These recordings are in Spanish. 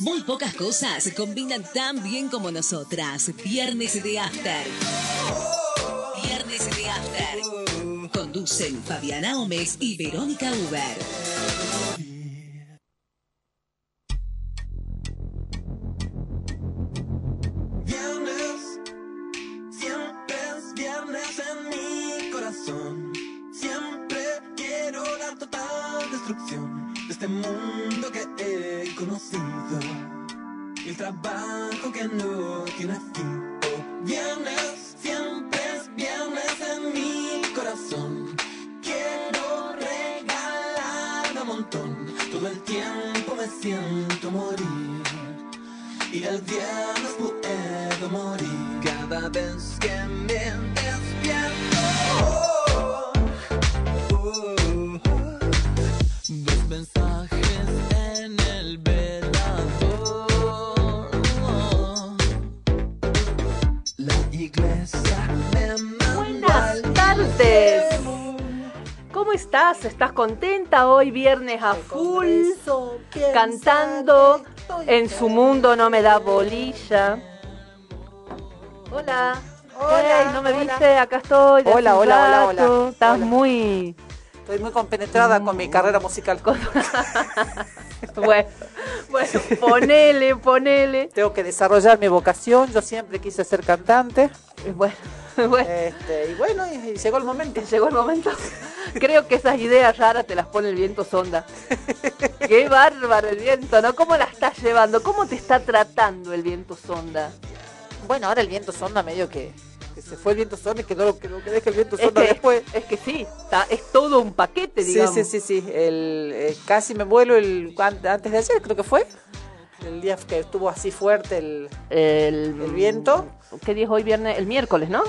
Muy pocas cosas se combinan tan bien como nosotras. Viernes de After. Viernes de After. Conducen Fabiana Gómez y Verónica Uber. Estás? ¿Estás contenta hoy viernes a full? Cantando En su mundo no me da bolilla. Hola. Hola, ¿no me hola. viste? Acá estoy. Hola, hola, hola, hola. Estás Hola. muy... Estoy muy compenetrada con mi carrera musical. Bueno, bueno, ponele, ponele. Tengo que desarrollar mi vocación. Yo siempre quise ser cantante. Bueno, bueno. Este, y bueno, y, y llegó el momento. Llegó el momento. Creo que esas ideas raras te las pone el viento sonda. Qué bárbaro el viento, ¿no? ¿Cómo la estás llevando? ¿Cómo te está tratando el viento sonda? Bueno, ahora el viento sonda medio que, que se fue el viento sonda y que no lo que, no que deje el viento Es que, después. es que sí, está- es todo un paquete, Sí, digamos. sí, sí, sí. El, eh, casi me vuelo el an- antes de ayer, creo que fue. El día que estuvo así fuerte el, El, el viento. ¿Qué día es hoy viernes? El miércoles, ¿no?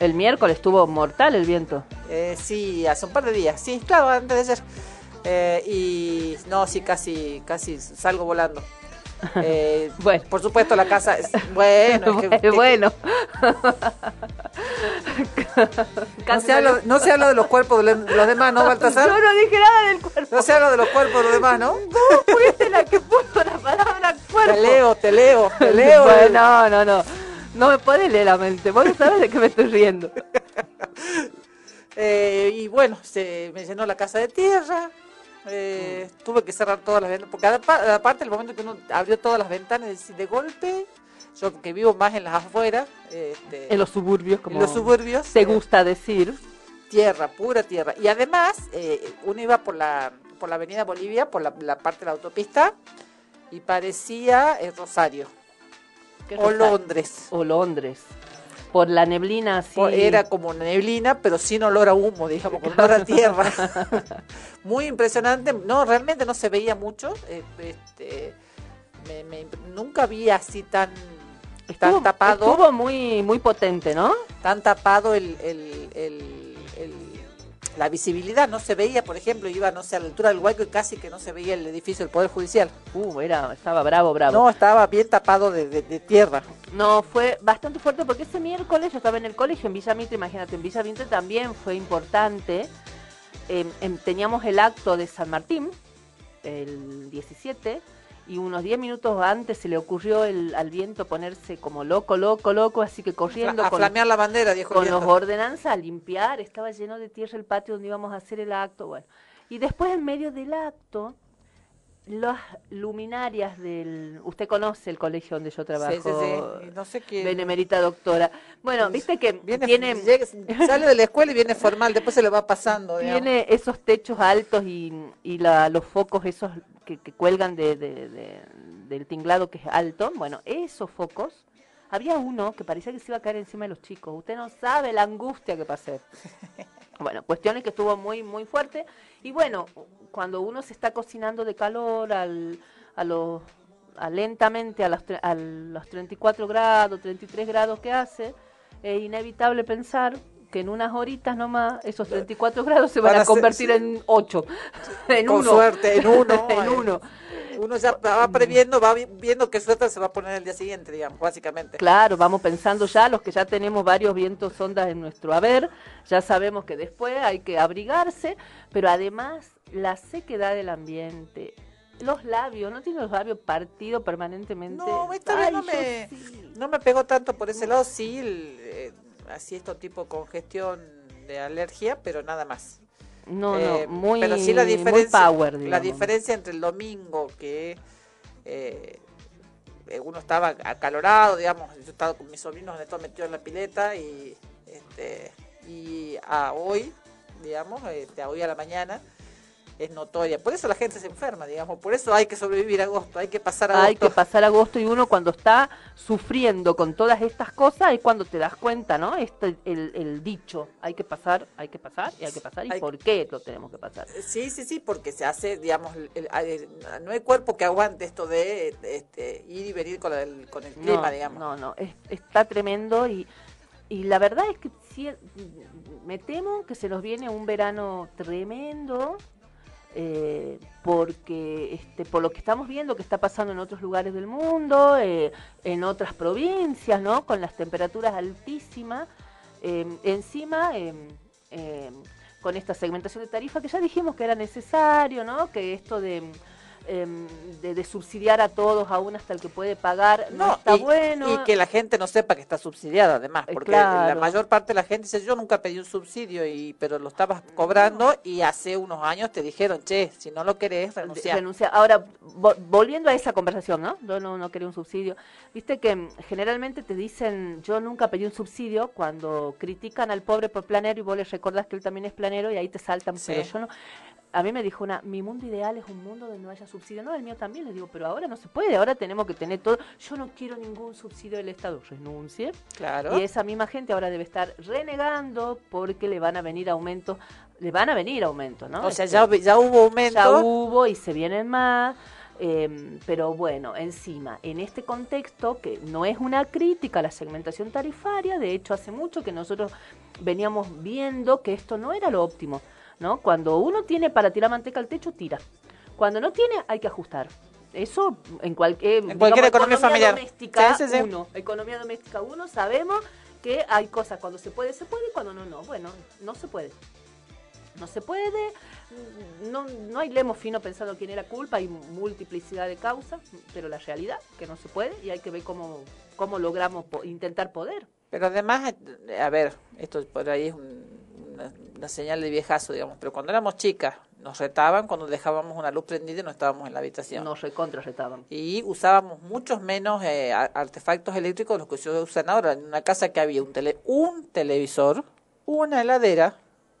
El miércoles estuvo mortal el viento. Eh, sí, hace un par de días. Sí, claro, antes de ayer. Eh, y no, sí, casi, casi salgo volando. Eh, Bueno. Por supuesto, la casa es. Bueno, es que- que- bueno. no, se habla, no se habla de los cuerpos de los de los demás, ¿no, Baltasar? Yo no dije nada del cuerpo. No se habla de los cuerpos de los demás, ¿no? Vos fuiste la que puso la palabra cuerpo. Te leo, te leo, te leo. Bueno, no, no, no. No me podés leer la mente. Vos no sabes de qué me estoy riendo. Eh, y bueno, se me llenó la casa de tierra. Eh, Tuve que cerrar todas las ventanas. Porque apa- aparte, el momento que uno abrió todas las ventanas, decir, de golpe, yo que vivo más en las afueras, este, En los suburbios, como en los suburbios, te eh, gusta decir. tierra, pura tierra. Y además, eh, uno iba por la, por la avenida Bolivia, por la, la parte de la autopista, y parecía eh, Rosario ¿Qué o Rosario? Londres. O Londres. Por la neblina así. Po- Era como neblina, pero sin olor a humo, digamos, con olor a tierra. Muy impresionante. No, realmente no se veía mucho. eh, este, me- nunca vi así tan, tan Estuvo- tapado, Estuvo muy, muy potente, ¿no? tan tapado el, el- el- el- la visibilidad. No se veía, por ejemplo, iba, no sé, a la altura del hueco y casi que no se veía el edificio del Poder Judicial. Uh, era, estaba bravo, bravo. No, estaba bien tapado de, de- de tierra. No, fue bastante fuerte porque ese miércoles yo estaba en el colegio en Villa Mitre, imagínate, en Villa Mitre también fue importante. Em, em, teníamos el acto de San Martín, el 17, y unos 10 minutos antes se le ocurrió el, al viento ponerse como loco, loco, loco, así que corriendo a con, flamear la bandera, dijo con los ordenanzas a limpiar, estaba lleno de tierra el patio donde íbamos a hacer el acto, bueno. Y después en medio del acto, las luminarias del... Usted conoce el colegio donde yo trabajo. Sí, sí, No sé qué. Benemerita doctora. Bueno, viste que Viene, tiene, llega- sale de la escuela y viene formal, después se le va pasando. digamos. tiene esos techos altos y, y la- los focos esos que, que cuelgan de, de- de- del tinglado que es alto. Bueno, esos focos, había uno que parecía que se iba a caer encima de los chicos. Usted no sabe la angustia que pasé. Bueno, cuestiones que estuvo muy, muy fuerte. Y bueno, cuando uno se está cocinando de calor al, a los a lentamente a los, a los 34 grados, 33 grados que hace, es inevitable pensar que en unas horitas nomás esos 34 grados se van, Van a a ser- convertir sí. en 8. en Con uno. suerte, en uno. en uno. Uno ya va previendo, va vi- viendo qué suerte se va a poner el día siguiente, digamos, básicamente. Claro, vamos pensando ya, los que ya tenemos varios vientos ondas en nuestro haber, ya sabemos que después hay que abrigarse, pero además la sequedad del ambiente los labios, no tiene los labios partidos permanentemente. No, esta vez no me, sí. no me pegó tanto por ese lado, sí, el, eh, así esto tipo congestión de alergia, pero nada más. No, Eh, no, muy, pero sí la muy diferencia, power, la diferencia entre el domingo que eh, eh, uno estaba acalorado, digamos, yo estaba con mis sobrinos, todo metido en la pileta y este y a hoy, digamos, este, a hoy a la mañana es notoria. Por eso la gente se enferma, digamos, por eso hay que sobrevivir a agosto, hay que pasar agosto. Hay que pasar agosto y uno cuando está sufriendo con todas estas cosas es cuando te das cuenta, ¿no? Este, el, el dicho, hay que pasar, hay que pasar y hay que pasar. ¿Y Hay- por qué lo tenemos que pasar? Sí, sí, sí, porque se hace, digamos, el- el- no hay cuerpo que aguante esto de este, ir y venir con el, con el clima, no, digamos. No, no, es- está tremendo y, y la verdad es que me temo que se nos viene un verano tremendo. Eh, porque este, por lo que estamos viendo que está pasando en otros lugares del mundo, eh, en otras provincias, ¿no? Con las temperaturas altísimas, eh, encima eh, eh, con esta segmentación de tarifa que ya dijimos que era necesario, ¿no? Que esto de em, de, de subsidiar a todos, aún hasta el que puede pagar, no, está y, bueno. y que la gente no sepa que está subsidiada, además, Eh, porque la mayor parte de la gente dice, yo nunca pedí un subsidio, y pero lo estabas cobrando y hace unos años te dijeron, che, si no lo querés, renunciar. renunciar. Ahora, vo- volviendo a esa conversación, ¿no? Yo no, no quería un subsidio. Viste que mm, generalmente te dicen, yo nunca pedí un subsidio cuando critican al pobre por planero y vos les recordás que él también es planero y ahí te saltan, Sí. pero yo no. A mí me dijo una, mi mundo ideal es un mundo donde no haya subsidio. No, el mío también, les digo, pero ahora no se puede, ahora tenemos que tener todo. Yo no quiero ningún subsidio del Estado, renuncie. Claro. Y esa misma gente ahora debe estar renegando porque le van a venir aumentos, le van a venir aumentos, ¿no? o sea, Este, ya, ya hubo aumento. ya hubo y se vienen más. eh, pero bueno, encima, en este contexto, que no es una crítica a la segmentación tarifaria, de hecho hace mucho que nosotros veníamos viendo que esto no era lo óptimo, ¿no? Cuando uno tiene para tirar manteca al techo, tira. Cuando no tiene, hay que ajustar. Eso en, cualquier En cualquier economía familiar. doméstica, Sí, sí, sí. uno, economía doméstica uno, sabemos que hay cosas cuando se puede, se puede, y cuando no, no. Bueno, no se puede. No se puede, no, no hay lemo fino pensando quién era culpa, hay multiplicidad de causas, pero la realidad que no se puede y hay que ver cómo, cómo logramos po- intentar poder. Pero además, eh, a ver, esto por ahí es un- una, una señal de viejazo, digamos, pero cuando éramos chicas nos retaban cuando dejábamos una luz prendida y no estábamos en la habitación. Nos recontra retaban. y usábamos muchos menos eh, artefactos eléctricos de los que se usan ahora. En una casa que había un, tele, un televisor, una heladera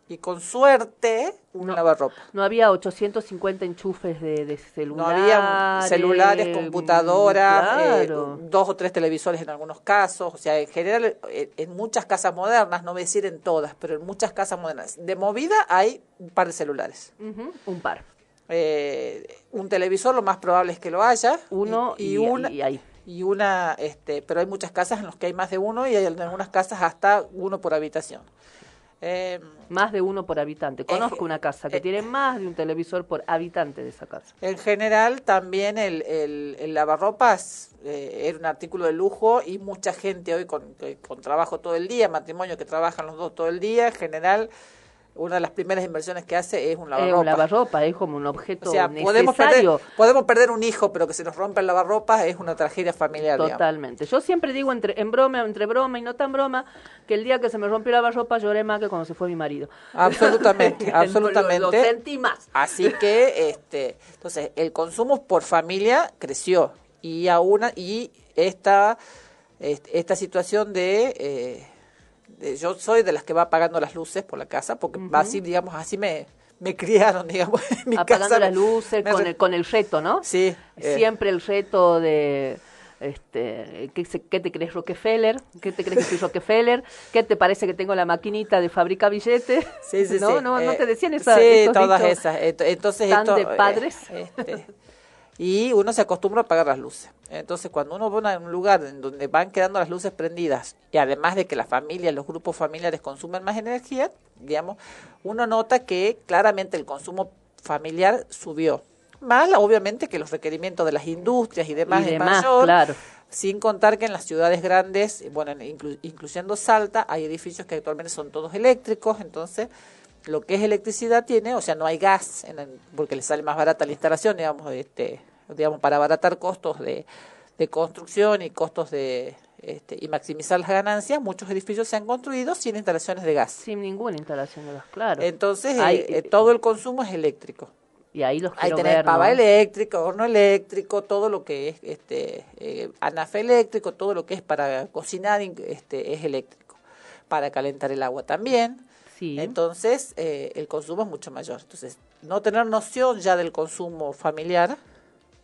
y con suerte un No. lavarropa. No había 850 enchufes de, de No celulares. había celulares, computadoras, eh, dos o tres televisores en algunos casos. O sea, en general, eh, en muchas casas modernas, no voy a decir en todas, pero en muchas casas modernas, de movida hay un par de celulares. Un par. Eh, un televisor, lo más probable es que lo haya. Uno y, una, y ahí. y una este pero hay muchas casas en las que hay más de uno y hay en algunas casas hasta uno por habitación Eh, Más de uno por habitante. Conozco Eh, una casa que eh, tiene más de un televisor por habitante de esa casa. en general también el, el, el lavarropas eh, era un artículo de lujo y mucha gente hoy con, que- con trabajo todo el día matrimonio que trabajan los dos todo el día en general una de las primeras inversiones que hace es un Es lavarropas un lavarropa, es como un objeto o sea podemos necesario. perder, podemos perder un hijo pero que se nos rompa el lavarropas es una tragedia familiar digamos. Totalmente. Yo siempre digo entre, en broma, entre broma y no tan broma, que el día que se me rompió la lavarropa lloré más que cuando se fue mi marido. absolutamente Lo- Lo, absolutamente sentí más. Así que, este, entonces, el consumo por familia creció y aún y esta este, esta situación de, eh, de- yo soy de las que va apagando las luces por la casa porque así digamos así me me criaron digamos en mi Apagando casa las luces con el, con el reto, ¿no? sí eh, Siempre el reto de este ¿qué, qué te crees Rockefeller? ¿Qué te crees que soy Rockefeller? ¿Qué te parece que tengo la maquinita de fabrica billetes? Sí, sí, no, sí. no, no Eh, te decían esa, Sí, todas esas. Ent- Entonces tan esto, de eh, padres. este, y uno se acostumbra a apagar las luces. Entonces, cuando uno va a un lugar en donde van quedando las luces prendidas, y además de que las familias, los grupos familiares consumen más energía, digamos, uno nota que claramente el consumo familiar subió. Mal, obviamente, que los requerimientos de las industrias y demás, y es mayor, claro. sin contar que en las ciudades grandes, bueno, inclu- incluyendo Salta, hay edificios que actualmente son todos eléctricos, entonces lo que es electricidad tiene, o sea, no hay gas, en el- porque le sale más barata la instalación, digamos, este, digamos para abaratar costos de, de construcción y costos de este, y maximizar las ganancias, muchos edificios se han construido sin instalaciones de gas. Sin ninguna instalación de gas, claro. Entonces, eh, Hay, eh, eh, todo el consumo es eléctrico. y ahí los Ahí tenés ver, pava ¿no? eléctrico, horno eléctrico, todo lo que es este eh, anafe eléctrico, todo lo que es para cocinar in- este es eléctrico. Para calentar el agua también. Sí. Entonces, eh, el consumo es mucho mayor. Entonces, no tener noción ya del consumo familiar,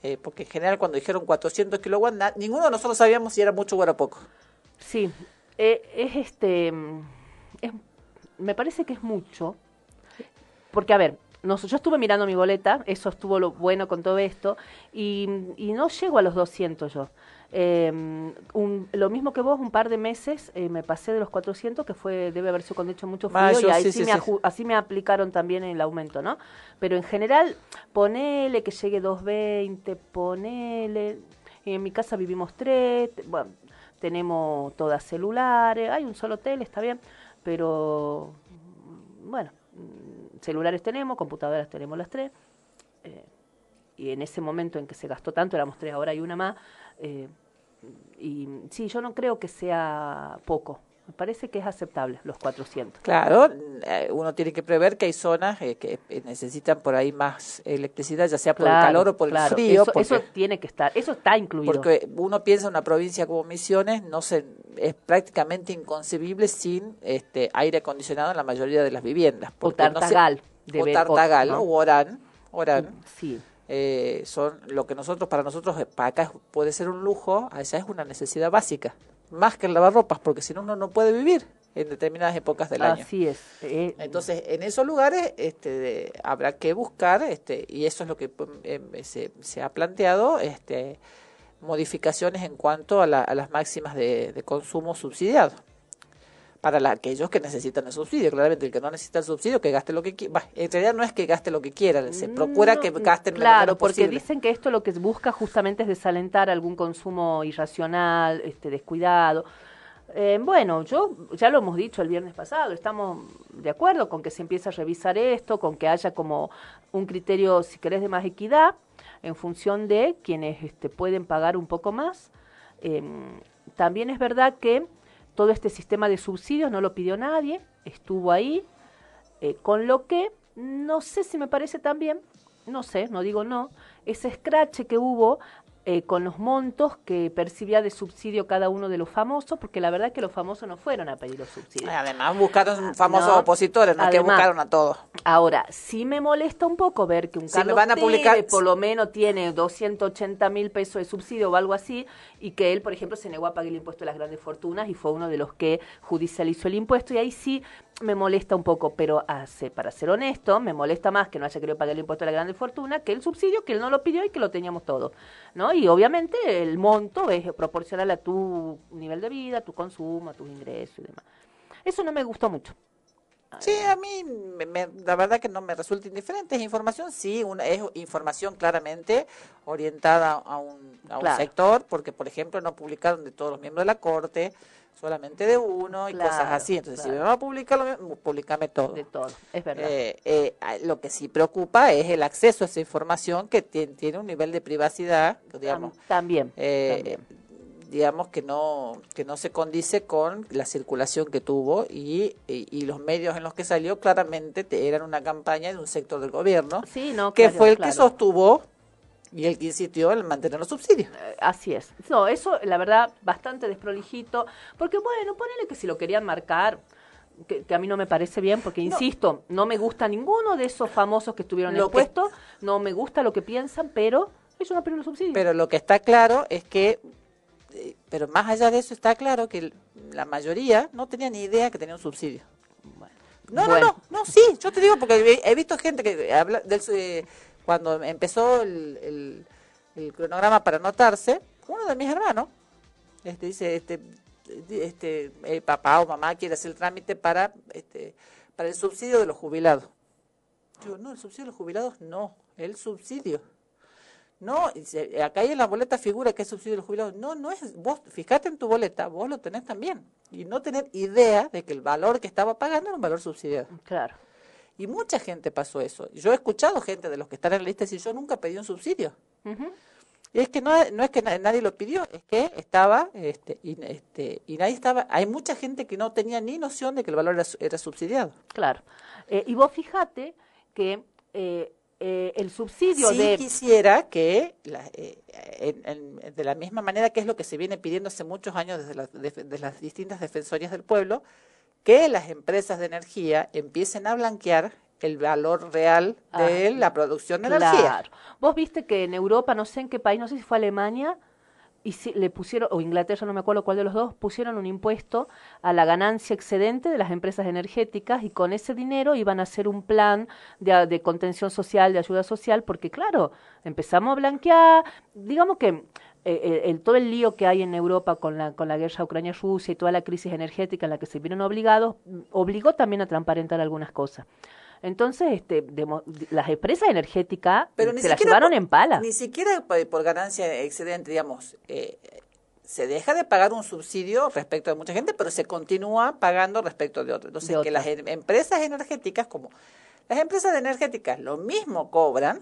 eh, porque en general cuando dijeron 400 kilowatts, na- ninguno de nosotros sabíamos si era mucho o era poco. Sí, eh, es este, mm, es- me parece que es mucho, porque a ver, nos- yo estuve mirando mi boleta, eso estuvo lo bueno con todo esto, y, y no llego a los 200 yo. Eh, un- lo mismo que vos, un par de meses eh, me pasé de los 400, que fue debe haber sido cuando he hecho mucho frío, Mayo, y ahí sí, sí sí, me así me aplicaron también el aumento, ¿no? Pero en general, ponele que llegue 220, ponele... En mi casa vivimos tres, bueno, tenemos todas celulares, hay un solo hotel, está bien, pero bueno, mm, celulares tenemos, computadoras tenemos las tres. eh, y en ese momento en que se gastó tanto, éramos tres, ahora hay una más. eh, y sí, yo no creo que sea poco. Me parece que es aceptable, los 400. Claro, eh, uno tiene que prever que hay zonas eh, que eh, necesitan por ahí más electricidad, ya sea por el calor o por el frío. Eso, porque- eso tiene que estar, eso está incluido. Porque uno piensa en una provincia como Misiones, no se, es prácticamente inconcebible sin este aire acondicionado en la mayoría de las viviendas. o porque no se- Tartagal. o Orán, Orán, Sí, eh, son lo que nosotros, para nosotros, eh, para acá puede ser un lujo, allá es una necesidad básica, más que el lavarropas, porque si no, uno no puede vivir en determinadas épocas del año. así es. eh, Entonces, en esos lugares este, de- habrá que buscar, este, y eso es lo que eh, se, se ha planteado, este, modificaciones en cuanto a, la- a las máximas de, de consumo subsidiado. Para la- aquellos que necesitan el subsidio, claramente el que no necesita el subsidio, que gaste lo que quiera. En realidad no es que gaste lo que quiera, se procura No, que gasten lo Claro, menos porque dicen que esto lo que busca justamente es desalentar algún consumo irracional, este descuidado. Eh, bueno, yo ya lo hemos dicho el viernes pasado, estamos de acuerdo con que se empiece a revisar esto, con que haya como un criterio, si querés, de más equidad en función de quienes este, pueden pagar un poco más. Eh, también es verdad que todo este sistema de subsidios no lo pidió nadie, estuvo ahí, eh, con lo que no sé si me parece tan bien, no sé, no digo no, ese scratch que hubo eh, con los montos que percibía de subsidio cada uno de los famosos, porque la verdad es que los famosos no fueron a pedir los subsidios. Además, buscaron famosos No, opositores, no es que además- buscaron a todos. Ahora, sí me molesta un poco ver que un me Carlos van a publicar- por lo menos tiene 280 mil pesos de subsidio o algo así, y que él, por ejemplo, se negó a pagar el impuesto de las grandes fortunas y fue uno de los que judicializó el impuesto, y ahí sí me molesta un poco, pero hace, para ser honesto, me molesta más que no haya querido pagar el impuesto de la grande fortuna que el subsidio, que él no lo pidió y que lo teníamos todo, ¿no? Y obviamente el monto es proporcional a tu nivel de vida, tu consumo, a tus ingresos y demás. Eso no me gustó mucho. Sí, a mí me- me- la verdad que no me resulta indiferente. Es información, sí, una, es información claramente orientada a un, a un sector, porque por ejemplo no publicaron de todos los miembros de la Corte, solamente de uno y cosas así. Entonces, si me va a publicar, publicame todo. De todo, es verdad. Eh, eh, lo que sí preocupa es el acceso a esa información que ti- tiene un nivel de privacidad, digamos, Tam- también, eh, también. digamos que no que no se condice con la circulación que tuvo y, y, y los medios en los que salió claramente te- eran una campaña de un sector del gobierno Sí, no, que claro, fue el que sostuvo y el que insistió en mantener los subsidios. Eh, Así es. No, eso, la verdad, bastante desprolijito. Porque, bueno, ponele que si lo querían marcar, que, que a mí no me parece bien, porque, insisto, no me gusta ninguno de esos famosos que estuvieron Lo que- expuestos, no me gusta lo que piensan, pero ellos no pidieron los subsidios. Pero lo que está claro es que, eh, pero más allá de eso está claro que el- la mayoría no tenía ni idea que tenía un subsidio. Bueno. No, Bueno. no, no, no, sí, yo te digo porque he, he visto gente que habla del, eh, cuando empezó el, el- cronograma para anotarse, uno de mis hermanos este, dice, este, este eh, papá o mamá quiere hacer el trámite para, este, para el subsidio de los jubilados. Yo, no, el subsidio de los jubilados no, el subsidio. No, acá hay en la boleta figura que es subsidio de los jubilados. No, no es, vos, fíjate en tu boleta, vos lo tenés también. Y no tener idea de que el valor que estaba pagando era un valor subsidiado. Claro. Y mucha gente pasó eso. Yo he escuchado gente de los que están en la lista decir, yo nunca pedí un subsidio. Y es que no, no es que na- nadie lo pidió, es que estaba, este, y, este, y nadie estaba, hay mucha gente que no tenía ni noción de que el valor era, era subsidiado. Claro. Eh, y vos fíjate que eh, eh, el subsidio Sí de... quisiera que, la- eh, en- en- de la misma manera que es lo que se viene pidiendo hace muchos años desde def- de las distintas defensorías del pueblo, que las empresas de energía empiecen a blanquear el valor real de Ah, la producción de energía. Claro. Vos viste que en Europa, no sé en qué país, no sé si fue Alemania, y si le pusieron, o Inglaterra, no me acuerdo cuál de los dos, pusieron un impuesto a la ganancia excedente de las empresas energéticas y con ese dinero iban a hacer un plan de, de contención social, de ayuda social, porque claro, empezamos a blanquear, digamos que eh, eh, el, todo el lío que hay en Europa con la, con la guerra Ucrania-Rusia y toda la crisis energética en la que se vieron obligados, mm, obligó también a transparentar algunas cosas. Entonces, este, demo- las empresas energéticas Pero se las llevaron por- en pala. Ni siquiera por, por ganancia excedente, digamos, eh, se deja de pagar un subsidio respecto de mucha gente, pero se continúa pagando respecto de otros. Entonces, De que las em- empresas energéticas, como las empresas energéticas lo mismo cobran,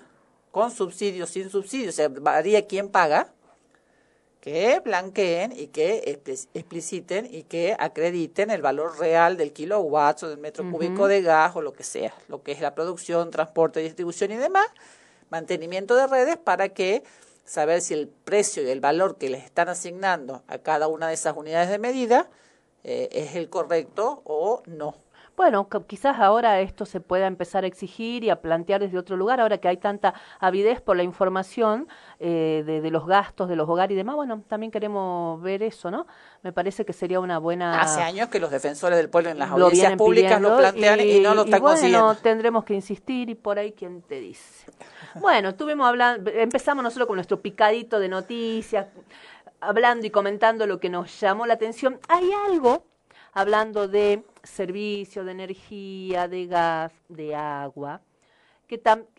con subsidio, sin subsidio, o sea, varía quién paga, que blanqueen y que expli- expliciten y que acrediten el valor real del kilowatt o del metro cúbico de gas o lo que sea, lo que es la producción, transporte, distribución y demás, mantenimiento de redes para que saber si el precio y el valor que les están asignando a cada una de esas unidades de medida eh, es el correcto o no. Bueno, quizás ahora esto se pueda empezar a exigir y a plantear desde otro lugar, ahora que hay tanta avidez por la información eh, de, de los gastos de los hogares y demás, bueno, también queremos ver eso, ¿no? Me parece que sería una buena... Hace años que los defensores del pueblo en las lo audiencias públicas lo plantean y, no lo están bueno, consiguiendo. tendremos que insistir y por ahí quién te dice. Bueno, estuvimos hablando, empezamos nosotros con nuestro picadito de noticias, hablando y comentando lo que nos llamó la atención. Hay algo, hablando de servicio, de energía, de gas, de agua,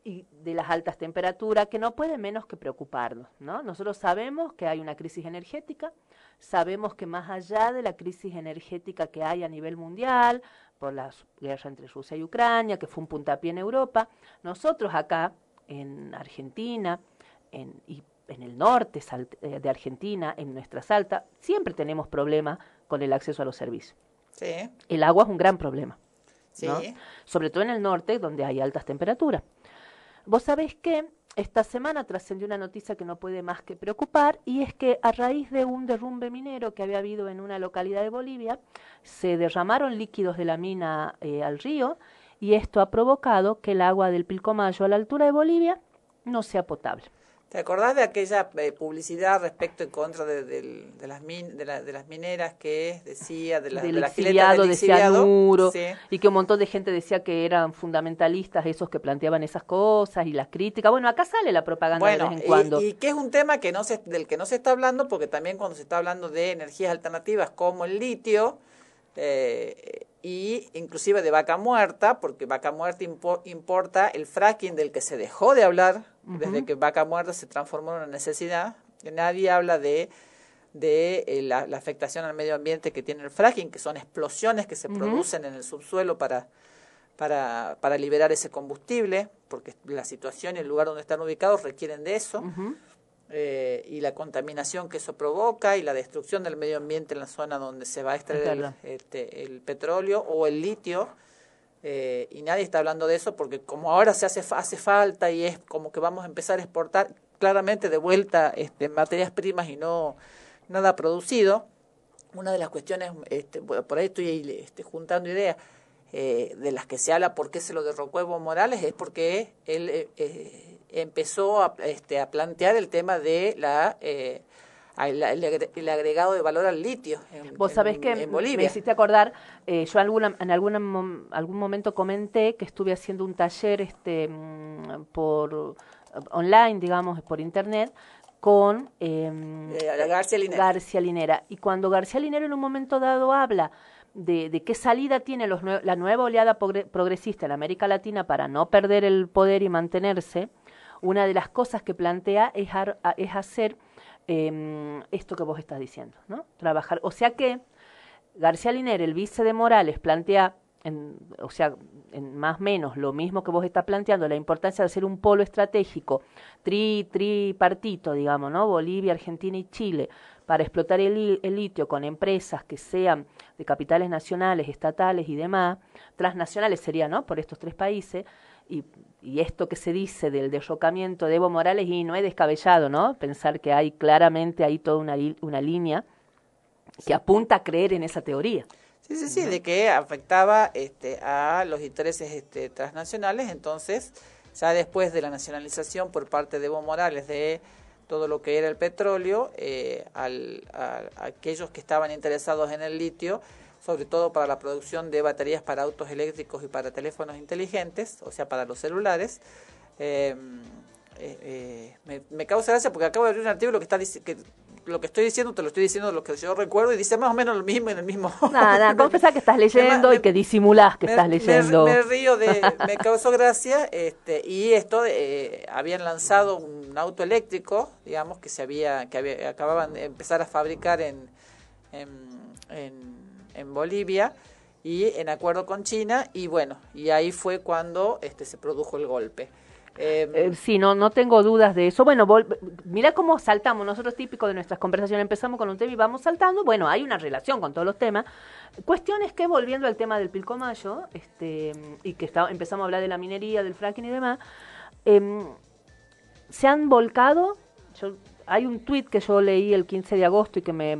y de las altas temperaturas, que no puede menos que preocuparnos, ¿no? Nosotros sabemos que hay una crisis energética, sabemos que más allá de la crisis energética que hay a nivel mundial, por la guerra entre Rusia y Ucrania, que fue un puntapié en Europa, nosotros acá, en Argentina, en, y en el norte eh, de Argentina, en nuestra Salta, siempre tenemos problemas con el acceso a los servicios. Sí, El agua es un gran problema sí. ¿no? sobre todo en el norte, donde hay altas temperaturas. Vos sabés que esta semana trascendió una noticia que no puede más que preocupar, y es que a raíz de un derrumbe minero que había habido en una localidad de Bolivia, se derramaron líquidos de la mina eh, al río, y esto ha provocado que el agua del Pilcomayo a la altura de Bolivia no sea potable. ¿Te acordás de aquella eh, publicidad respecto en contra de, las min- de, la- de las mineras que decía de, la, del de exiliado del de exiliado? cianuro, Sí. y que un montón de gente decía que eran fundamentalistas esos que planteaban esas cosas y las críticas. Bueno, acá sale la propaganda Bueno, de vez en y- cuando. Y, que es un tema que no se, del que no se está hablando, porque también cuando se está hablando de energías alternativas como el litio, eh, y inclusive de vaca muerta, porque vaca muerta impo- importa el fracking del que se dejó de hablar desde que vaca muerta se transformó en una necesidad. que Nadie habla de de eh, la, la afectación al medio ambiente que tiene el fracking, que son explosiones que se producen en el subsuelo para, para, para liberar ese combustible, porque la situación y el lugar donde están ubicados requieren de eso. Eh, y la contaminación que eso provoca y la destrucción del medio ambiente en la zona donde se va a extraer el, este, el petróleo o el litio. eh, y nadie está hablando de eso porque como ahora se hace, hace falta y es como que vamos a empezar a exportar claramente de vuelta este, materias primas y no nada producido, una de las cuestiones, este, bueno, por ahí estoy este, juntando ideas, eh, de las que se habla por qué se lo derrocó Evo Morales, es porque él eh, eh, empezó a, este, a plantear el tema de la, eh, el, el agre- el agregado de valor al litio en, Vos sabés en- que en me Bolivia. hiciste acordar, eh, yo alguna, en alguna mom- algún momento comenté que estuve haciendo un taller este mm, por eh, online, digamos, por internet, con em, Eh, García Linera. García Linera. Y cuando García Linera en un momento dado habla de, de qué salida tiene los la nueva oleada progre- progresista en América Latina para no perder el poder y mantenerse, una de las cosas que plantea es, ar- es hacer em, esto que vos estás diciendo, ¿no? Trabajar. O sea que García Linera, el vice de Morales, plantea en, o sea, en más o menos lo mismo que vos estás planteando, la importancia de hacer un polo estratégico, tri, tripartito, digamos, ¿no? Bolivia, Argentina y Chile, para explotar el, el litio con empresas que sean de capitales nacionales, estatales y demás, transnacionales sería, ¿no? Por estos tres países, y, y esto que se dice del derrocamiento de Evo Morales, y no es descabellado, ¿no? Pensar que hay claramente ahí toda una, una línea que apunta a creer en esa teoría. Sí, sí, sí, de que afectaba este, a los intereses este, transnacionales. Entonces, ya después de la nacionalización por parte de Evo Morales de todo lo que era el petróleo, eh, al, a, a aquellos que estaban interesados en el litio, sobre todo para la producción de baterías para autos eléctricos y para teléfonos inteligentes, o sea, para los celulares, eh, eh, eh, me, me causa gracia porque acabo de abrir un artículo que está que lo que estoy diciendo te lo estoy diciendo lo que yo recuerdo y dice más o menos lo mismo en el mismo Nada, nada, confesá que estás leyendo me- y que disimulás que me- estás leyendo. Me, río de, me causó gracia, este, y esto eh, habían lanzado un auto eléctrico, digamos que se había, que había, acababan de empezar a fabricar en, en, en, en Bolivia y en acuerdo con China, y bueno, y ahí fue cuando este se produjo el golpe. Eh, Eh, sí, no, no tengo dudas de eso. Bueno, vol- mira cómo saltamos. Nosotros típico de nuestras conversaciones empezamos con un tema y vamos saltando. Bueno, hay una relación con todos los temas. Cuestión es que volviendo al tema del Pilcomayo, este, y que está, empezamos a hablar de la minería, del fracking y demás, em, se han volcado. Yo, hay un tuit que yo leí el 15 de agosto y que me,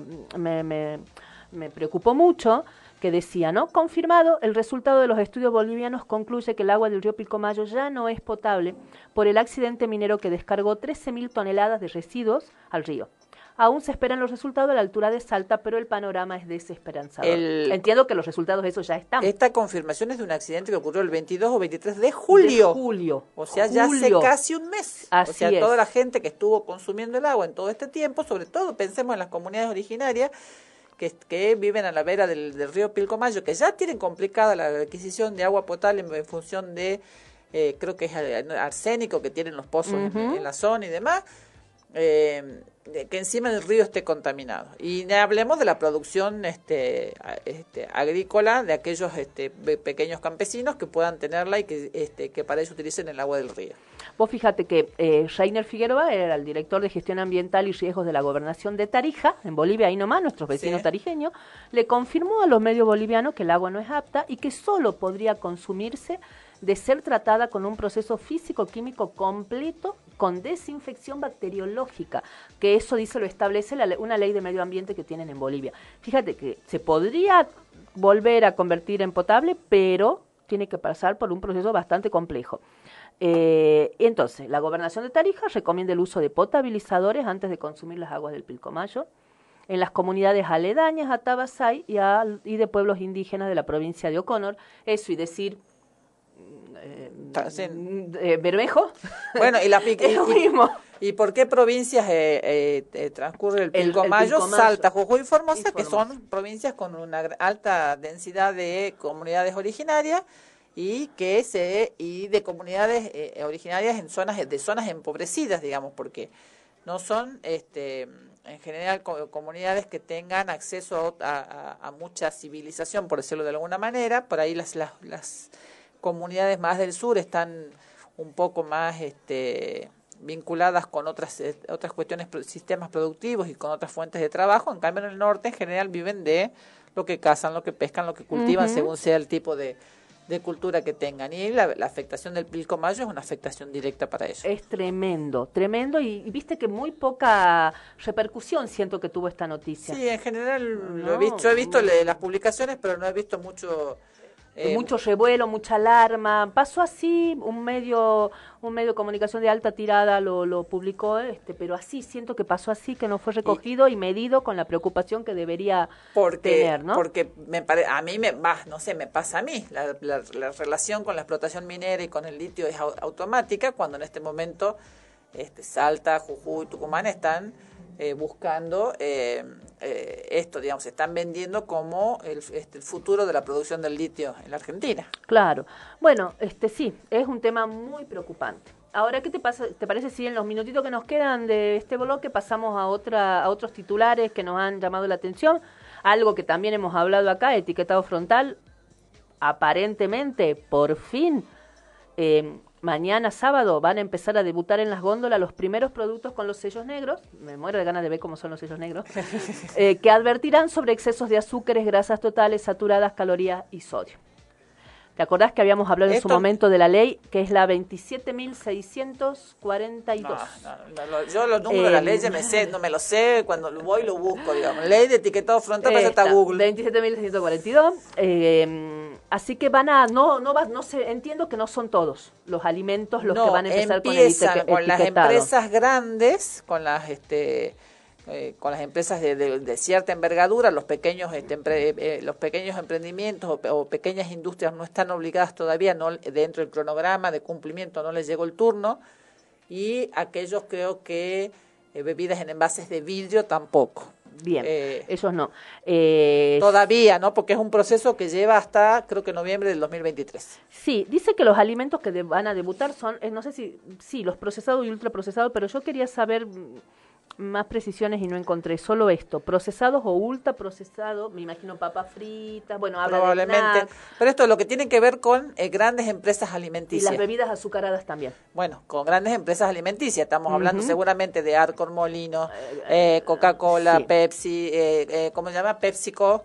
me preocupó mucho, que decía, ¿no? Confirmado, el resultado de los estudios bolivianos concluye que el agua del río Pilcomayo ya no es potable por el accidente minero que descargó 13.000 toneladas de residuos al río. Aún se esperan los resultados a la altura de Salta, pero el panorama es desesperanzador. El- Entiendo que los resultados de eso ya están. esta confirmación es de un accidente que ocurrió el 22 o 23 de julio. De julio. O sea, ya hace casi un mes. Así o sea, es. toda la gente que estuvo consumiendo el agua en todo este tiempo, sobre todo pensemos en las comunidades originarias que, que viven a la vera del, del río Pilcomayo, que ya tienen complicada la adquisición de agua potable en, en función de, eh, creo que es ar- arsénico que tienen los pozos en, la zona y demás. Eh, que encima del río esté contaminado y hablemos de la producción este, este, agrícola de aquellos este, pe- pequeños campesinos que puedan tenerla y que, este, que para eso utilicen el agua del río. Vos fíjate que eh, Reiner Figueroa era el director de gestión ambiental y riesgos de la gobernación de Tarija, en Bolivia, ahí nomás, nuestros vecinos Sí. tarijeños, le confirmó a los medios bolivianos que el agua no es apta y que solo podría consumirse de ser tratada con un proceso físico-químico completo con desinfección bacteriológica, que eso dice lo establece la una ley de medio ambiente que tienen en Bolivia. Fíjate que se podría volver a convertir en potable, pero tiene que pasar por un proceso bastante complejo. Eh, entonces, la gobernación de Tarija recomienda el uso de potabilizadores antes de consumir las aguas del Pilcomayo en las comunidades aledañas a Tabasay y, a- y de pueblos indígenas de la provincia de Oconor. Eso y decir eh, eh, Bermejo. Bueno, y, la, Es lo mismo. ¿y por qué provincias eh, eh, eh, transcurre el El- el? Pilcomayo. Salta, Jujuy y Formosa, Y que son provincias con una alta densidad de comunidades originarias y que se y de comunidades eh, originarias en zonas de zonas empobrecidas, digamos, porque no son este en general co- comunidades que tengan acceso a, a- a mucha civilización, por decirlo de alguna manera. Por ahí las, las, las comunidades más del sur están un poco más este, vinculadas con otras eh, otras cuestiones, sistemas productivos y con otras fuentes de trabajo. En cambio, en el norte en general viven de lo que cazan, lo que pescan, lo que cultivan, según sea el tipo de, de cultura que tengan. Y la, la afectación del pilcomayo es una afectación directa para ellos. Es tremendo, tremendo y, y viste que muy poca repercusión siento que tuvo esta noticia. Sí, en general lo No. he visto, yo he visto le- las publicaciones, pero no he visto mucho. Eh, mucho revuelo, mucha alarma. Pasó así, un medio, un medio de comunicación de alta tirada lo, lo publicó, este, pero así siento que pasó así, que no fue recogido y, medido con la preocupación que debería porque, tener, ¿no? porque me pare, a mí me va, no sé, me pasa a mí. La, la- la relación con la explotación minera y con el litio es au- automática cuando en este momento este, Salta, Jujuy, Tucumán están eh, buscando eh, eh, esto, digamos, se están vendiendo como el, este, el futuro de la producción del litio en la Argentina. Claro. Bueno, este sí, es un tema muy preocupante. Ahora, ¿qué te pasa? ¿Te parece si en los minutitos que nos quedan de este bloque pasamos a otra a otros titulares que nos han llamado la atención? Algo que también hemos hablado acá, etiquetado frontal. aparentemente, por fin, mañana sábado van a empezar a debutar en las góndolas los primeros productos con los sellos negros, me muero de ganas de ver cómo son los sellos negros, eh, que advertirán sobre excesos de azúcares, grasas totales, saturadas, calorías y sodio. ¿Te acordás que habíamos hablado en su momento de la ley, que es la 27.642? No, no, no, yo los números de la Eh, ley ya me sé, no me lo sé, cuando voy lo busco, digamos. Ley de etiquetado frontal, pasa hasta Google. 27.642. eh, así que van a, no, no va, no sé, entiendo que no son todos los alimentos los que van a empezar con el etiquetado. con las empresas grandes, con las este eh, con las empresas de, de- de cierta envergadura, los pequeños este, empre- eh, los pequeños emprendimientos o, o pequeñas industrias no están obligadas todavía, no dentro del cronograma de cumplimiento no les llegó el turno y aquellos creo que eh, bebidas en envases de vidrio tampoco. Bien, Eh, ellos no. Eh, Todavía, ¿no? Porque es un proceso que lleva hasta, creo que noviembre del 2023. Sí, dice que los alimentos que de- van a debutar son, eh, no sé si, sí, los procesados y ultraprocesados, pero yo quería saber más precisiones y no encontré solo esto, procesados o ultraprocesados, me imagino papas fritas, bueno, habla de Probablemente. Pero esto lo que tiene que ver con eh, grandes empresas y alimenticias. las bebidas azucaradas también. Bueno, con grandes empresas alimenticias. Estamos hablando seguramente de Arcor Molino, eh, Coca-Cola, sí. Pepsi, eh, eh, ¿cómo se llama? PepsiCo,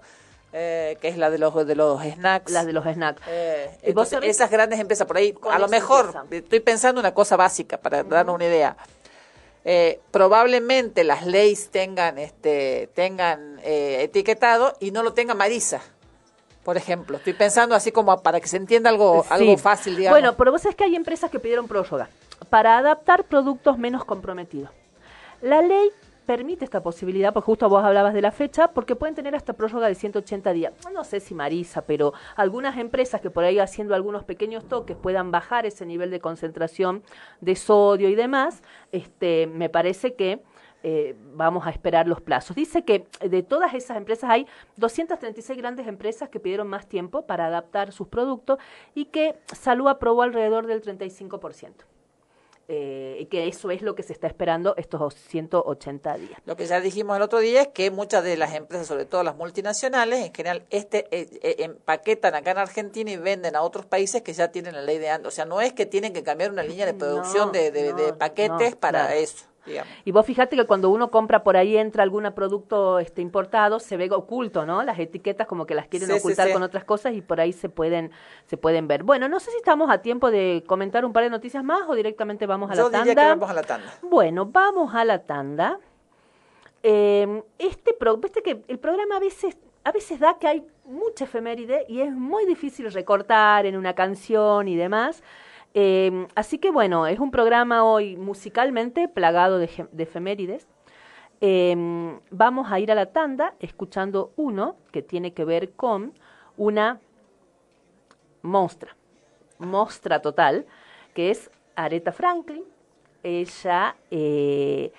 eh, que es la de los de los snacks. Las de los snacks. Eh, ¿Y entonces, esas grandes empresas por ahí, a lo mejor, estoy pensando una cosa básica para darnos una idea. Eh, probablemente las leyes tengan este tengan eh, etiquetado y no lo tenga Marisa, por ejemplo. Estoy pensando así como para que se entienda algo, Sí. algo fácil, digamos. Bueno, pero vos sabés que hay empresas que pidieron prórroga para adaptar productos menos comprometidos. La ley permite esta posibilidad, porque justo vos hablabas de la fecha, porque pueden tener hasta prórroga de 180 días. No sé si Marisa, pero algunas empresas que por ahí haciendo algunos pequeños toques puedan bajar ese nivel de concentración de sodio y demás, este, me parece que eh, vamos a esperar los plazos. Dice que de todas esas empresas hay 236 grandes empresas que pidieron más tiempo para adaptar sus productos y que Salud aprobó alrededor del 35%. Eh, y que eso es lo que se está esperando estos 180 días. Lo que ya dijimos el otro día es que muchas de las empresas, sobre todo las multinacionales, en general este eh, eh, empaquetan acá en Argentina y venden a otros países que ya tienen la ley de antes. O sea, no es que tienen que cambiar una línea de producción No, de, de- de paquetes no, para claro. eso, digamos. Y vos fíjate que cuando uno compra por ahí entra algún producto este importado, se ve oculto, ¿no? Las etiquetas como que las quieren Sí, sí, ocultar sí. con otras cosas y por ahí se pueden se pueden ver. Bueno, no sé si estamos a tiempo de comentar un par de noticias más o directamente vamos a Yo la diría tanda. que vamos a la tanda. Bueno, vamos a la tanda. Eh, este pro, viste que el programa a veces a veces da que hay mucha efeméride y es muy difícil recortar en una canción y demás. Eh, así que bueno, es un programa hoy musicalmente plagado de, efemérides. Eh, vamos a ir a la tanda escuchando uno que tiene que ver con una mostra, mostra total, que es Aretha Franklin. Ella eh,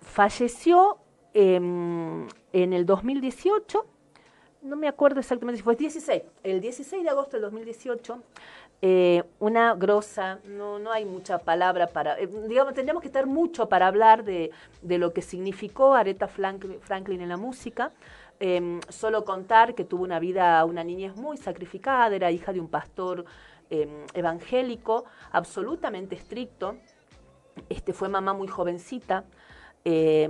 falleció em, en el 2018, no me acuerdo exactamente si fue el 16, el 16 de agosto del 2018, eh, una grosa, no, no hay mucha palabra para, eh, digamos, tendríamos que estar mucho para hablar de, de lo que significó Aretha Franklin, en la música. Em, solo contar que tuvo una vida, una niñez muy sacrificada, era hija de un pastor em, evangélico, absolutamente estricto, este, fue mamá muy jovencita. eh,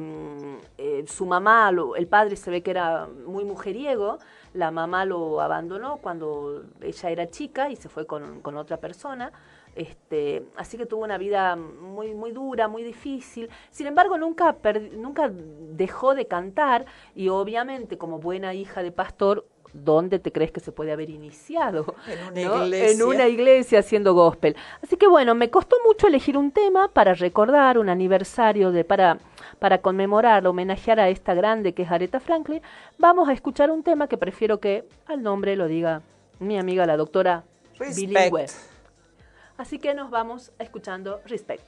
eh, su mamá, lo- el padre se ve que era muy mujeriego, la mamá lo abandonó cuando ella era chica y se fue con, con otra persona. Este, así que tuvo una vida muy, muy dura, muy difícil. Sin embargo, nunca, perdi- nunca dejó de cantar y obviamente como buena hija de pastor, ¿dónde te crees que se puede haber iniciado? En una ¿no? iglesia. En una iglesia haciendo gospel. Así que bueno, me costó mucho elegir un tema para recordar un aniversario de para para conmemorar, homenajear a esta grande que es Aretha Franklin. Vamos a escuchar un tema que prefiero que al nombre lo diga mi amiga la doctora Respect. bilingüe. Así que nos vamos escuchando Respect.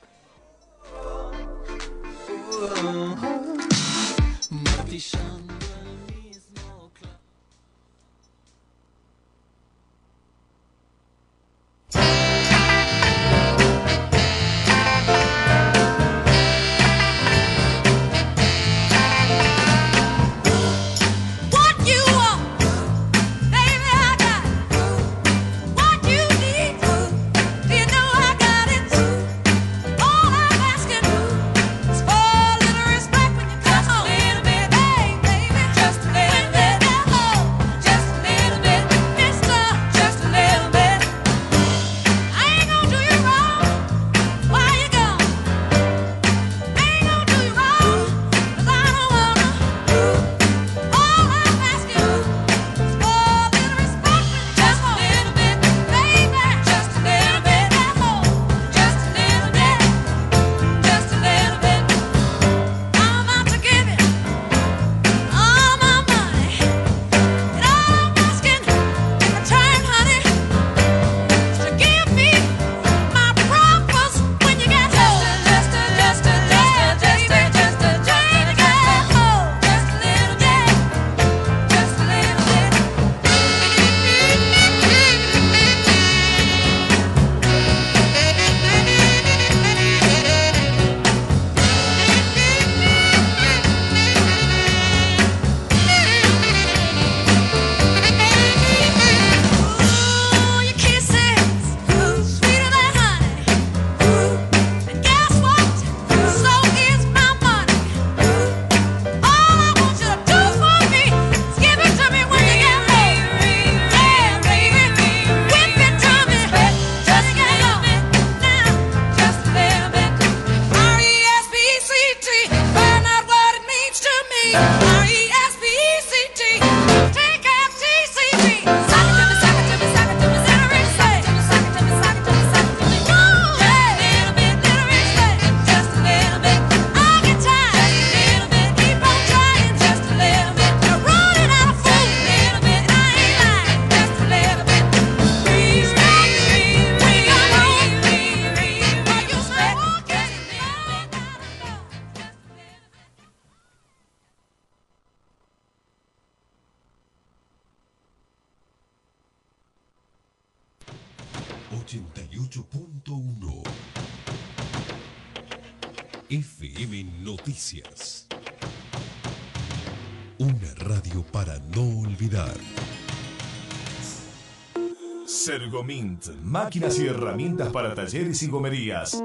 Máquinas y herramientas para talleres y gomerías.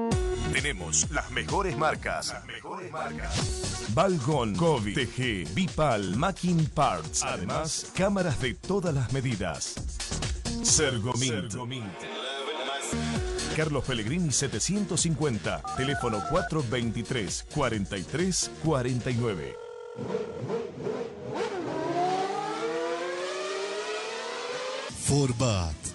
Tenemos las mejores marcas. Las mejores marcas. Balgon, Kovi, TG, Bipal, Macking Parts. Además, cámaras de todas las medidas. Sergomint. Carlos Pellegrini 750, teléfono 423 43 49. Forbat,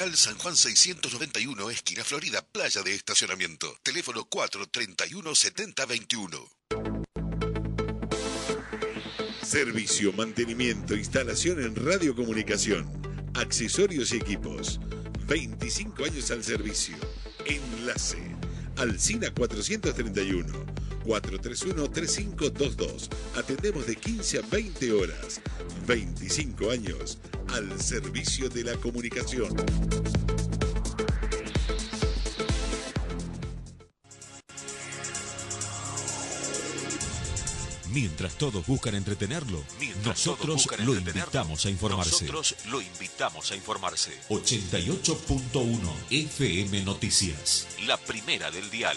Local San Juan 691, esquina Florida, playa de estacionamiento. Teléfono 431 7021. Servicio, mantenimiento, instalación en radiocomunicación, accesorios y equipos. 25 años al servicio. Enlace. Alcina 431. 431-3522. Atendemos de 15 a 20 horas. 25 años al servicio de la comunicación. Mientras todos buscan entretenerlo, nosotros lo invitamos a informarse. Nosotros lo invitamos a informarse. 88.1 FM Noticias. La primera del dial.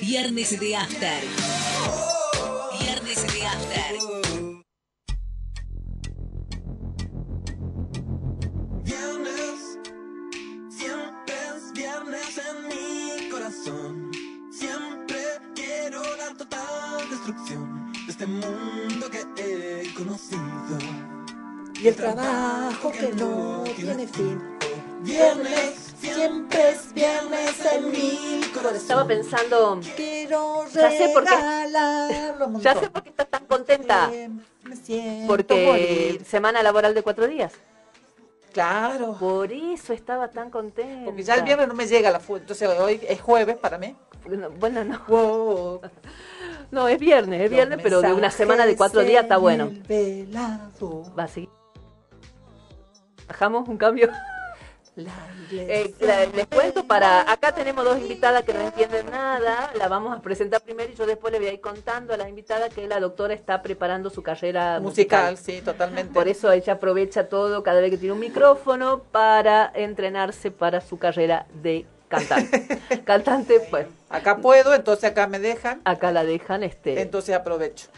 Viernes de After. Y el trabajo que no tiene fin. Viernes, siempre es viernes en mi corazón. Estaba pensando, Quiero Ya sé por qué. ya sé por qué estás tan contenta. Me siento Porque morir. semana laboral de cuatro días. Claro. Por eso estaba tan contenta. Porque ya el viernes no me llega la fuente. Entonces hoy es jueves para mí. No, Bueno, no. Wow. No, es viernes, es viernes, pero de una semana de cuatro días está bueno. Va a seguir. Bajamos un cambio. La Eh, la- les cuento para. Acá tenemos dos invitadas que no entienden nada. La vamos a presentar primero y yo después le voy a ir contando a la invitada que la doctora está preparando su carrera musical. musical, sí, totalmente. Por eso ella aprovecha todo cada vez que tiene un micrófono para entrenarse para su carrera de cantante. cantante, bueno, Acá puedo, entonces acá me dejan. acá la dejan este. Entonces aprovecho.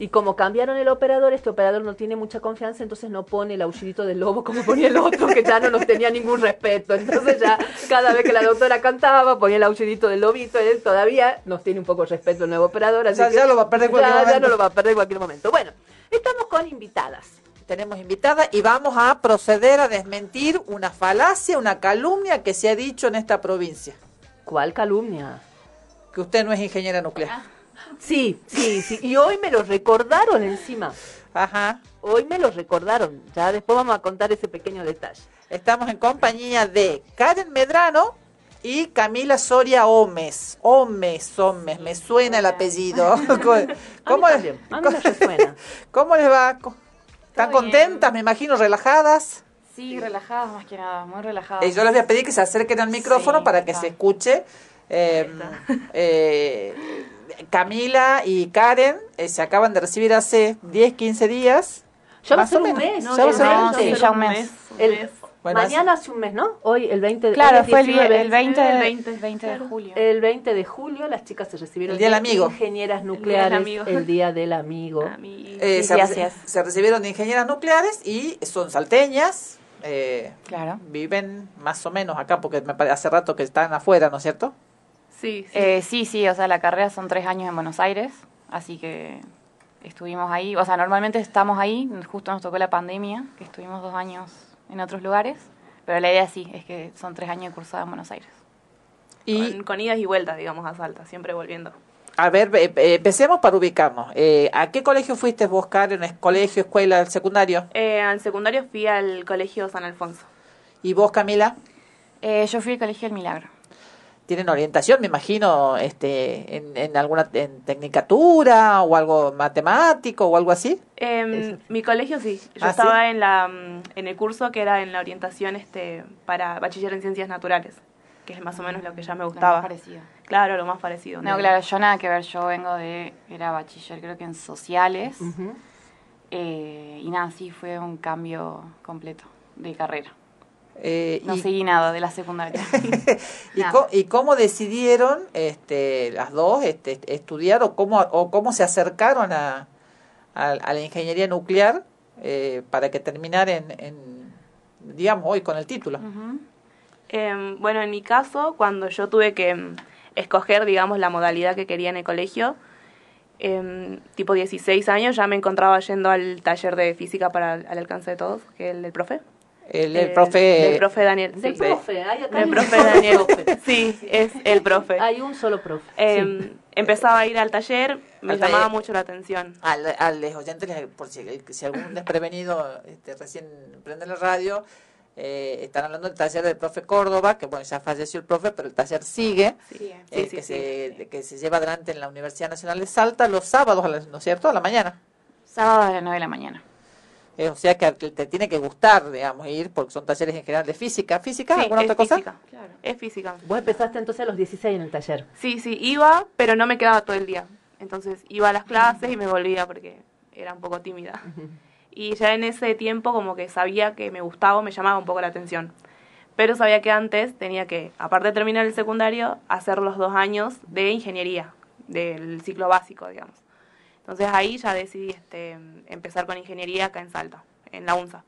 Y como cambiaron el operador, este operador no tiene mucha confianza, entonces no pone el aullidito del lobo como ponía el otro, que ya no nos tenía ningún respeto. Entonces ya cada vez que la doctora cantaba, ponía el aullidito del lobito, él todavía nos tiene un poco de respeto el nuevo operador. así Ya- que ya lo va a perder en cualquier ya- ya momento. no lo va a perder en cualquier momento. Bueno, estamos con invitadas. Tenemos invitada y vamos a proceder a desmentir una falacia, una calumnia que se ha dicho en esta provincia. ¿Cuál calumnia? Que usted no es ingeniera nuclear. Sí, sí, sí. Y hoy me lo recordaron encima. Ajá. Hoy me lo recordaron. Ya después vamos a contar ese pequeño detalle. Estamos en compañía de Karen Medrano y Camila Soria Omes. Omes, Omes, me suena el apellido. ¿Cómo, A mí también, a mí me resuena. ¿Cómo les va? ¿Están contentas, me imagino, relajadas? Sí, relajadas más que nada, muy relajadas. Eh, yo les voy a pedir que se acerquen al micrófono Sí, para que está. se escuche. Eh, eh, Camila y Karen eh, se acaban de recibir hace 10, 15 días. Ya va a ser un mes. Ya va a ser ya un mes. El- Bueno, mañana hace un mes, ¿no? Hoy el 20 de Claro, hoy es fue el, vi- 19. el 20, El de, 20, 20 de julio. El 20 de julio las chicas se recibieron El Día del Amigo. ingenieras del nucleares, Amigo. el día del amigo. A mí- Eh, Sí, se, sí, reci- así es. se recibieron de ingenieras nucleares y son salteñas. eh, Claro. viven más o menos acá porque me parece hace rato que están afuera, ¿no es cierto? Sí, sí. Eh, sí, sí, o sea, la carrera son tres años en Buenos Aires, así que estuvimos ahí. O sea, normalmente estamos ahí, justo nos tocó la pandemia, que estuvimos dos años en otros lugares, pero la idea sí, es que son tres años de cursada en Buenos Aires. Y- con, con idas y vueltas, digamos, a Salta, siempre volviendo. A ver, eh, eh, empecemos para ubicarnos. Eh, ¿A qué colegio fuiste vos, Karen? ¿Es colegio, escuela, secundario? Eh, al secundario fui al colegio San Alfonso. ¿Y vos, Camila? Eh, yo fui al colegio El Milagro. ¿Tienen orientación, me imagino, este, en, en alguna en tecnicatura o algo matemático o algo así? Em, mi colegio sí, yo ¿Ah, sí? estaba en la mm, en el curso que era en la orientación este para bachiller en ciencias naturales, que es más o menos lo que ya me Lo más gustaba. parecido. Claro, lo más parecido. No, claro, yo nada que ver, yo vengo de, era bachiller creo que en sociales, eh, y nada, sí, fue un cambio completo de carrera. Eh, No y, seguí nada de la secundaria. y, co- y cómo decidieron este, las dos este, estudiar o cómo, o cómo se acercaron a, a, a la ingeniería nuclear eh, para que terminaran en, en, digamos, hoy con el título? Em, bueno, en mi caso, cuando yo tuve que em, escoger, digamos, la modalidad que quería en el colegio, em, tipo 16 años, ya me encontraba yendo al taller de física para al alcance de todos, que es el del profe. El, el Eh, profe... Del profe Daniel. Del sí. profe, hay acá Del hay un profe Daniel. profe. Sí, es el profe. Hay un solo profe. Em, sí. Empezaba a ir al taller, me Al taller. llamaba mucho la atención. Al, al los oyentes, les- por si, si algún desprevenido este, recién prende la radio, eh, están hablando del taller del profe Córdoba, que bueno, ya falleció el profe, pero el taller sigue, Sí, eh, sí, que, sí. Se, que se lleva adelante en la Universidad Nacional de Salta los sábados, a ¿no es cierto?, a la mañana. Sábado a las 9 de la mañana. Eh, o sea que te tiene que gustar, digamos, ir, porque son talleres en general de física. ¿Física? Sí, ¿Alguna es otra cosa? física. Es física. Vos empezaste entonces a los 16 en el taller. Sí, sí, iba, pero no me quedaba todo el día. Entonces iba a las clases y me volvía porque era un poco tímida. Y ya en ese tiempo como que sabía que me gustaba, me llamaba un poco la atención. Pero sabía que antes tenía que, aparte de terminar el secundario, hacer los dos años de ingeniería, del ciclo básico, digamos. Entonces ahí ya decidí este, empezar con ingeniería acá en Salta, en la UNSA.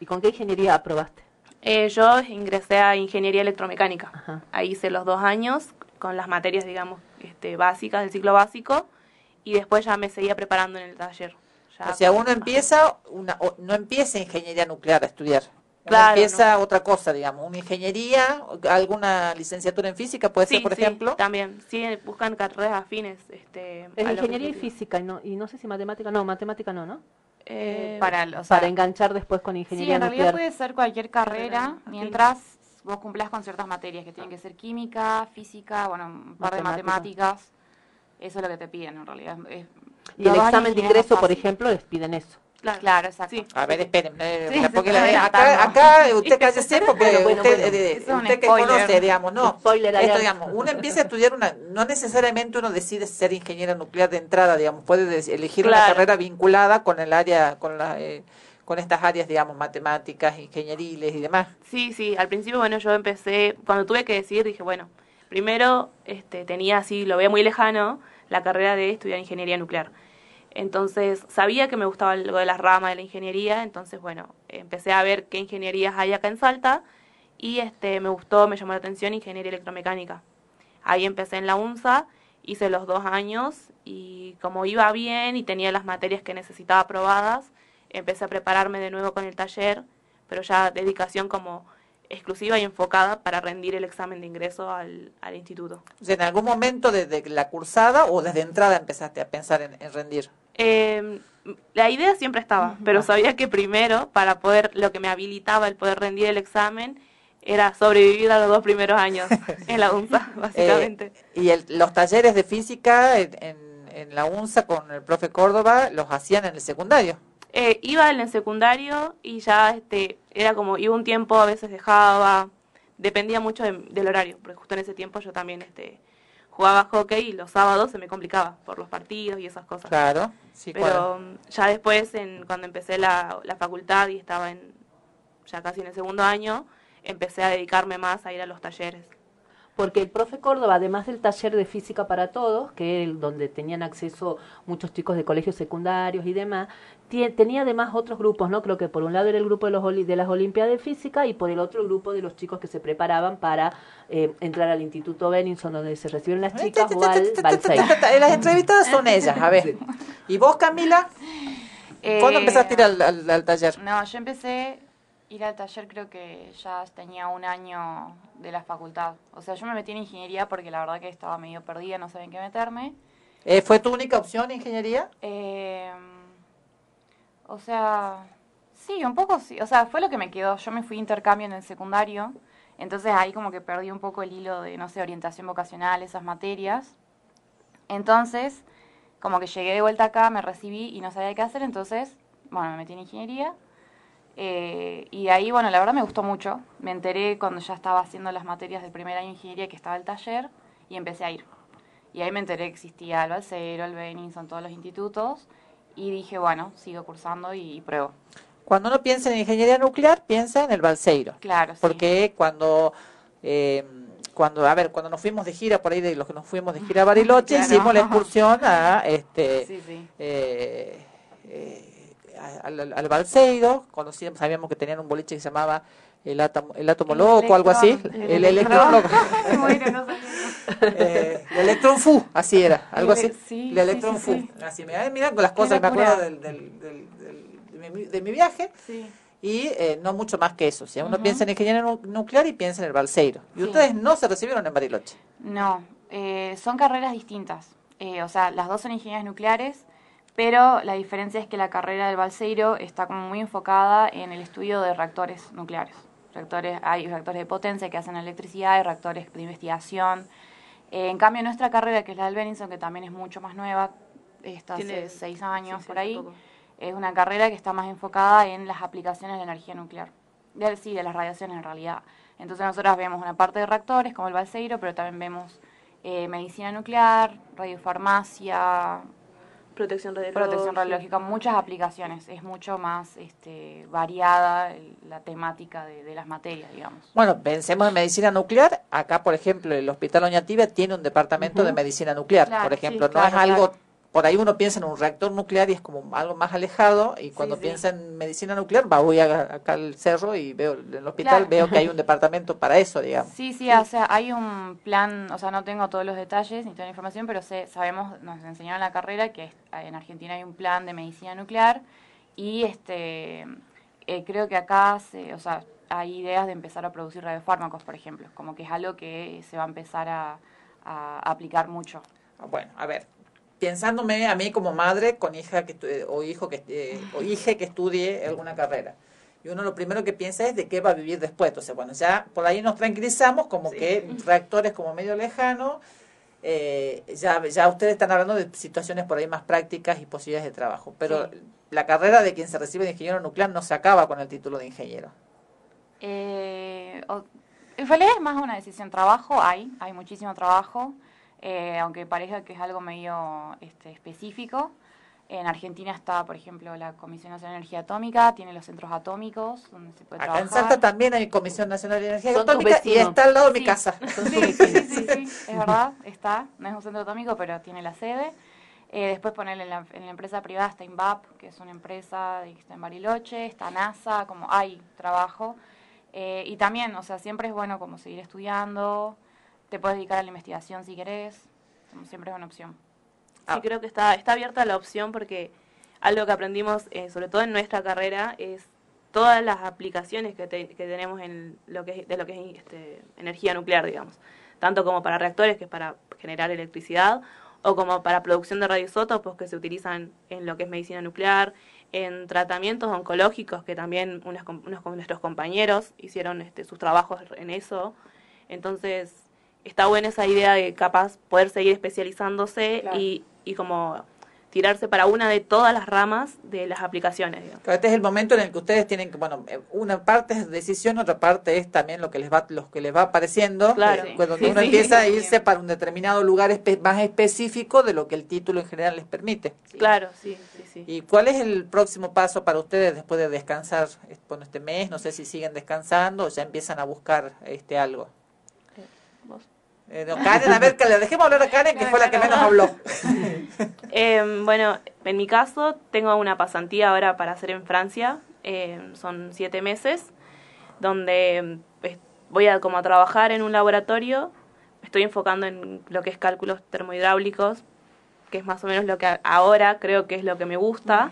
¿Y con qué ingeniería aprobaste? Eh, yo ingresé a ingeniería electromecánica. Ajá. Ahí hice los dos años con las materias, digamos, este, básicas del ciclo básico y después ya me seguía preparando en el taller. Ya O sea, uno empieza, una, o- no empieza ingeniería nuclear a estudiar. Claro, empieza otra cosa, digamos, una ingeniería, alguna licenciatura en física, puede Sí, ser, por sí, ejemplo. también. Sí, buscan carreras afines. Este, Es a ingeniería y física, y no, y no sé si matemática, no, matemática no, ¿no? Eh, para, o sea, Para enganchar después con sí, ingeniería en realidad puede ser cualquier carrera Carrera, mientras vos cumplas con ciertas materias que tienen que ser química, física, bueno, un par de Matemática. matemáticas. Eso es lo que te piden en realidad. Es- Y el examen de ingreso, por ejemplo, les piden eso. Claro, Claro, exacto. Sí. A ver, esperen, eh, Sí, porque la- acá, acá usted cállese porque Bueno, bueno, usted, bueno. eh, es usted que spoiler. conoce, digamos, no. Spoiler Esto, digamos, uno empieza a estudiar una, no necesariamente uno decide ser ingeniero nuclear de entrada, digamos, puede elegir una Claro. carrera vinculada con el área, con la, eh, con estas áreas, digamos, matemáticas, ingenieriles y demás. Sí, sí, al principio, bueno, yo empecé, cuando tuve que decidir, dije, bueno, primero este, tenía así, lo veía muy lejano, la carrera de estudiar ingeniería nuclear. Entonces, sabía que me gustaba algo de las ramas de la ingeniería, entonces, bueno, empecé a ver qué ingenierías hay acá en Salta y este, me gustó, me llamó la atención ingeniería electromecánica. Ahí empecé en la UNSA, hice los dos años y como iba bien y tenía las materias que necesitaba aprobadas, empecé a prepararme de nuevo con el taller, pero ya dedicación como exclusiva y enfocada para rendir el examen de ingreso al, instituto. En algún momento desde la cursada o desde entrada empezaste a pensar en, en rendir. Eh, la idea siempre estaba, pero sabía que primero, para poder, lo que me habilitaba el poder rendir el examen, era sobrevivir a los dos primeros años en la UNSA, básicamente. Eh, y el- los talleres de física en, en- en la UNSA con el profe Córdoba los hacían en el secundario. Eh, iba en el secundario y ya este era como iba un tiempo a veces dejaba dependía mucho de- del horario porque justo en ese tiempo yo también este jugaba hockey y los sábados se me complicaba por los partidos y esas cosas Claro. Sí, pero mm, ya después en cuando empecé la, la facultad y estaba en ya casi en el segundo año empecé a dedicarme más a ir a los talleres Porque el profe Córdoba, además del taller de física para todos, que es donde tenían acceso muchos chicos de colegios secundarios y demás, tenía además otros grupos, ¿no? Creo que por un lado era el grupo de, los, oli- de las Olimpiadas de Física y por el otro el grupo de los chicos que se preparaban para eh, entrar al Instituto Benninson, donde se reciben las chicas, o al. Las entrevistadas son ellas, a ver. ¿Y vos, Camila? ¿Cuándo Eh, empezaste a ir al, al- al taller? No, yo empecé Ir al taller creo que ya tenía un año de la facultad. O sea, yo me metí en ingeniería porque la verdad que estaba medio perdida, no sabía en qué meterme. Eh, ¿Fue tu única opción ingeniería? Eh, o sea, sí, un poco sí. O sea, fue lo que me quedó. Yo me fui a intercambio en el secundario. Entonces ahí como que perdí un poco el hilo de, no sé, orientación vocacional, esas materias. Entonces, como que llegué de vuelta acá, me recibí y no sabía qué hacer, entonces, bueno, me metí en ingeniería. Eh, y ahí, bueno, la verdad me gustó mucho. Me enteré cuando ya estaba haciendo las materias del primer año de ingeniería que estaba el taller y empecé a ir. Y ahí me enteré que existía el Balcero, el Beninson, todos los institutos. Y dije, bueno, sigo cursando y, y pruebo. Cuando uno piensa en ingeniería nuclear, piensa en el Balseiro. Claro, sí. Porque cuando, eh, cuando, a ver, cuando nos fuimos de gira, por ahí de los que nos fuimos de gira a Bariloche, Claro. hicimos la excursión a este Sí, sí. eh, eh, al, al Balseiro, conocíamos, sabíamos que tenían un boliche que se llamaba el átomo, el átomo El loco, algo así, electrón, el, el electrón loco. bueno, no sabía. Eh, el Electron Fu, así era, algo así. sí, el sí, sí, Fu. sí. Así, mira, mira con las cosas que me acuerdo del, del- del- de, mi, de mi viaje. Y eh, no mucho más que eso. Si uno piensa en ingeniería nu- nuclear y piensa en el Balseiro. Y ustedes no se recibieron en Bariloche. No, eh, son carreras distintas. Eh, o sea, las dos son ingenierías nucleares, pero la diferencia es que la carrera del Balseiro está como muy enfocada en el estudio de reactores nucleares. Reactores, hay reactores de potencia que hacen electricidad, hay reactores de investigación. Eh, en cambio, nuestra carrera, que es la del Benison, que también es mucho más nueva, está hace seis años sí, por ahí, es una carrera que está más enfocada en las aplicaciones de la energía nuclear. De, sí, de las radiaciones en realidad. Entonces nosotros vemos una parte de reactores, como el Balseiro, pero también vemos eh, medicina nuclear, radiofarmacia, Protección radiológica. protección radiológica, muchas aplicaciones. Es mucho más este, variada el- la temática de, de las materias, digamos. Bueno, pensemos en medicina nuclear. Acá, por ejemplo, el Hospital Oñativia tiene un departamento de medicina nuclear. Claro, por sí, ejemplo, no claro, es algo... claro. Por ahí uno piensa en un reactor nuclear y es como algo más alejado. Y cuando sí. piensa en medicina nuclear, va, voy a- acá al cerro y veo en el hospital, Claro. veo que hay un departamento para eso, digamos. Sí, sí, o sea, hay un plan, o sea, no tengo todos los detalles ni toda la información, pero sé, sabemos, nos enseñaron en la carrera que en Argentina hay un plan de medicina nuclear y este eh, creo que acá se, o sea, hay ideas de empezar a producir radiofármacos, por ejemplo, como que es algo que se va a empezar a, a aplicar mucho. Ah, Bueno, a ver, pensándome a mí como madre con hija que eh, o hijo que eh, o hija que estudie alguna carrera. Y uno lo primero que piensa es de qué va a vivir después. Entonces, bueno, ya por ahí nos tranquilizamos como que reactores como medio lejano, eh, ya, ya ustedes están hablando de situaciones por ahí más prácticas y posibilidades de trabajo. Pero Sí. la carrera de quien se recibe de ingeniero nuclear no se acaba con el título de ingeniero. Eh, o- en realidad es más una decisión. Trabajo hay, hay muchísimo trabajo, eh, aunque parezca que es algo medio este, específico. En Argentina está, por ejemplo, la Comisión Nacional de Energía Atómica, tiene los centros atómicos donde se puede Acá en trabajar. Salta también hay Comisión Nacional de Energía Son Atómica y está al lado de mi casa. Sí, sí, sí, sí, sí, es verdad, está. No es un centro atómico, pero tiene la sede. Eh, después ponerle en la, en la empresa privada está INVAP, que es una empresa de- que está en Bariloche, está NASA, como hay trabajo. Eh, y también, o sea, siempre es bueno como seguir estudiando, te puedes dedicar a la investigación si querés, como siempre es una opción. Sí, creo que está, está abierta la opción porque algo que aprendimos, eh, sobre todo en nuestra carrera, es todas las aplicaciones que, te- que tenemos en lo que es, de lo que es este, energía nuclear, digamos. Tanto como para reactores, que es para generar electricidad, o como para producción de radioisótopos, que se utilizan en lo que es medicina nuclear, en tratamientos oncológicos, que también unos, unos con nuestros compañeros hicieron este, sus trabajos en eso. Entonces, está buena esa idea de capaz poder seguir especializándose Claro. y, y como tirarse para una de todas las ramas de las aplicaciones. digamos. Claro, Este es el momento en el que ustedes tienen que, bueno, eh, una parte es decisión, otra parte es también lo que les va, lo que les va apareciendo, Claro. eh, cuando Sí, uno sí. empieza a irse para un determinado lugar espe- más específico de lo que el título en general les permite. Claro, sí, sí, sí. ¿Y cuál es el próximo paso para ustedes después de descansar eh, bueno, este mes? No sé si siguen descansando o ya empiezan a buscar este algo. ¿Vos? Eh, no, Karen, a ver, que le dejemos hablar a Karen, que fue la que menos habló. Eh, bueno, en mi caso tengo una pasantía ahora para hacer en Francia, eh, son siete meses, donde eh, voy a como a trabajar en un laboratorio, me estoy enfocando en lo que es cálculos termohidráulicos, que es más o menos lo que ahora creo que es lo que me gusta,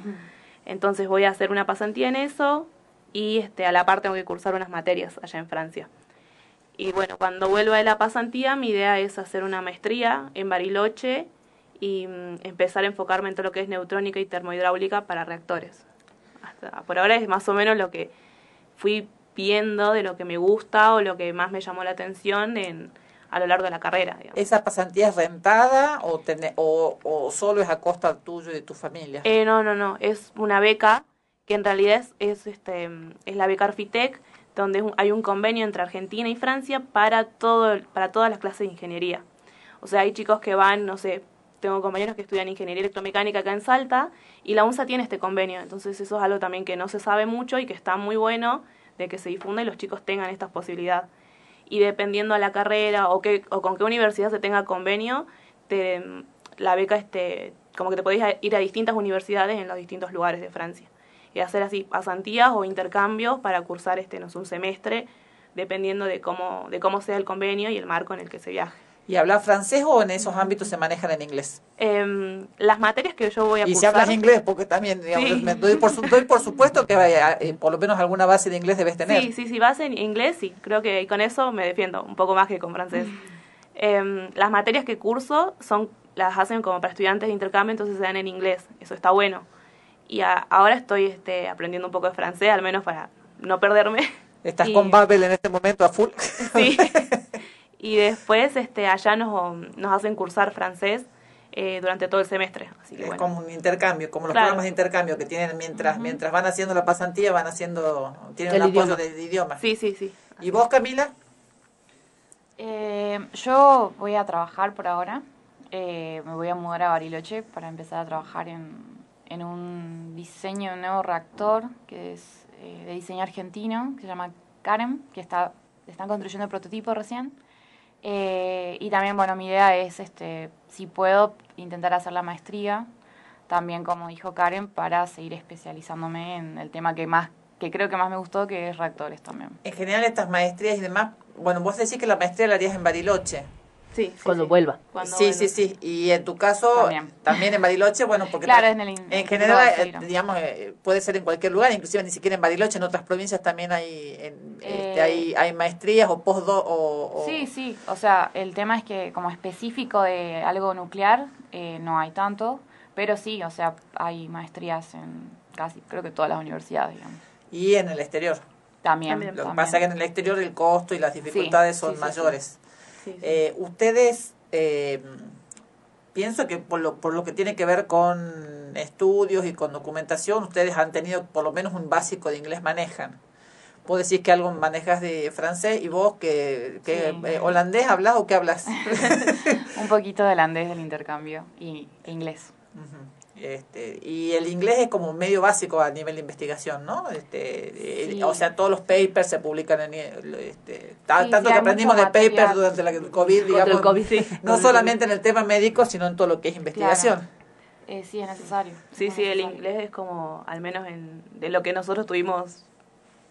entonces voy a hacer una pasantía en eso, y este, a la par tengo que cursar unas materias allá en Francia. Y bueno, cuando vuelva de la pasantía, mi idea es hacer una maestría en Bariloche y mm, empezar a enfocarme en todo lo que es neutrónica y termohidráulica para reactores. Hasta por ahora es más o menos lo que fui viendo de lo que me gusta o lo que más me llamó la atención en, a lo largo de la carrera. digamos. ¿Esa pasantía es rentada o, o, o solo es a costa tuyo y de tu familia? Eh, no, no, no, es una beca que en realidad es, es, este, es la beca Arfitec, donde hay un convenio entre Argentina y Francia para, todo, para todas las clases de ingeniería. O sea, hay chicos que van, no sé, tengo compañeros que estudian ingeniería electromecánica acá en Salta y la UNSA tiene este convenio. Entonces eso es algo también que no se sabe mucho y que está muy bueno de que se difunda y los chicos tengan esta posibilidad. Y dependiendo a la carrera o, que, o con qué universidad se tenga convenio, te, la beca este, como que te podés ir a distintas universidades en los distintos lugares de Francia. Y hacer así pasantías o intercambios para cursar este, no sé, un semestre, dependiendo de cómo, de cómo sea el convenio y el marco en el que se viaje. ¿Y hablas francés o en esos ámbitos se manejan en inglés? Em, las materias que yo voy a Y si cursar... hablas inglés, porque también, digamos, Sí. me doy, por, su- doy por supuesto que vaya, eh, por lo menos alguna base de inglés debes tener. Sí, sí, sí, base en inglés, sí. Creo que con eso me defiendo un poco más que con francés. Em, las materias que curso son las hacen como para estudiantes de intercambio, entonces se dan en inglés. Eso está bueno. Y a- ahora estoy este, aprendiendo un poco de francés, al menos para no perderme. Estás Y- con Babel en este momento a full. Sí. y después este, allá nos, nos hacen cursar francés eh, durante todo el semestre. Así que Es bueno. como un intercambio, como los Claro. programas de intercambio que tienen mientras mientras van haciendo la pasantía, van haciendo, tienen El un apoyo idioma. de, de idioma. Sí, sí, sí. ¿Y vos, Camila? Eh, yo voy a trabajar por ahora. Eh, me voy a mudar a Bariloche para empezar a trabajar en, en un diseño de un nuevo reactor que es eh, de diseño argentino, que se llama Karen, que está están construyendo el prototipo recién. Eh, y también, bueno, mi idea es, este, si puedo, intentar hacer la maestría, también como dijo Karen, para seguir especializándome en el tema que más, que creo que más me gustó, que es reactores también. En general estas maestrías y demás, bueno, vos decís que la maestría la harías en Bariloche. Sí, Cuando vuelva. Cuando sí, vuelva. sí, sí. Y en tu caso, también, También. en Bariloche, bueno, porque Claro, en el general, eh, digamos, eh, puede ser en cualquier lugar, inclusive ni siquiera en Bariloche, en otras provincias también hay, en- este, Eh, hay, hay maestrías o postdo o, o- Sí, sí, o sea, el tema es que como específico de algo nuclear eh, no hay tanto, pero sí, o sea, hay maestrías en casi, creo que todas las universidades, digamos. y en el exterior. También. También. Lo que también. pasa es que en el exterior el costo y las dificultades son sí, sí, mayores. Sí, sí. Eh, ustedes, eh, pienso que por lo, por lo que tiene que ver con estudios y con documentación, ustedes han tenido por lo menos un básico de inglés manejan. Vos decís que algo manejas de francés y vos que, que Sí. eh, holandés hablas o qué hablas. Un poquito de holandés del intercambio y inglés. Este, y el inglés es como medio básico a nivel de investigación, ¿no? Este, eh, Sí. O sea, todos los papers se publican en... Este, Sí, tanto sí, que aprendimos de papers material. durante la COVID, digamos, el COVID, sí. no solamente en el tema médico, sino en todo lo que es investigación. Eh, sí, es necesario. Sí, es sí, el inglés es como, al menos en, de lo que nosotros tuvimos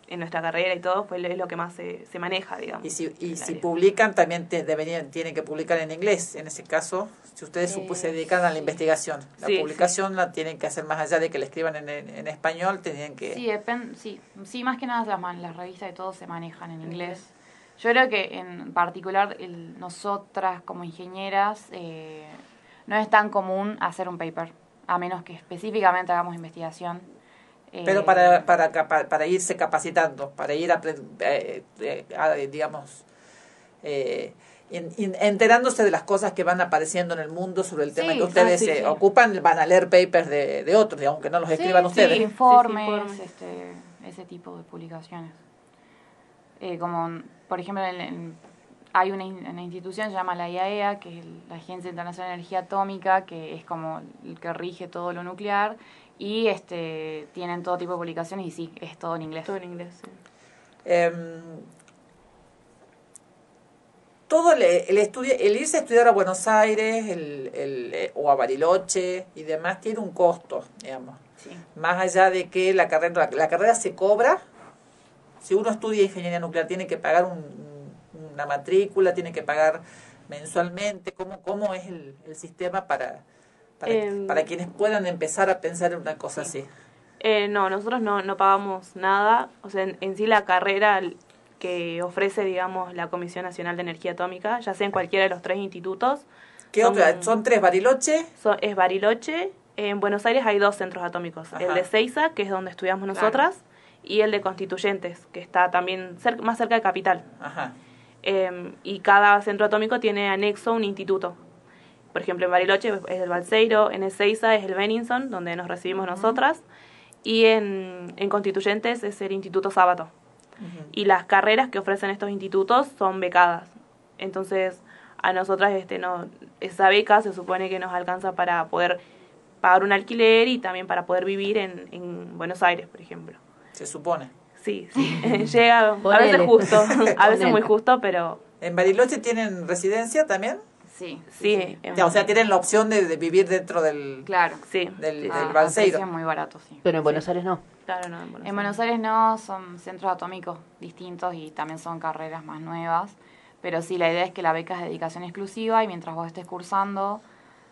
en nuestra carrera y todo, pues es lo que más se, se maneja, digamos. Y si, y si área. publican, también te- deberían, tienen que publicar en inglés. En ese caso, si ustedes se Eh, dedican a la investigación, la Sí, publicación la tienen que hacer más allá de que la escriban en, en, en español, tienen que... Sí, depen- sí, sí, más que nada las, man- las revistas y todo se manejan en inglés. Yo creo que en particular el- nosotras como ingenieras eh, no es tan común hacer un paper, a menos que específicamente hagamos investigación. Eh, Pero para, para, capa- para irse capacitando, para ir, eh, eh, a- digamos, eh, in- in- enterándose de las cosas que van apareciendo en el mundo sobre el tema Sí, que ustedes ah, sí, eh, sí. ocupan, van a leer papers de, de otros, aunque no los escriban sí, ustedes. informes, Sí, sí, informes. Este, ese tipo de publicaciones. Eh, como, por ejemplo, en- en- hay una, in- una institución que se llama la IAEA, que es la Agencia Internacional de Energía Atómica, que es como el que rige todo lo nuclear, y este tienen todo tipo de publicaciones, y sí, es todo en inglés. Todo en inglés, sí. Em, todo el, el estudio, el irse a estudiar a Buenos Aires el, el, eh, o a Bariloche y demás tiene un costo, digamos. Sí. Más allá de que la carrera, la carrera se cobra, si uno estudia ingeniería nuclear tiene que pagar un- un- una matrícula, tiene que pagar mensualmente, ¿cómo, cómo es el, el sistema para, para, Em, para quienes puedan empezar a pensar en una cosa así? Eh, no, nosotros no, no pagamos nada. O sea, en, en sí la carrera que ofrece, digamos, la Comisión Nacional de Energía Atómica, ya sea en cualquiera de los tres institutos. ¿Qué son- otra? Son tres, Bariloche. son- es Bariloche. En Buenos Aires hay dos centros atómicos. El de Ceiza, que es donde estudiamos Claro. nosotras, y el de Constituyentes, que está también cer- más cerca de Capital. Ajá. Eh, y cada centro atómico tiene anexo un instituto. Por ejemplo, en Bariloche es el Balseiro, en Ezeiza es el Benninson, donde nos recibimos nosotras, y en, en Constituyentes es el Instituto Sábato. Y las carreras que ofrecen estos institutos son becadas. Entonces, a nosotras este no esa beca se supone que nos alcanza para poder pagar un alquiler y también para poder vivir en, en Buenos Aires, por ejemplo. Se supone. Sí, sí. Llega a veces justo, a veces Ponele. muy justo, pero ¿En Bariloche tienen residencia también? Sí, sí. O sea, o sea, tienen la opción de, de vivir dentro del, claro. Sí, del, Ah, del Balseiro. muy barato, sí. Pero en Buenos Aires no. claro, no, en Buenos En Buenos Aires no, son centros atómicos distintos y también son carreras más nuevas. Pero sí, la idea es que la beca es de dedicación exclusiva y mientras vos estés cursando,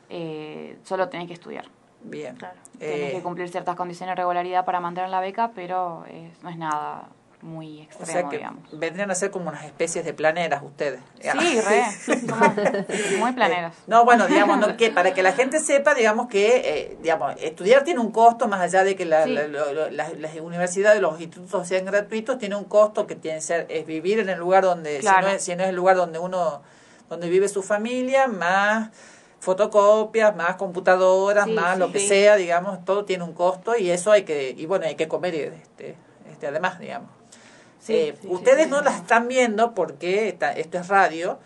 eh, solo tenés que estudiar. Bien. Claro. Tenés Eh, que cumplir ciertas condiciones de regularidad para mantener la beca, pero eh, no es nada muy o extremo, sea que digamos. vendrían a ser como unas especies de planeras ustedes. Sí, re. Somos muy planeras. No, bueno, digamos, no, que para que la gente sepa, digamos que, eh, digamos, estudiar tiene un costo, más allá de que la- Sí. la- las, las universidades, los institutos sean gratuitos, tiene un costo que tiene que ser, es vivir en el lugar donde, Claro. si, no es, si no es el lugar donde uno, donde vive su familia, más fotocopias, más computadoras, Sí, más sí. lo que sea, digamos, todo tiene un costo y eso hay que, y bueno, hay que comer este, este además, digamos. Sí, Eh, sí, ustedes sí. no las están viendo porque esta- esto es radio,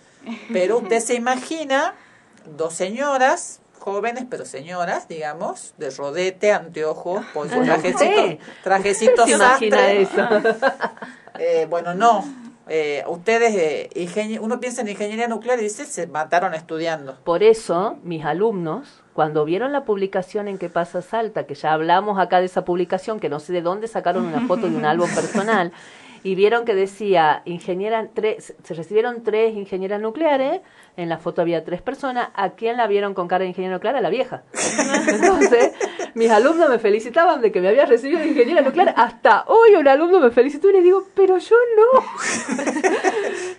pero usted se imagina dos señoras jóvenes, pero señoras, digamos, de rodete, anteojos, con su trajecito, Sí. trajecito ¿Se imagina sastre. eso? Eh, bueno, no. Eh, ustedes, eh, uno piensa en ingeniería nuclear y dice, se mataron estudiando. Por eso, mis alumnos, cuando vieron la publicación en Que pasa Salta, que ya hablamos acá de esa publicación, que no sé de dónde sacaron una foto de un álbum personal, y vieron que decía, ingeniera, tres, se recibieron tres ingenieras nucleares, en la foto había tres personas, ¿a quién la vieron con cara de ingeniera nuclear? A la vieja. Entonces, mis alumnos me felicitaban de que me había recibido de ingeniera nuclear, hasta hoy un alumno me felicitó y le digo, pero yo no.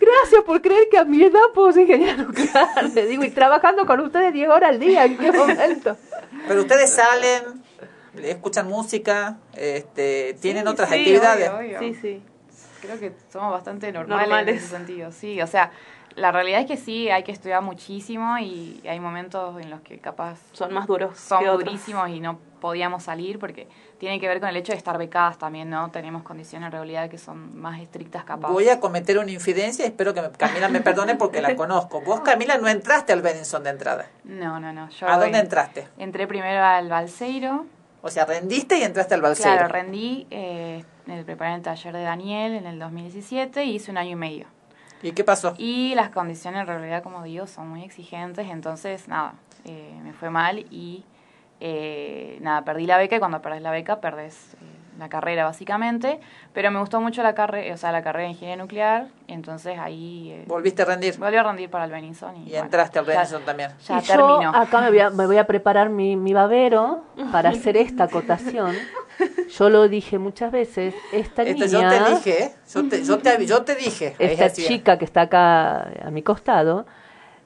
Gracias por creer que a mi edad puedo ser ingeniera nuclear. Le digo, y trabajando con ustedes 10 horas al día, ¿en qué momento? Pero ustedes salen, escuchan música, este, tienen otras sí, actividades. obvio, obvio. Sí, sí. Creo que somos bastante normales, Normales. en ese sentido, sí. O sea, la realidad es que sí, hay que estudiar muchísimo y hay momentos en los que capaz Son más duros. son que otros. durísimos y no podíamos salir porque tiene que ver con el hecho de estar becadas también, ¿no? Tenemos condiciones en realidad que son más estrictas capaz. Voy a cometer una infidencia y espero que me- Camila me perdone porque la conozco. Vos, Camila, no entraste al Benson de entrada. No, no, no. Yo ¿A dónde entraste? Entré primero al Balseiro. O sea, rendiste y entraste al Balseiro. Claro, rendí, eh, me preparé en el taller de Daniel en el 2017 y hice un año y medio. ¿Y qué pasó? Y las condiciones en realidad, como digo, son muy exigentes, entonces nada, eh, me fue mal y eh, nada, perdí la beca y cuando perdés la beca perdés eh, la carrera básicamente, pero me gustó mucho la carrera, o sea, la carrera de ingeniería nuclear, entonces ahí eh, Volviste a rendir. volví a rendir para el Benison y, Y bueno, entraste al ya- Benson también. Ya Y terminó. Yo acá me voy, a, me voy a preparar mi, mi babero para hacer esta acotación. Yo lo dije muchas veces, esta Esto niña, yo te dije, ¿eh? yo te, yo te, yo te dije. esta chica que está acá a mi costado,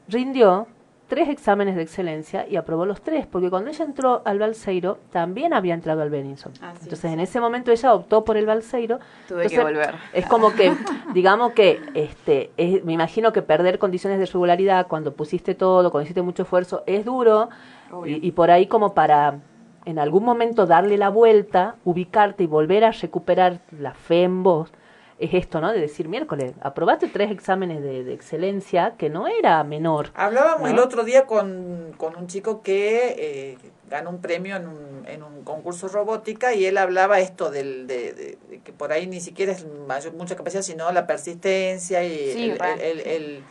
rindió tres exámenes de excelencia y aprobó los tres, porque cuando ella entró al Balseiro, también había entrado al Benninson. Sí. Entonces, en ese momento ella optó por el Balseiro. Tuve que volver. Es como que, digamos que, este, es- me imagino que perder condiciones de regularidad cuando pusiste todo, cuando hiciste mucho esfuerzo, es duro. Y por ahí como para en algún momento darle la vuelta, ubicarte y volver a recuperar la fe en vos, es esto, ¿no? De decir, miércoles, aprobaste tres exámenes de, de excelencia, que no era menor. Hablábamos ¿no? el otro día con, con un chico que eh, ganó un premio en un, en un concurso robótica y él hablaba esto del, de, de- de que por ahí ni siquiera es mayor, mucha capacidad, sino la persistencia y Sí, el, el- el- el-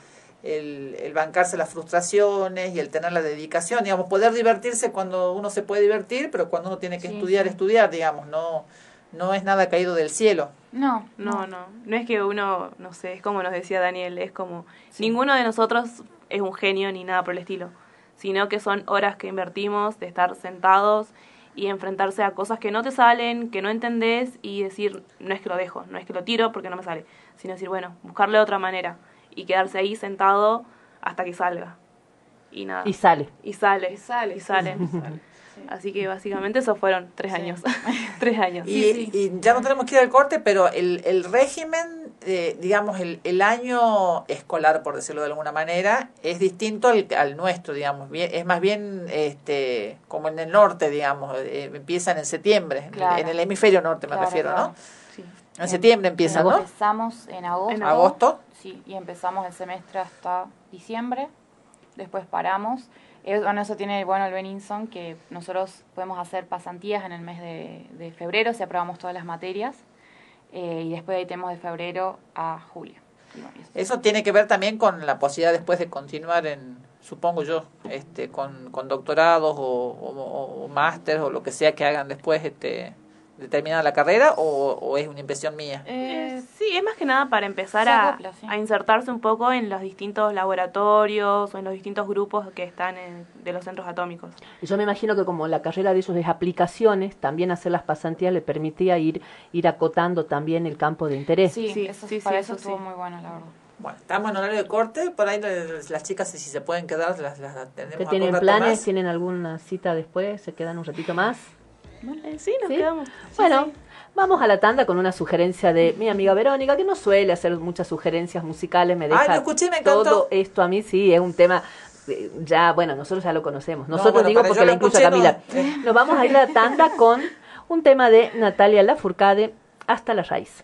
el- el bancarse las frustraciones y el tener la dedicación, digamos, poder divertirse cuando uno se puede divertir, pero cuando uno tiene que Sí, estudiar, sí. estudiar, digamos, no, no es nada caído del cielo. No, No, no. No es que uno, no sé, es como nos decía Daniel, es como ninguno de nosotros es un genio ni nada por el estilo, sino que son horas que invertimos de estar sentados y enfrentarse a cosas que no te salen, que no entendés y decir, no es que lo dejo, no es que lo tiro porque no me sale, sino decir, bueno, buscarle otra manera y quedarse ahí sentado hasta que salga. Y nada. Y sale. Y sale. Y sale. Y sale. Así que básicamente esos fueron tres Sí. años. tres años. Y, y ya no tenemos que ir al corte, pero el, el régimen, eh, digamos, el, el año escolar, por decirlo de alguna manera, es distinto al, al nuestro, digamos. Bien, es más bien este, como en el norte, digamos. eh, empiezan en septiembre, en el- Claro. en el hemisferio norte me Claro, refiero, claro. ¿no? Sí. En septiembre empiezan, ¿no? Empezamos en agosto. En agosto. Sí, y empezamos el semestre hasta diciembre. Después paramos. Bueno, eso tiene bueno el Beninson, que nosotros podemos hacer pasantías en el mes de, febrero si aprobamos todas las materias. Eh, y después ahí tenemos de febrero a julio. Eso. Tiene que ver también con la posibilidad después de continuar en, supongo yo, este, con, con doctorados o, o, o máster o lo que sea que hagan después este, terminar la carrera o, o es una impresión mía. Eh, sí, es más que nada para empezar a, acopla, sí. a insertarse un poco en los distintos laboratorios o en los distintos grupos que están en- de los centros atómicos. Y Yo me imagino que como la carrera de ellos es aplicaciones, también hacer las pasantías le permitía ir, ir acotando también el campo de interés. Sí, Sí, eso, sí, sí, para eso eso estuvo sí. muy bueno, la verdad. Bueno, estamos en horario de corte, por ahí las, las chicas si se pueden quedar las, las atendemos ¿Ustedes a tienen planes? más. ¿Tienen alguna cita después? ¿Se quedan un ratito más? Vale, sí, nos ¿Sí? quedamos. Bueno, vamos a la tanda con una sugerencia de mi amiga Verónica, que no suele hacer muchas sugerencias musicales, me Ay, deja lo escuché, me encantó. todo esto a mí sí, es un tema eh, ya, bueno, nosotros ya lo conocemos. Nosotros bueno, digo porque la lo incluyo a Camila. no. Nos vamos a ir a la tanda con un tema de Natalia Lafourcade, Hasta la raíz.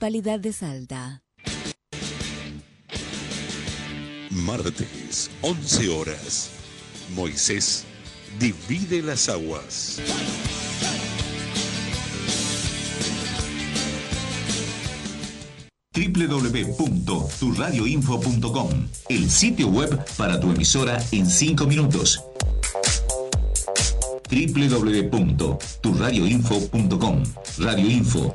Municipalidad de Salta. Martes, 11 horas. Moisés divide las aguas. www.turradioinfo.com, el sitio web para tu emisora en 5 minutos. www.turradioinfo.com, Radio Info,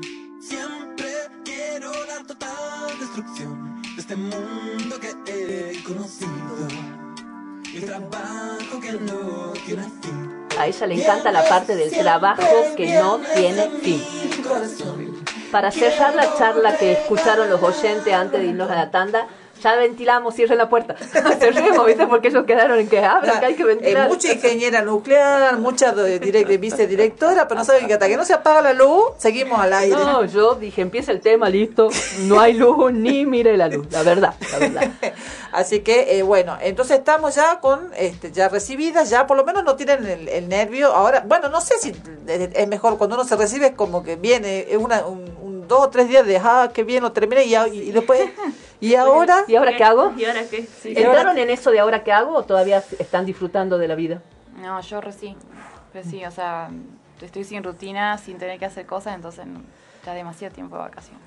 Siempre quiero la total destrucción de este mundo que he conocido. El trabajo que no tiene fin. A ella le encanta la parte del trabajo que no tiene fin. Para cerrar la charla que escucharon los oyentes antes de irnos a la tanda, ya ventilamos, cierren la puerta. Cerremos, ¿viste? Porque ellos quedaron en que abran, que hay que Eh, ventilar. mucha ingeniera nuclear, mucha direct- vicedirectora, pero no saben que hasta que no se apaga la luz, seguimos al aire. No, yo dije, empieza el tema, listo. No hay luz, ni mire la luz. La verdad, la verdad. Así que, eh, bueno, entonces estamos ya con, este, ya recibidas, ya por lo menos no tienen el, el nervio. Ahora, bueno, no sé si es mejor cuando uno se recibe, es como que viene es una, un, un dos o tres días de, ah, qué bien, lo terminé y, a- y después, y ahora... ¿Y ahora qué hago? ¿Y ahora qué? Sí. ¿Entraron en eso de ahora qué hago o todavía están disfrutando de la vida? No, yo recién. Recién, o sea, estoy sin rutina, sin tener que hacer cosas, entonces no, ya demasiado tiempo de vacaciones.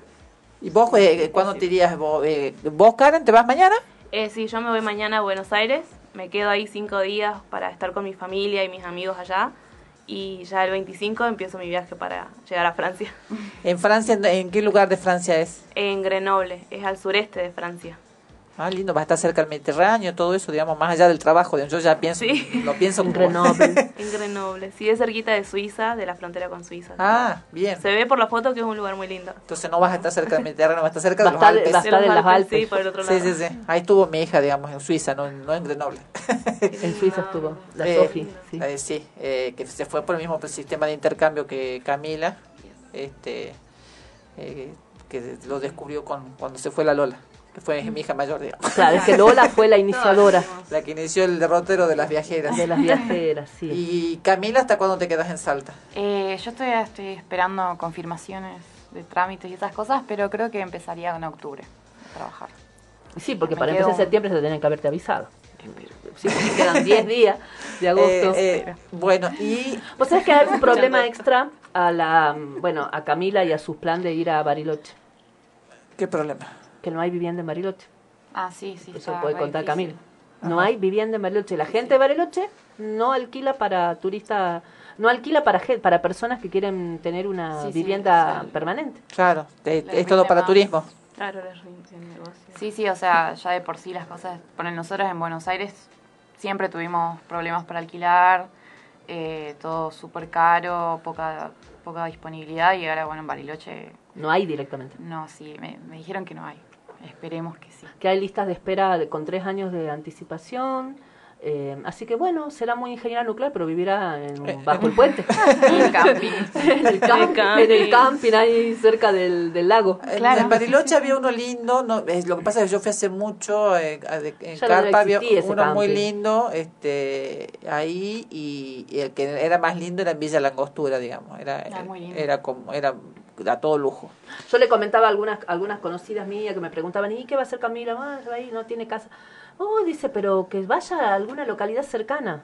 ¿Y vos, eh, cuándo te irías? Vos, eh, ¿Vos, Karen, te vas mañana? Eh, sí, yo me voy mañana a Buenos Aires. Me quedo ahí cinco días para estar con mi familia y mis amigos allá. Y ya el 25 empiezo mi viaje para llegar a Francia. ¿En Francia? ¿En, qué lugar de Francia es? En Grenoble, es al sureste de Francia. Ah, lindo, vas a estar cerca del Mediterráneo, todo eso, digamos, más allá del trabajo. Yo ya pienso, lo pienso como... En Grenoble. Sí, es cerquita de Suiza, de la frontera con Suiza. Ah, bien. Se ve por la foto que es un lugar muy lindo. Entonces no vas a estar cerca del Mediterráneo, vas a estar cerca de los Alpes. va a estar en los Alpes, sí, por el otro Sí, lado. sí, sí. Ahí estuvo mi hija, digamos, en Suiza, no, no en Grenoble. En Suiza estuvo, la Eh, Sofi. Sí. eh, sí, eh, que se fue por el mismo sistema de intercambio que Camila, este, eh, que lo descubrió con, cuando se fue la Lola, fue mi hija mayor, digamos. Claro, es que Lola fue la iniciadora. La que inició el derrotero de las viajeras. De las viajeras, sí. Y Camila, ¿hasta cuándo te quedas en Salta? Eh, yo estoy, estoy esperando confirmaciones de trámites y esas cosas, pero creo que empezaría en octubre a trabajar. Sí, porque Me para empezar septiembre se tenían que haberte avisado. Sí, porque quedan 10 días de agosto. Eh, eh, bueno, y... ¿Vos sabés que hay un problema extra a la, bueno, a Camila y a sus planes de ir a Bariloche? ¿Qué problema? Que no hay vivienda en Bariloche. Ah, sí, sí. Eso puede contar difícil. Camila. No hay vivienda en Bariloche. La gente de Bariloche no alquila para turistas, no alquila para para personas que quieren tener una Sí, vivienda sí. permanente. Claro, La es todo para más- turismo. Claro, les rinde negocio. Sí, sí, o sea, ya de por sí las cosas, ponen nosotros en Buenos Aires siempre tuvimos problemas para alquilar, eh, todo súper caro, poca poca disponibilidad y ahora, bueno, en Bariloche... No hay directamente. No, sí, me, me dijeron que no hay. Esperemos que sí. Que hay listas de espera de- con tres años de anticipación. eh, así que bueno, será muy ingeniera nuclear, pero vivirá en- bajo el puente. En el camping. en, el camp- en el camping, ahí cerca del, del lago. En- En Bariloche había uno lindo, no, es, lo que pasa es que yo fui hace mucho, eh, en Ya no Carpa había uno muy camping. lindo este ahí y, y el que era más lindo era en Villa Langostura, digamos, era, Ah, muy lindo. era como, era a todo lujo. Yo le comentaba a algunas, algunas conocidas mías que me preguntaban, ¿y qué va a hacer Camila? Ah, ahí, no tiene casa. Oh, dice, pero que vaya a alguna localidad cercana.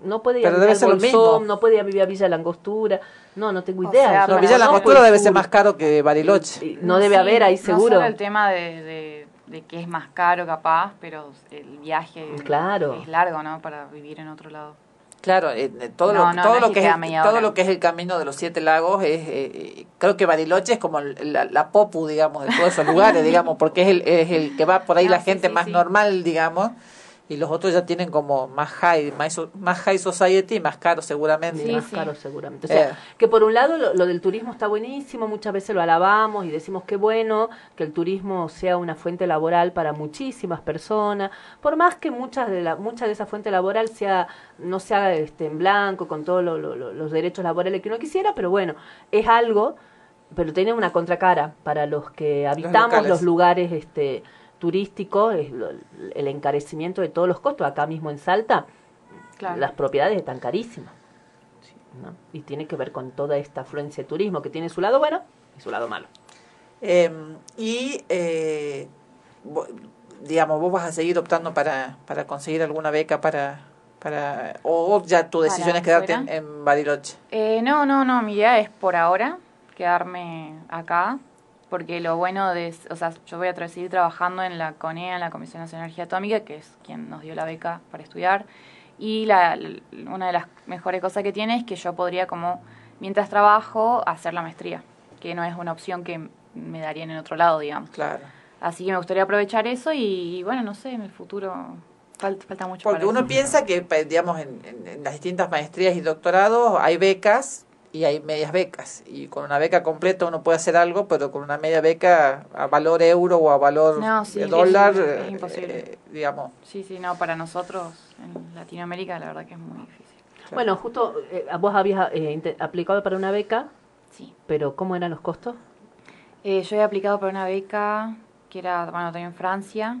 No puede ir Pero a debe ser Bolsón, mismo. no puede ir a vivir a Villa Langostura. No, no tengo O idea. sea, No, no Villa Langostura debe ser más caro que Bariloche. No debe haber ahí No seguro. solo el tema de, de, de que es más caro capaz, pero el viaje Claro. es largo, ¿no? Para vivir en otro lado. Claro, eh, todo, No, lo, no, todo, no lo que es el, todo lo que es el camino de los siete lagos es, eh, creo que Bariloche es como la, la popu, digamos, de todos esos lugares, digamos, porque es el, es el que va por ahí la gente sí, más normal, digamos, y los otros ya tienen como más high, más, más high society, más caro seguramente. más caro seguramente. O sea, Eh. que por un lado lo, lo del turismo está buenísimo, muchas veces lo alabamos y decimos que bueno que el turismo sea una fuente laboral para muchísimas personas, por más que muchas de la, mucha de esa fuente laboral sea no sea este, en blanco con todos lo- lo- lo- los derechos laborales que uno quisiera, pero bueno, es algo, pero tiene una contracara para los que habitamos locales. los lugares este lo- el encarecimiento de todos los costos, acá mismo en Salta, Claro. las propiedades están carísimas. ¿no? Y tiene que ver con toda esta afluencia de turismo que tiene su lado bueno y su lado malo. Eh, y, eh, digamos, vos vas a seguir optando para, para conseguir alguna beca para... para o ya tu decisión ¿Para es quedarte en, en Bariloche. Eh, no, no, no, mi idea es por ahora quedarme acá, porque lo bueno de, o sea, yo voy a seguir trabajando en la CONEA, en la Comisión Nacional de Energía Atómica, que es quien nos dio la beca para estudiar, y la, una de las mejores cosas que tiene es que yo podría como, mientras trabajo, hacer la maestría, que no es una opción que me darían en otro lado, digamos. Claro. Así que me gustaría aprovechar eso y, bueno, no sé, en el futuro falta, falta mucho Porque para uno eso. piensa que, digamos, en, en- en las distintas maestrías y doctorados hay becas y hay medias becas. Y con una beca completa uno puede hacer algo, pero con una media beca a valor euro o a valor No, sí, de es- dólar, es eh, imposible. eh, digamos. Sí, sí, no, para nosotros en Latinoamérica la verdad que es muy difícil. Bueno, justo eh, vos habías eh, aplicado para una beca, Sí. pero ¿cómo eran los costos? Eh, yo he aplicado para una beca que era, bueno, también en Francia,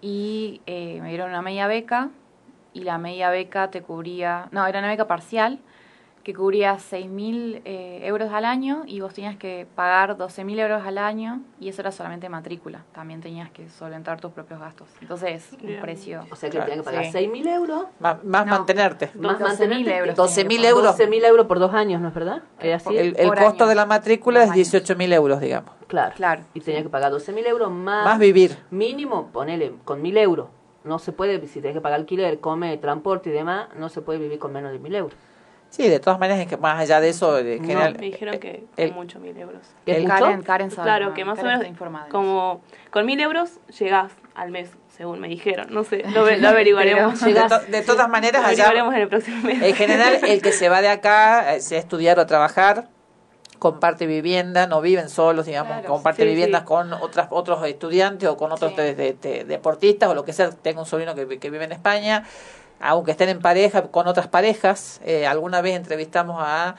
y eh, me dieron una media beca, y la media beca te cubría, no, era una beca parcial, que cubría 6.000 eh, euros al año, y vos tenías que pagar 12.000 euros al año, y eso era solamente matrícula, también tenías que solventar tus propios gastos. Entonces, un Bien. precio... O sea que tenías que pagar Sí. 6.000 euros. Más, más No. mantenerte. Más 12.000 mantenerte, euros. 12.000 euros. 12.000 euros por dos años, ¿no es verdad? ¿Es así? El, el costo año. de la matrícula es 18.000 euros, digamos. Claro. Claro. Y tenía que pagar 12.000 euros más. Más vivir. Mínimo, ponele, con 1.000 euros. No se puede, si tenés que pagar alquiler, come, transporte y demás, no se puede vivir con menos de 1.000 euros. Sí, de todas maneras, es que más allá de eso, en No, general, Me dijeron que el- son mucho mil euros. ¿Es el- mucho? Karen, Karen sabe Claro, que más o menos como con mil euros llegás al mes, según me dijeron. No sé, lo, lo averiguaremos. de, to- de todas maneras, Lo allá, averiguaremos en el próximo mes. en general, el que se va de acá, eh, sea estudiar o a trabajar, comparte vivienda, no viven solos, digamos, Claro, comparte sí, viviendas sí. con otras, otros estudiantes o con otros Sí. de- de- de- deportistas o lo que sea. Tengo un sobrino que, que vive en España, aunque estén en pareja, con otras parejas. Eh, alguna vez entrevistamos a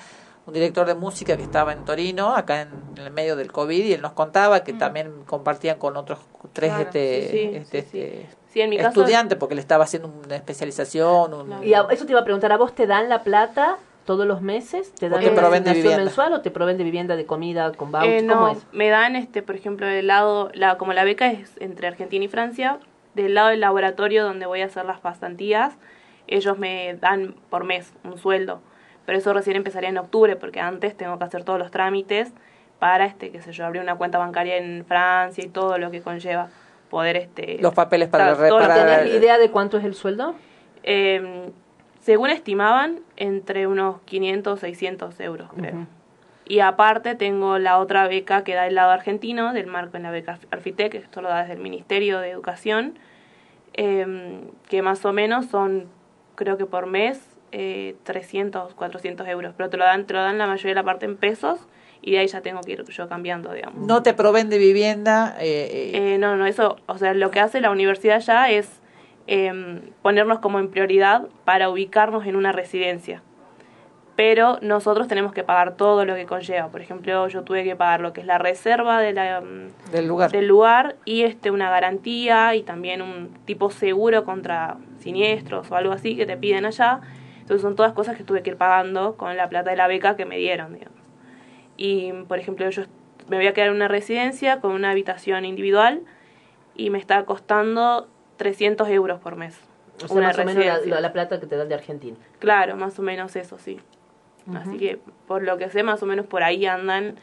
un director de música que estaba en Torino, acá en, en el medio del COVID, y él nos contaba que también compartían con otros tres Claro, este, Mm. sí, sí, este- sí, sí. este Sí, en mi caso- estudiantes, porque le estaba haciendo una especialización. un- Y a- eso te iba a preguntar, ¿a vos te dan la plata todos los meses? ¿Te dan te una mensual o te proveen de vivienda, de comida, con voucher? Eh, ¿Cómo no, es? me dan, este, por ejemplo, del lado, la, como la beca es entre Argentina y Francia, del lado del laboratorio donde voy a hacer las pasantías, ellos me dan por mes un sueldo. Pero eso recién empezaría en octubre, porque antes tengo que hacer todos los trámites para, este, qué sé yo, abrir una cuenta bancaria en Francia y todo lo que conlleva poder, este... Los papeles para lo reparar- ¿Tenés idea de cuánto es el sueldo? Eh, según estimaban, entre unos 500, 600 euros, creo. Y aparte tengo la otra beca que da el lado argentino, del marco en la beca Arfitec, esto lo da desde el Ministerio de Educación, eh, que más o menos son, creo que por mes, eh, 300, 400 euros, pero te lo, dan, te lo dan la mayoría de la parte en pesos y de ahí ya tengo que ir yo cambiando, digamos. No te proveen de vivienda. eh, eh, Eh, no, no, eso, o sea, lo que hace la universidad ya es em, ponernos como en prioridad para ubicarnos en una residencia. Pero nosotros tenemos que pagar todo lo que conlleva. Por ejemplo, yo tuve que pagar lo que es la reserva de la, mm, del lugar. del lugar y este una garantía y también un tipo seguro contra siniestros o algo así que te piden allá. Entonces son todas cosas que tuve que ir pagando con la plata de la beca que me dieron, digamos. Y, por ejemplo, yo me voy a quedar en una residencia con una habitación individual y me está costando 300 euros por mes. O sea, una más o menos la- la plata que te dan de Argentina. Claro, más o menos eso, sí. Así que, por lo que sé, más o menos por ahí andan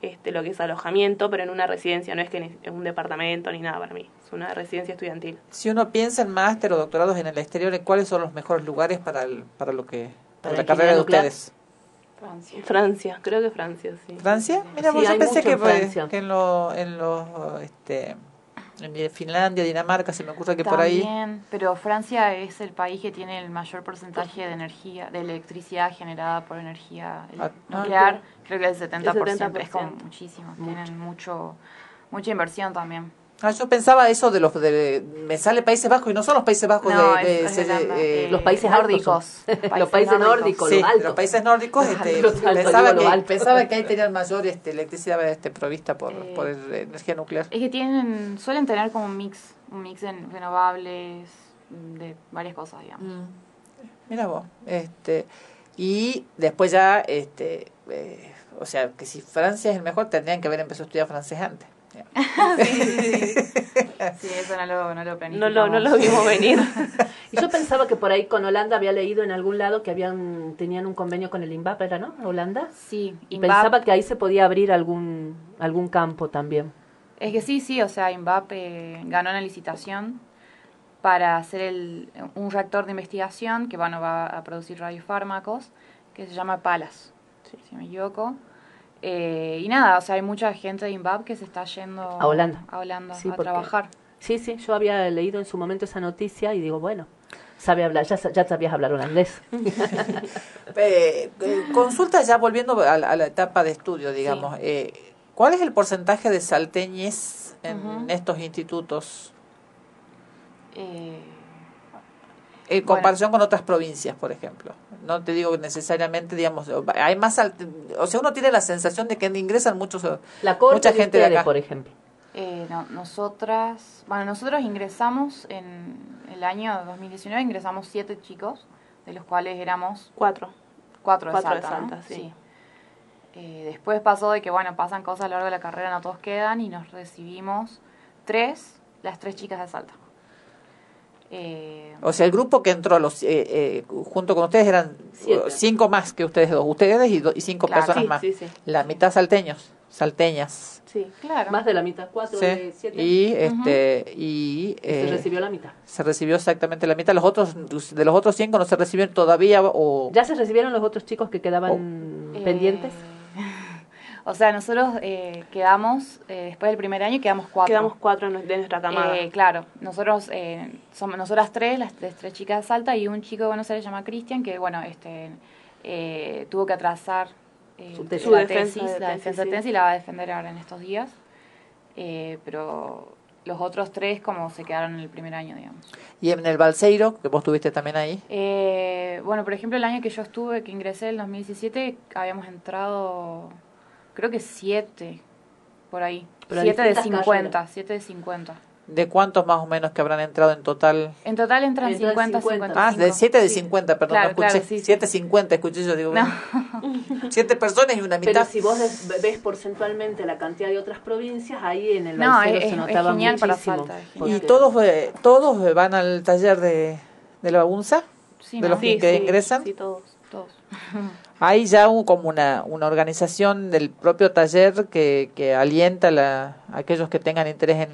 este, lo que es alojamiento, pero en una residencia, no es que ni- en un departamento ni nada para mí. Es una residencia estudiantil. Si uno piensa en máster o doctorados en el exterior, ¿en ¿cuáles son los mejores lugares para, el- para lo que para, Para la carrera de ustedes? Francia. Francia, creo que Francia, sí. ¿Francia? Mira, Sí, vos, yo pensé que, que en los en los este Finlandia, Dinamarca, se me ocurre que por ahí. También, pero Francia es el país que tiene el mayor porcentaje de energía, de electricidad generada por energía ele- Ah, nuclear. ah, Creo que el 70%, El es como 70%. muchísimo. Tienen mucho, mucha inversión también. Ah, yo pensaba eso de los de me sale Países Bajos y no son los Países Bajos No, de, eh, eh, Los países nórdicos. los países nórdicos, Sí, los países nórdicos este, Los altos, pensaba, digo, que, pensaba que ahí tenían mayor este, electricidad este, provista por, Eh, por el- energía nuclear. Es que tienen, suelen tener como un mix, un mix de renovables, de varias cosas, digamos. Mira vos, este, y después ya, este, eh, o sea, que si Francia es el mejor, tendrían que haber empezado a estudiar francés antes. Sí, eso no lo, no lo No lo, no lo vimos venir. Y yo pensaba que por ahí con Holanda había leído en algún lado que habían tenían un convenio con el INVAP, ¿era no? Holanda. Sí, Y INVAP. pensaba que ahí se podía abrir algún algún campo también. Es que sí, sí, o sea, INVAP eh, ganó una licitación para hacer el, un reactor de investigación que bueno, va a producir radiofármacos, que se llama PALAS, si no me equivoco. Eh, y nada, o sea, hay mucha gente de INVAP que se está yendo A Holanda. a, Holanda Sí, a porque- trabajar. Sí, sí, yo había leído en su momento esa noticia y digo, bueno, sabe hablar, ya, ya sabías hablar holandés. Eh, eh, consulta ya volviendo a, la- a la etapa de estudio, digamos, eh, ¿cuál es el porcentaje de salteñes en estos institutos Eh, en Bueno. comparación con otras provincias, por ejemplo? No te digo que necesariamente, digamos, hay más, o sea, uno tiene la sensación de que ingresan muchos, La corte mucha gente de ustedes, acá. por ejemplo. eh, no, nosotras, bueno, nosotros ingresamos en el año 2019, ingresamos siete chicos, de los cuales éramos Cuatro. cuatro de Cuatro de Salta, ¿no? Salta, sí. Eh, después pasó de que, bueno, pasan cosas a lo largo de la carrera, no todos quedan, y nos recibimos tres, las tres chicas de Salta. Eh, O sea, el grupo que entró los, eh, eh, junto con ustedes eran Siete. cinco más que ustedes dos, ustedes y, do- y cinco Claro. personas Sí, más. sí, sí. La mitad salteños, salteñas. Sí, claro. Más de la mitad, cuatro Sí. de siete. Y este y, se eh, recibió la mitad. se recibió exactamente la mitad. Los otros de los otros cinco no se recibieron todavía o ¿Ya se recibieron los otros chicos que quedaban Eh, pendientes? O sea, nosotros eh, quedamos, eh, después del primer año, quedamos cuatro. Quedamos cuatro de nuestra camada. Eh, claro, nosotros eh, somos nosotras tres, las, las tres chicas de Salta y un chico de Buenos Aires se llama Cristian que bueno, este eh, tuvo que atrasar eh, Su la tesis. Su defensa tesis, de la tesis, defensa de sí. tesis y la va a defender ahora en estos días. Eh, pero los otros tres como se quedaron en el primer año, digamos. y en el Balseiro, que vos estuviste también ahí. Eh, bueno, por ejemplo, el año que yo estuve, que ingresé, el 2017, habíamos entrado, creo que siete, por ahí. Pero siete de distintas 50, siete de 50. ¿De cuántos más o menos que habrán entrado en total? En total entran Entran 50, 50. 55. Ah, de 7 de Sí. 50, perdón, Claro, no escuché. claro, sí, sí. 7 50, escuché yo, digo. No. Siete personas y una Pero mitad. si vos ves porcentualmente la cantidad de otras provincias, ahí en el No, es- se es notaba genial para muchísimo. Salta, es ¿Y todos eh, todos van al taller de, de la UNSA? Sí, ¿De ¿no? los que, que ingresan? Sí, todos. Todos. Hay ya un- como una, una organización del propio taller que, que alienta la, a aquellos que tengan interés en,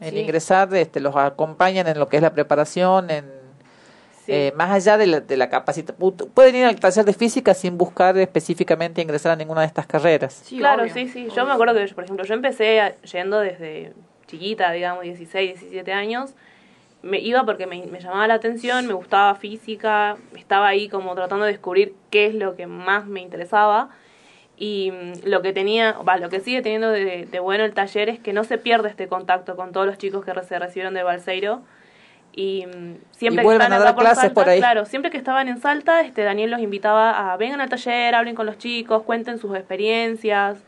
en Sí. ingresar, este, los acompañan en lo que es la preparación, en, Eh, más allá de la, de la capacitación, pueden ir al taller de física sin buscar específicamente ingresar a ninguna de estas carreras. claro, sí, sí. Yo me acuerdo que, yo, por ejemplo, yo empecé a- yendo desde chiquita, digamos, 16, 17 años. Me iba porque me, me llamaba la atención, me gustaba física, estaba ahí como tratando de descubrir qué es lo que más me interesaba. Y mm, lo que tenía, va, lo que sigue teniendo de, de bueno el taller es que no se pierde este contacto con todos los chicos que se recibieron de Balseiro. Y mm, siempre Y que a están dar acá por clases Salta, por ahí. claro, siempre que estaban en Salta, este Daniel los invitaba a vengan al taller, hablen con los chicos, cuenten sus experiencias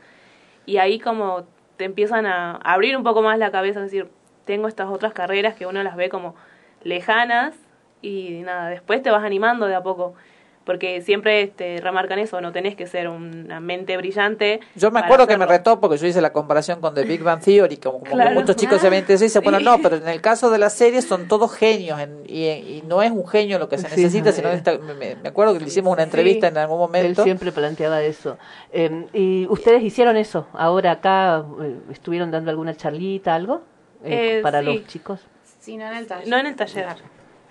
y ahí como te empiezan a abrir un poco más la cabeza, es decir, tengo estas otras carreras que uno las ve como lejanas y nada, después te vas animando de a poco, porque siempre este, remarcan eso, no tenés que ser una mente brillante. Yo me acuerdo que me retó porque yo hice la comparación con The Big Bang Theory, como, como que Claro. muchos chicos se ven y dicen, bueno, no, pero en el caso de la serie son todos genios en- y, y no es un genio lo que se Sí, necesita, sino esta- me, acuerdo que le hicimos una entrevista en algún Él momento. siempre planteaba eso. Eh, ¿Y ustedes hicieron eso? ¿Ahora acá eh, estuvieron dando alguna charlita, algo? Eh, Eh, para sí. los chicos. Sí, no en el taller. No en el taller.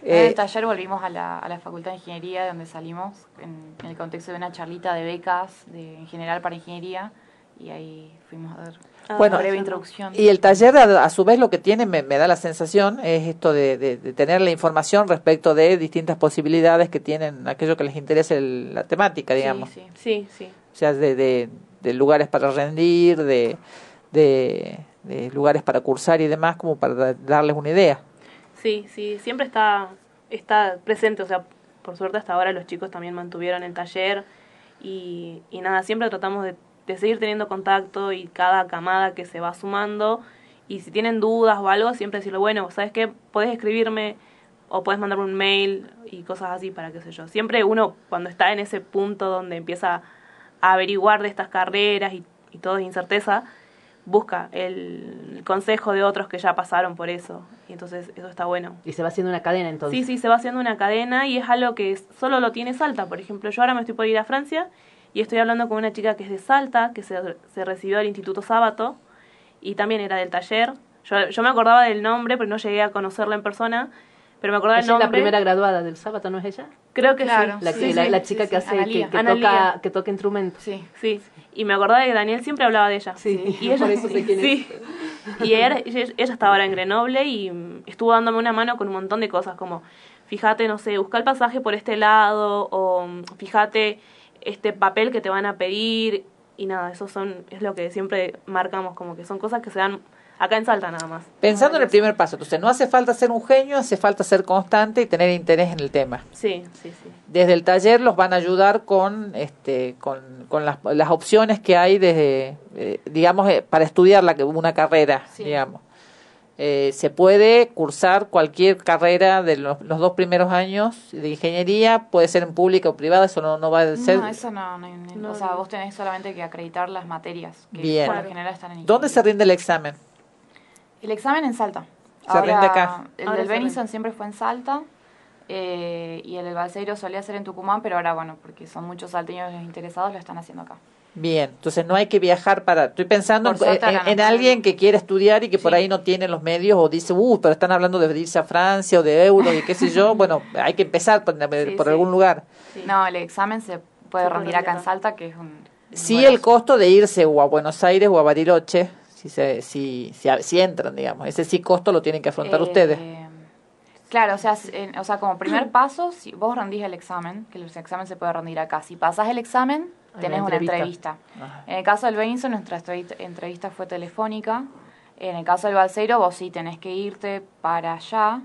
En Eh, el taller volvimos a la, a la Facultad de Ingeniería, de donde salimos, en, en el contexto de una charlita de becas de, en general para ingeniería, y ahí fuimos a dar Bueno, una breve introducción. Y el taller, a, a su vez, lo que tiene, me, me da la sensación, es esto de, de- de tener la información respecto de distintas posibilidades que tienen aquello que les interese el- la temática, digamos. Sí, sí, sí. O sea, de, de, de lugares para rendir, de, de, lugares para cursar y demás, como para da- darles una idea. Sí, sí, siempre está, está presente, o sea, por suerte hasta ahora los chicos también mantuvieron el taller y, y nada, siempre tratamos de, de seguir teniendo contacto y cada camada que se va sumando y si tienen dudas o algo, siempre decirle, bueno, ¿sabes qué? Podés escribirme o podés mandarme un mail y cosas así para qué sé yo. Siempre uno cuando está en ese punto donde empieza a averiguar de estas carreras y, y todo es incerteza, busca el consejo de otros que ya pasaron por eso. Y entonces eso está bueno. Y se va haciendo una cadena entonces. Sí, sí, se va haciendo una cadena y es algo que solo lo tiene Salta. Por ejemplo, yo ahora me estoy por ir a Francia y estoy hablando con una chica que es de Salta, que se, se recibió del Instituto Sábato y también era del taller. Yo, yo me acordaba del nombre, pero no llegué a conocerla en persona. Pero me Ella del es la primera graduada del sábado, ¿no es ella? Creo que Claro, sí. La, sí, que- la, sí, la sí, chica sí. que hace que, toca que toca instrumentos. Sí. Sí, y me acordaba que Daniel siempre hablaba de ella. Sí, y ella, por eso sé quién es. sí. Y ella, ella, ella está ahora en Grenoble y estuvo dándome una mano con un montón de cosas, como fíjate, no sé, busca el pasaje por este lado, o fíjate este papel que te van a pedir, y nada, eso son, es lo que siempre marcamos, como que son cosas que se dan acá en Salta nada más. Pensando en el primer paso, entonces no hace falta ser un genio, hace falta ser constante y tener interés en el tema. Sí, sí, sí. Desde el taller los van a ayudar con, este, con, con las, las opciones que hay desde, eh, digamos, eh, para estudiar la, una carrera, Sí. digamos. Eh, se puede cursar cualquier carrera de los, los dos primeros años de ingeniería, puede ser en pública o privada, eso no, no va a ser. No, eso no, no, no- No, O sea, vos tenés solamente que acreditar las materias, que Bien. por lo general están en ¿Dónde se ingeniería. rinde el examen? El examen en Salta. Se rinde acá. El Ahora del Benison siempre fue en Salta. eh, y el del Balseiro solía ser en Tucumán, pero ahora, bueno, porque son muchos salteños los interesados, lo están haciendo acá. Bien, entonces no hay que viajar para... Estoy pensando Por en, ahora alguien que quiere estudiar y que por ahí no tiene los medios o dice, uh, pero están hablando de irse a Francia o de euros y qué sé yo. Bueno, hay que empezar por, por sí. algún lugar. No, el examen se puede rendir acá en Salta, que es un... Sí, el costo de irse o a Buenos Aires o a Bariloche, si, se, si, si, si entran, digamos. Ese sí costo lo tienen que afrontar eh, ustedes. Claro, o sea, en- o sea, como primer paso, si vos rendís el examen, que el examen se puede rendir acá. Si pasás el examen, tenés una una entrevista. En el caso del Benson, nuestra entrevista, fue telefónica. En el caso del Balseiro, vos sí tenés que irte para allá,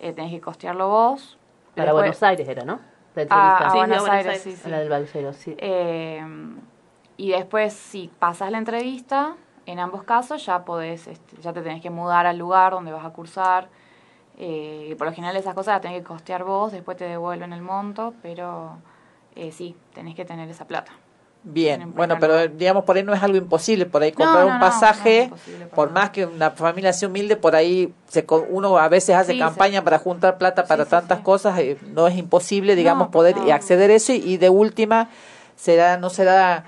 eh, tenés que costearlo vos. Para Después- Buenos Aires era, ¿no? La A, entrevista. a Sí, sí, Buenos a Buenos Aires, Aires. sí, sí. La del Balsero, sí. Eh, y después, si pasas la entrevista, en ambos casos ya podés, este, ya te tenés que mudar al lugar donde vas a cursar. Eh, y por lo general esas cosas las tenés que costear vos, después te devuelven el monto, pero eh, sí, tenés que tener esa plata. Bien, en bueno, pero digamos por ahí no es algo imposible, por ahí comprar no, un pasaje, no por más que una familia sea humilde, por ahí se, uno a veces hace Sí, campaña para juntar plata para sí, tantas cosas, eh, no es imposible, digamos, poder acceder a eso y, y de última será no será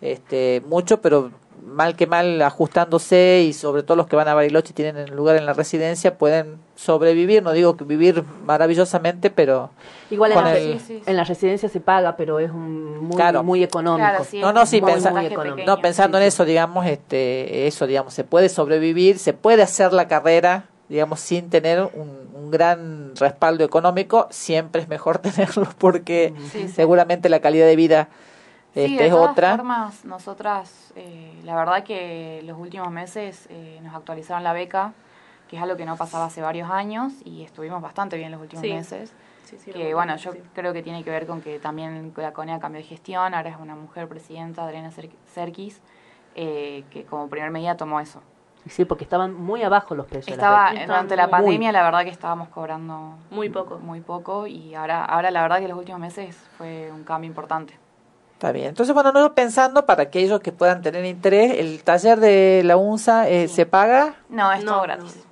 este mucho, pero mal que mal ajustándose y sobre todo los que van a Bariloche y tienen lugar en la residencia pueden sobrevivir, no digo que vivir maravillosamente, pero Igual en la, el- en la residencia se paga, pero es un muy, Claro. muy económico. no, no, sí, Muy, pensa- muy económico. no, pensando en eso, digamos, este, eso, digamos, se puede sobrevivir, se puede hacer la carrera, digamos, sin tener un, un gran respaldo económico, siempre es mejor tenerlo porque Sí, sí. seguramente la calidad de vida Sí, este, de es todas otra. formas, nosotras, eh, la verdad que los últimos meses eh, nos actualizaron la beca, que es algo que no pasaba hace varios años y estuvimos bastante bien los últimos Sí. meses. Sí, sí, que bueno, yo creo que tiene que ver con que también la CONEA cambió de gestión, ahora es una mujer presidenta, Adriana Ser- Serkis, eh, que como primer medida tomó eso. Sí, porque estaban muy abajo los precios. Estaba becas. durante la Muy- pandemia, la verdad que estábamos cobrando Muy poco. muy poco y ahora, ahora la verdad que los últimos meses fue un cambio importante. Está bien. Entonces, bueno, nosotros pensando para aquellos que puedan tener interés, el taller de la UNSA eh, se paga. No, es No, todo no. gratis.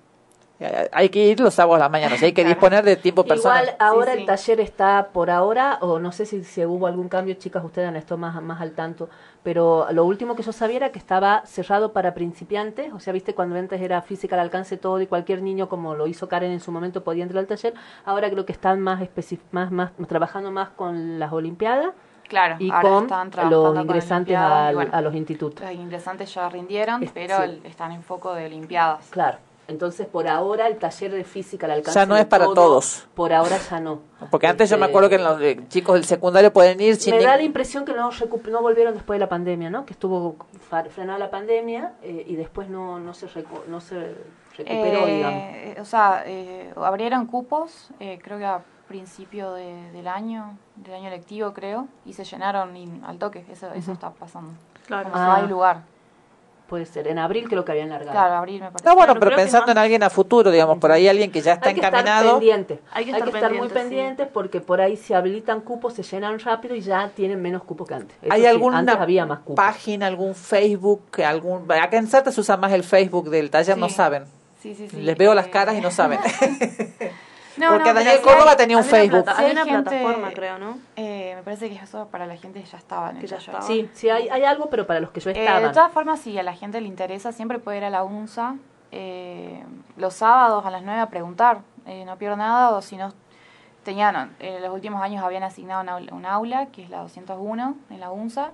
Hay que ir los sábados a la mañana, o sea, hay que disponer de tiempo personal. Igual ahora Sí, el taller está por ahora, o no sé si, si hubo algún cambio, chicas, ustedes han estado más, más al tanto, pero lo último que yo sabía era que estaba cerrado para principiantes, o sea, viste, cuando antes era física al alcance todo y cualquier niño, como lo hizo Karen en su momento, podía entrar al taller, ahora creo que están más, especi- más, más trabajando más con las Olimpiadas Claro, y ahora con están trabajando los con ingresantes y al- bueno, a los institutos. Los ingresantes ya rindieron, Es- pero sí. el- están en foco de Olimpiadas. Claro. Entonces, por ahora, el taller de física al alcance Ya no es para todo, todos. Por ahora ya no. Porque antes yo me Este, acuerdo que los eh, chicos del secundario pueden ir sin Me da la impresión que no, no volvieron después de la pandemia, ¿no? Que estuvo frenada la pandemia eh, y después no, no, se, recu- no se recuperó, Eh, digamos. eh, o sea, eh, abrieron cupos, eh, creo que a principio de- del año, del año lectivo creo, y se llenaron y- al toque, eso, eso Ujú. está pasando. Claro. Como no hay Ah. lugar. Puede ser. En abril creo que habían largado. Claro, abril me parece. Está bueno, Claro, pero que pensando en alguien a futuro, digamos, por ahí alguien que ya está Hay que estar encaminado. pendiente. Hay que Hay estar que estar muy pendientes, sí. porque por ahí se habilitan cupos, se llenan rápido y ya tienen menos cupos que antes. Eso ¿Hay sí, alguna antes había más cupos. página, algún Facebook, algún acá en Salta se usa más el Facebook del taller, no Sí. saben. Sí, sí, sí. Les veo las eh, caras y no saben. No, Porque no, Daniel Córdoba hay- tenía un una Facebook. plata- una hay gente- plataforma, creo, ¿no? Eh, me parece que eso para la gente ya estaba en el Que ya taller. estaba. Sí, sí, hay, hay algo, pero para los que yo Eh, estaba. de todas formas, si a la gente le interesa, siempre puede ir a la UNSA eh, los sábados a las 9 a preguntar. Eh, no pierdo nada, o si no, tenían, en los últimos años habían asignado un aula, un aula, que es la 201 en la UNSA,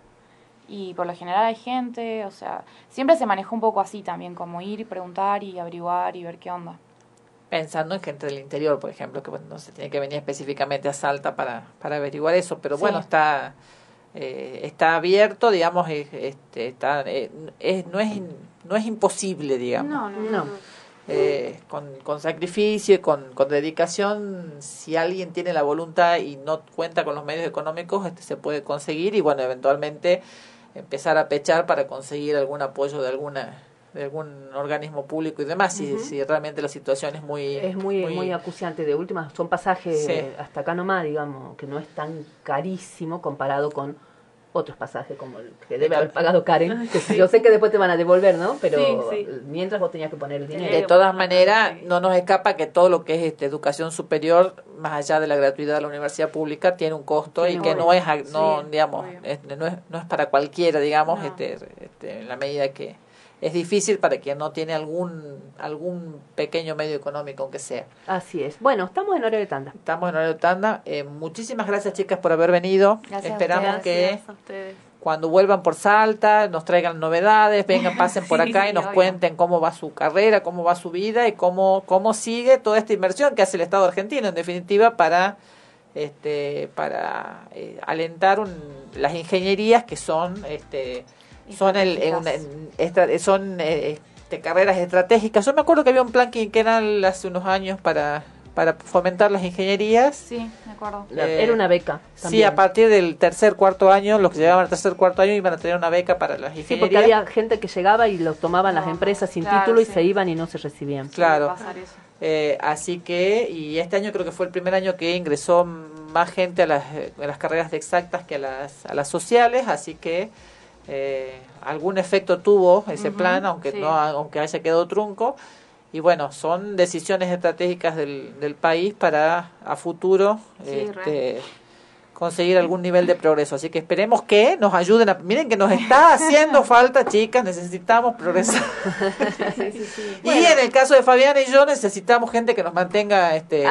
y por lo general hay gente, o sea, siempre se manejó un poco así también, como ir y preguntar y averiguar y ver qué onda. Pensando en gente del interior, por ejemplo, que bueno, no se tiene que venir específicamente a Salta para, para averiguar eso, pero Sí. bueno, está eh, está abierto, digamos, este, está, eh, es, no, es, in- no es imposible, digamos. No, no, No. Eh, con, con sacrificio y con, con dedicación, si alguien tiene la voluntad y no cuenta con los medios económicos, este se puede conseguir y bueno, eventualmente empezar a pechar para conseguir algún apoyo de alguna de algún organismo público y demás, si, Ujú. si realmente la situación es muy... Es muy, muy, acuciante. De última, son pasajes Sí. hasta acá nomás, digamos, que no es tan carísimo comparado con otros pasajes como el que debe haber pagado Karen. Que yo sé que después te van a devolver, ¿no? Pero Sí, sí. mientras vos tenías que poner el dinero. De todas maneras, no nos escapa que todo lo que es este, educación superior, más allá de la gratuidad de la universidad pública, tiene un costo y que no es, ag- no, Sí, digamos, obvio. este, no, es, no es para cualquiera, digamos, No. este, este, en la medida que es difícil para quien no tiene algún algún pequeño medio económico, aunque sea. Así es. Bueno, estamos en horario de tanda. Estamos en horario de tanda. Eh, muchísimas gracias, chicas, por haber venido. Gracias a Esperamos que cuando vuelvan por Salta nos traigan novedades, vengan, pasen por Sí, acá y nos obvio. cuenten cómo va su carrera, cómo va su vida y cómo, cómo sigue toda esta inversión que hace el Estado argentino, en definitiva, para este para eh, alentar un- las ingenierías que son este son el en una- en son eh, este, carreras estratégicas. Yo me acuerdo que había un plan quinquenal hace unos años para para fomentar las ingenierías. Sí, me acuerdo. Eh, Era una beca. Sí, también. a partir del tercer, cuarto año, los que llegaban al tercer, cuarto año iban a tener una beca para las Sí, ingenierías. porque había gente que llegaba y los tomaban las empresas sin claro, título y sí. se iban y no se recibían. Claro. Eh, así que, y este año creo que fue el primer año que ingresó más gente a las, a las carreras de exactas que a las, a las sociales, así que eh, algún efecto tuvo ese plan, aunque sí. no aunque haya quedado trunco. Y bueno, son decisiones estratégicas del, del país para a futuro Sí, este, conseguir algún nivel de progreso. Así que esperemos que nos ayuden a... Miren que nos está haciendo falta, chicas, necesitamos progresar. Y en el caso de Fabiana y yo necesitamos gente que nos mantenga este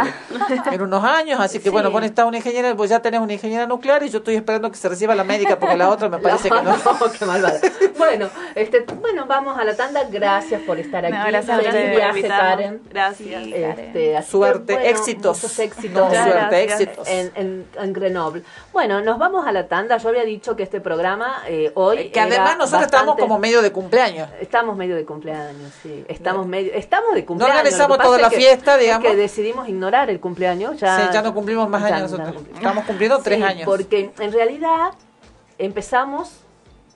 en unos años. Así que bueno, vos necesitas una ingeniera, pues ya tenés una ingeniera nuclear y yo estoy esperando que se reciba la médica porque la otra me parece que no. qué malvada. Bueno, este, bueno, vamos a la tanda. Gracias por estar aquí. No, gracias a viaje. Karen. Gracias. Este, así que, Suerte, bueno, éxitos. muchos éxitos. Mucha suerte, éxitos. En, en, en Grenoble. Bueno, nos vamos a la tanda. Yo había dicho que este programa eh, hoy. Que además nosotros estamos como medio de cumpleaños. Estamos medio de cumpleaños, sí. Estamos medio, estamos de cumpleaños. organizamos que pasa toda la que- fiesta, es digamos. Que decidimos ignorar el cumpleaños. Ya, Sí, ya no cumplimos más ya años no nosotros. cumplimos. Estamos cumpliendo tres Sí, años. Porque en realidad empezamos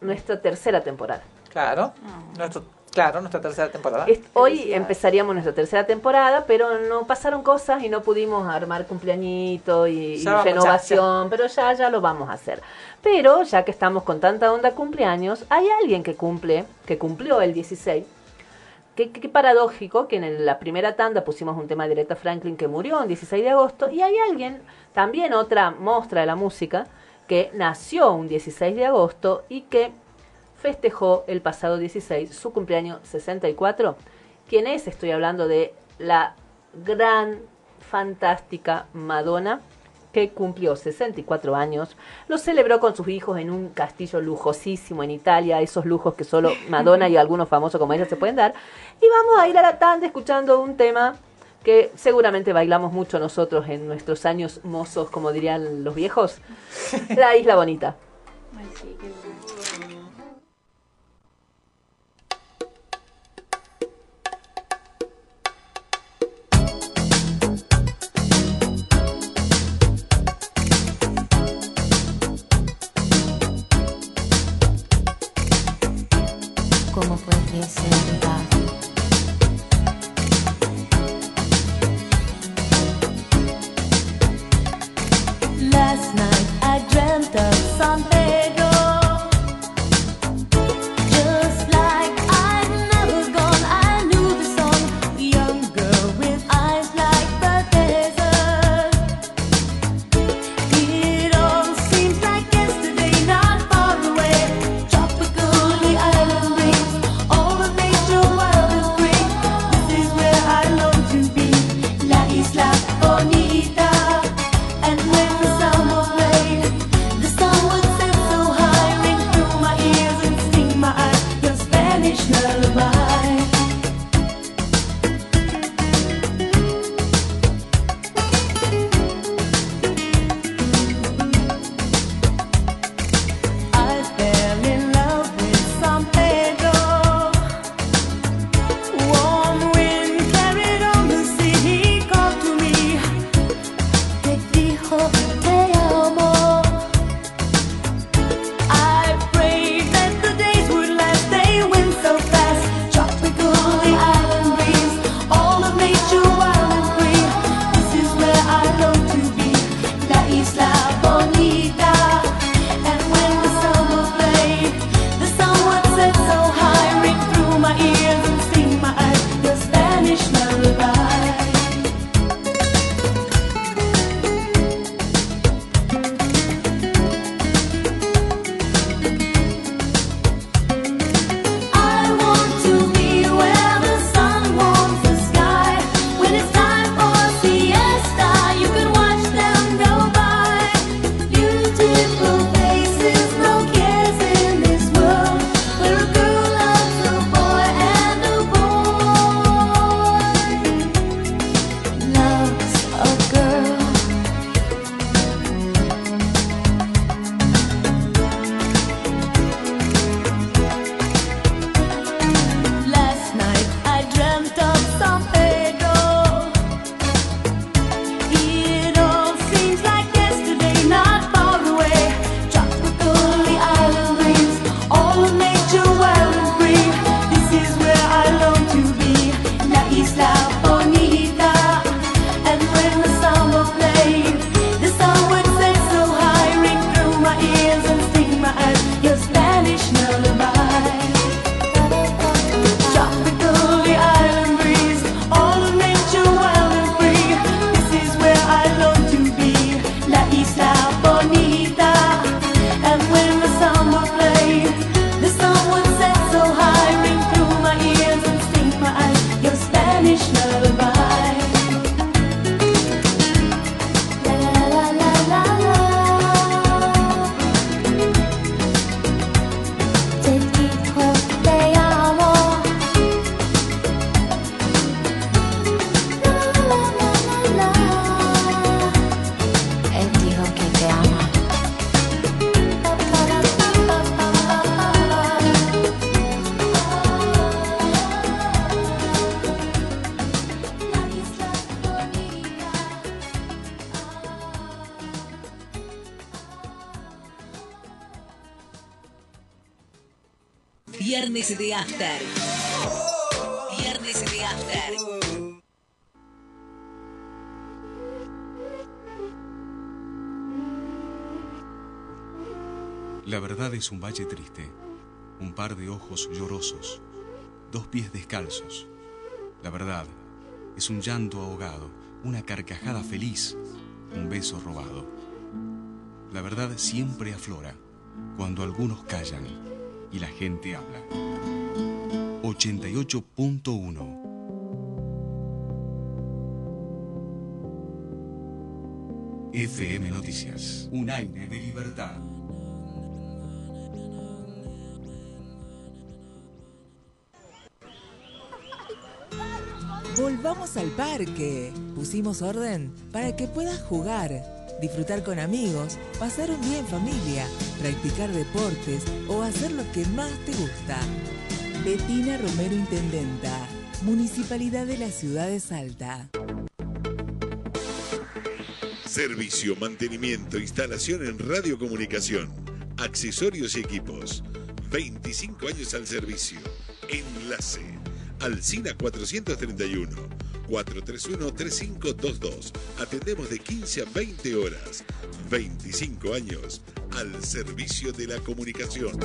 nuestra tercera temporada. Claro, nuestro, claro, nuestra tercera temporada. Hoy empezaríamos nuestra tercera temporada, pero no pasaron cosas y no pudimos armar cumpleañito y, y Ya vamos, renovación, pero ya, ya lo vamos a hacer. Pero ya que estamos con tanta onda cumpleaños, hay alguien que cumple, que cumplió el 16. Qué, qué- paradójico que en la primera tanda pusimos un tema de Aretha Franklin que murió el 16 de agosto y hay alguien, también otra mostra de la música, que nació un 16 de agosto y que festejó el pasado 16 su cumpleaños 64. ¿Quién es? Estoy hablando de la gran, fantástica Madonna, que cumplió 64 años. Lo celebró con sus hijos en un castillo lujosísimo en Italia, esos lujos que solo Madonna y algunos famosos como ella se pueden dar. Y vamos a ir a la tanda escuchando un tema que seguramente bailamos mucho nosotros en nuestros años mozos, como dirían los viejos. La Isla Bonita. ¿Cómo ojos llorosos, dos pies descalzos. La verdad es un llanto ahogado, una carcajada feliz, un beso robado. La verdad siempre aflora cuando algunos callan y la gente habla. 88.1 FM Noticias. Un aire de libertad. Volvamos al parque. Pusimos orden para que puedas jugar, disfrutar con amigos, pasar un día en familia, practicar deportes o hacer lo que más te gusta. Betina Romero Intendenta, Municipalidad de la Ciudad de Salta. Servicio, mantenimiento, instalación en radiocomunicación, accesorios y equipos. 25 años al servicio. Enlace. Alcina 431. 431-3522. Atendemos de 15 a 20 horas. 25 años al servicio de la comunicación.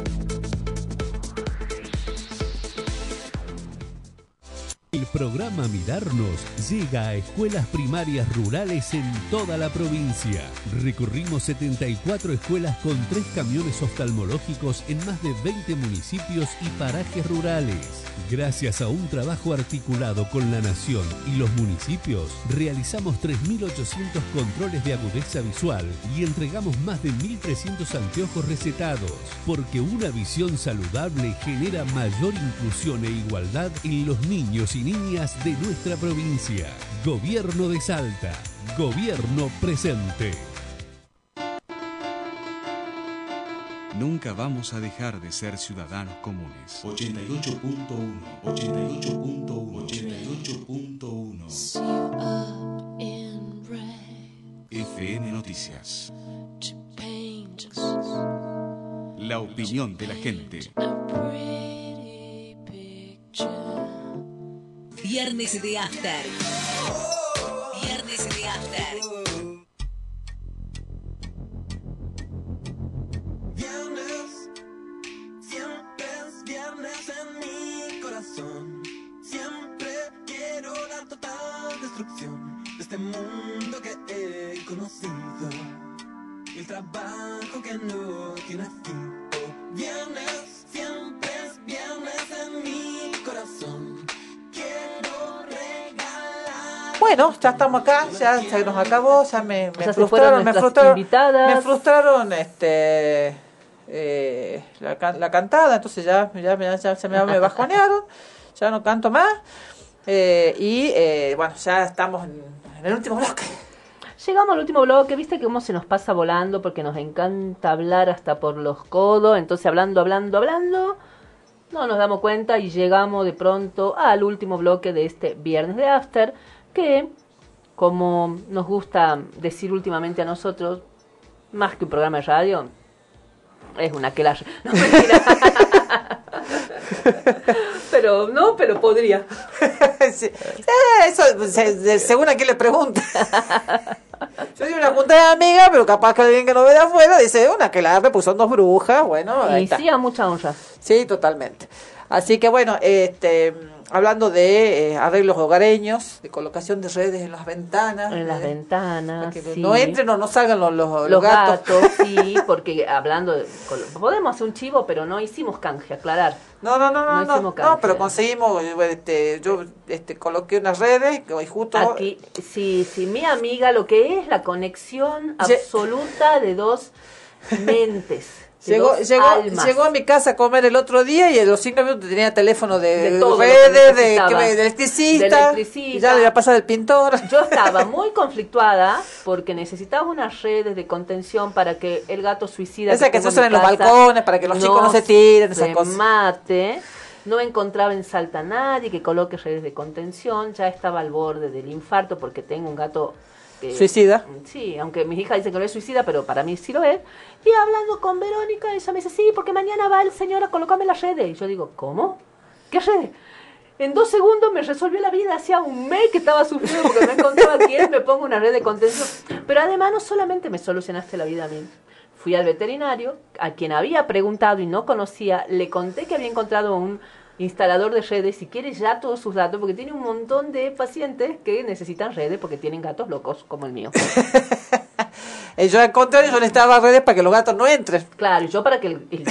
Programa Mirarnos llega a escuelas primarias rurales en toda la provincia. Recorrimos 74 escuelas con tres camiones oftalmológicos en más de 20 municipios y parajes rurales. Gracias a un trabajo articulado con la Nación y los municipios, realizamos 3.800 controles de agudeza visual y entregamos más de 1.300 anteojos recetados, porque una visión saludable genera mayor inclusión e igualdad en los niños y niñas de nuestra provincia. Gobierno de Salta. Gobierno presente. Nunca vamos a dejar de ser ciudadanos comunes. 88.1, 88.1, 88.1. FM Noticias. La opinión de la gente. Viernes de After. Viernes de After. Viernes, siempre es viernes en mi corazón. Siempre quiero la total destrucción de este mundo que he conocido. El trabajo que no tiene fin. Oh, viernes, siempre es viernes en mi corazón. Bueno, ya estamos acá, ya se nos acabó, ya me, frustraron, me frustraron, invitadas. me frustraron este eh, la, can- la cantada, entonces ya, ya, ya, ya se me, me bajonearon, ya no canto más. Eh, y eh, bueno, ya estamos en, en el último bloque. Llegamos al último bloque, viste que cómo se nos pasa volando porque nos encanta hablar hasta por los codos, entonces hablando, hablando, hablando, no nos damos cuenta y llegamos de pronto al último bloque de este viernes de After, que como nos gusta decir últimamente a nosotros, más que un programa de radio, es una que No, mentira. pero no, pero podría. Sí. Eh, eso, se- se- según a quién le pregunta. Yo digo una junta de amigas, pero capaz que alguien que no ve de afuera dice una que la son dos brujas, bueno, ahí Y está. sí, a mucha honra. Sí, totalmente. Así que bueno, este, hablando de eh, arreglos hogareños, de colocación de redes en las ventanas. En las eh, ventanas. para que sí. no entren o no salgan los, los, gatos. gatos, sí, porque hablando de... Podemos hacer un chivo, pero no hicimos canje, aclarar. No, no, no, no, No no, pero conseguimos, este, yo este, coloqué unas redes que hoy justo... Aquí, sí, sí, mi amiga, lo que es la conexión absoluta de dos mentes. de Llegó, llegó, almas. llegó a mi casa a comer el otro día y a los cinco minutos tenía teléfono de, De todo que redes, de, que de electricista, De electricista. y ya le voy a pasar el pintor. Yo estaba muy conflictuada porque necesitaba unas redes de contención para que el gato suicida. Esa que se tengo usan en los balcones para que los chicos no se tiren, esas se cosas. mate. No encontraba en Salta a nadie que coloque redes de contención. Ya estaba al borde del infarto porque tengo un gato Suicida. Sí, aunque mis hijas dicen que no es suicida, pero para mí sí lo es. Y hablando con Verónica, ella me dice, sí, porque mañana va el señor a colocarme las redes. Y yo digo, ¿cómo? ¿Qué redes? En dos segundos me resolvió la vida. Hacía un mes que estaba sufriendo porque no encontraba quién me ponga una red de contención. Pero además no solamente me solucionaste la vida a mí. Fui al veterinario, a quien había preguntado y no conocía, le conté que había encontrado un instalador de redes, si quiere ya todos sus datos, porque tiene un montón de pacientes que necesitan redes porque tienen gatos locos como el mío. Yo al contrario, yo necesitaba redes para que los gatos no entren. Claro, y yo para que el, el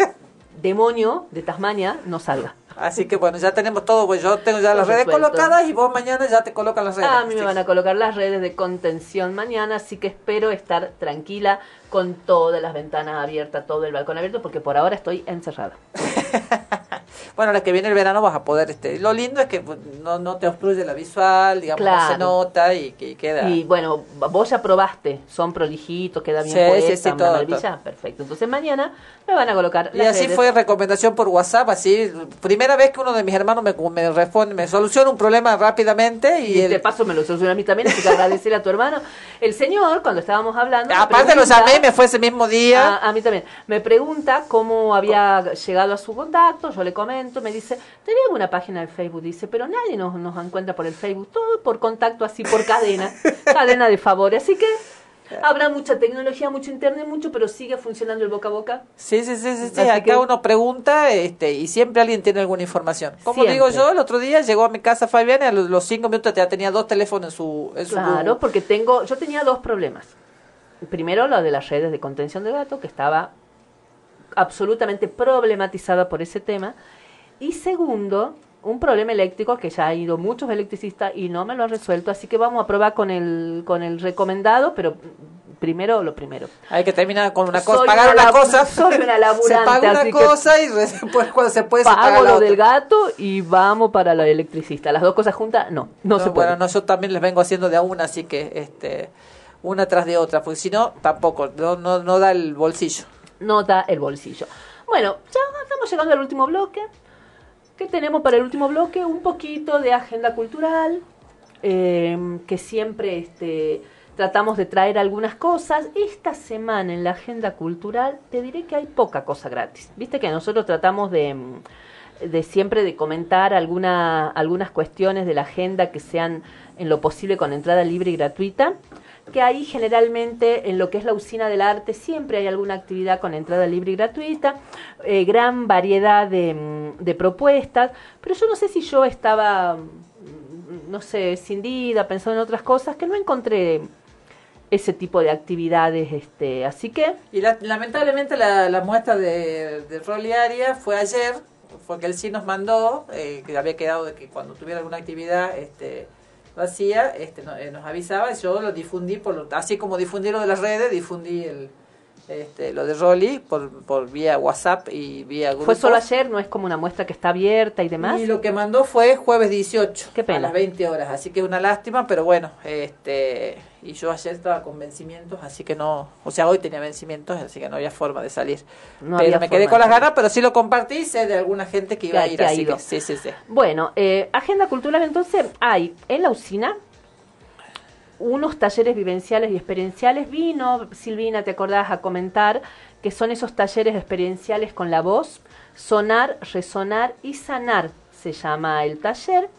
demonio de Tasmania no salga. Así que bueno, ya tenemos todo, pues yo tengo ya las redes colocadas y vos mañana ya te colocan las redes. A mí me van a colocar las redes de contención mañana, así que espero estar tranquila con todas las ventanas abiertas, todo el balcón abierto, porque por ahora estoy encerrada. Bueno, la que viene el verano vas a poder, este, lo lindo es que pues, no, no te obstruye la visual, digamos, no se Claro. nota y que queda. Y bueno, vos ya probaste, son prolijitos, queda bien Sí, puesta, sí, sí, una todo, maravilla, perfecto. Entonces mañana me van a colocar Y las así redes. fue recomendación por WhatsApp, así, primera vez que uno de mis hermanos me, me responde, me soluciona un problema rápidamente y, Y el- de paso me lo solucionó a mí también, así que agradecerle a tu hermano. El señor, cuando estábamos hablando... aparte lo llamé me fue ese mismo día. A, a mí también. Me pregunta cómo había llegado a su contacto, yo le comento, me dice, tenía una página de Facebook, dice, pero nadie nos, nos encuentra por el Facebook, todo por contacto así, por cadena, cadena de favores. Así que habrá mucha tecnología, mucho internet, mucho, pero sigue funcionando el boca a boca. Sí, sí, sí, sí, sí, acá que- uno pregunta este, y siempre alguien tiene alguna información. Como Siempre. digo yo, el otro día llegó a mi casa Fabián y a los, cinco minutos ya tenía dos teléfonos en su... En su Claro, porque tengo, yo tenía dos problemas. Primero, lo de las redes de contención de gato, que estaba absolutamente problematizada por ese tema. Y segundo, un problema eléctrico que ya ha ido muchos electricistas y no me lo han resuelto, así que vamos a probar con el, con el recomendado, pero primero lo primero. Hay que terminar con una cosa, pagar una cosa. soy una se paga una así que cosa y después cuando se puede se paga Pago la lo otra. del gato y vamos para la electricista. Las dos cosas juntas, no, no, se puede. Bueno, no, yo también les vengo haciendo de a una, así que este, una tras de otra, porque si no, tampoco, no, no, no da el bolsillo. Nota el bolsillo. Bueno, ya estamos llegando al último bloque. ¿Qué tenemos para el último bloque? Un poquito de agenda cultural, eh, que siempre este, tratamos de traer algunas cosas. Esta semana en la agenda cultural te diré que hay poca cosa gratis. Viste que nosotros tratamos de, mm, de siempre de comentar alguna, algunas cuestiones de la agenda que sean en lo posible con entrada libre y gratuita que ahí generalmente en lo que es la usina del arte siempre hay alguna actividad con entrada libre y gratuita, eh, gran variedad de, mm, de propuestas, pero yo no sé si yo estaba, mm, no sé, cindida, pensando en otras cosas, que no encontré ese tipo de actividades, este, así que Y la- lamentablemente la, la muestra de, de Roliaria fue ayer, fue que él sí nos mandó, eh, que había quedado de que cuando tuviera alguna actividad este, lo hacía, este, no- eh, nos avisaba y yo lo difundí, por, lo- así como difundí lo de las redes, difundí el, este, lo de Rolly por, por vía WhatsApp y vía fue grupos. solo ayer, no es como una muestra que está abierta y demás. Y lo que mandó fue jueves 18, Qué pena. a las 20 horas, así que es una lástima, pero bueno, este y yo ayer estaba con vencimientos, así que no, o sea, hoy tenía vencimientos, así que no había forma de salir. No pero me quedé con las ganas, pero sí lo compartí, y sé de alguna gente que iba a ir, así que sí, sí, sí. Bueno, eh, agenda cultural entonces hay en la usina unos talleres vivenciales y experienciales. Vino, Silvina, te acordás a comentar que son esos talleres experienciales con la voz, sonar, resonar y sanar, se llama el taller.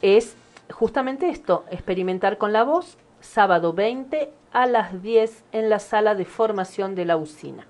Es justamente esto, experimentar con la voz, sábado 20 a las 10 en la sala de formación de la usina.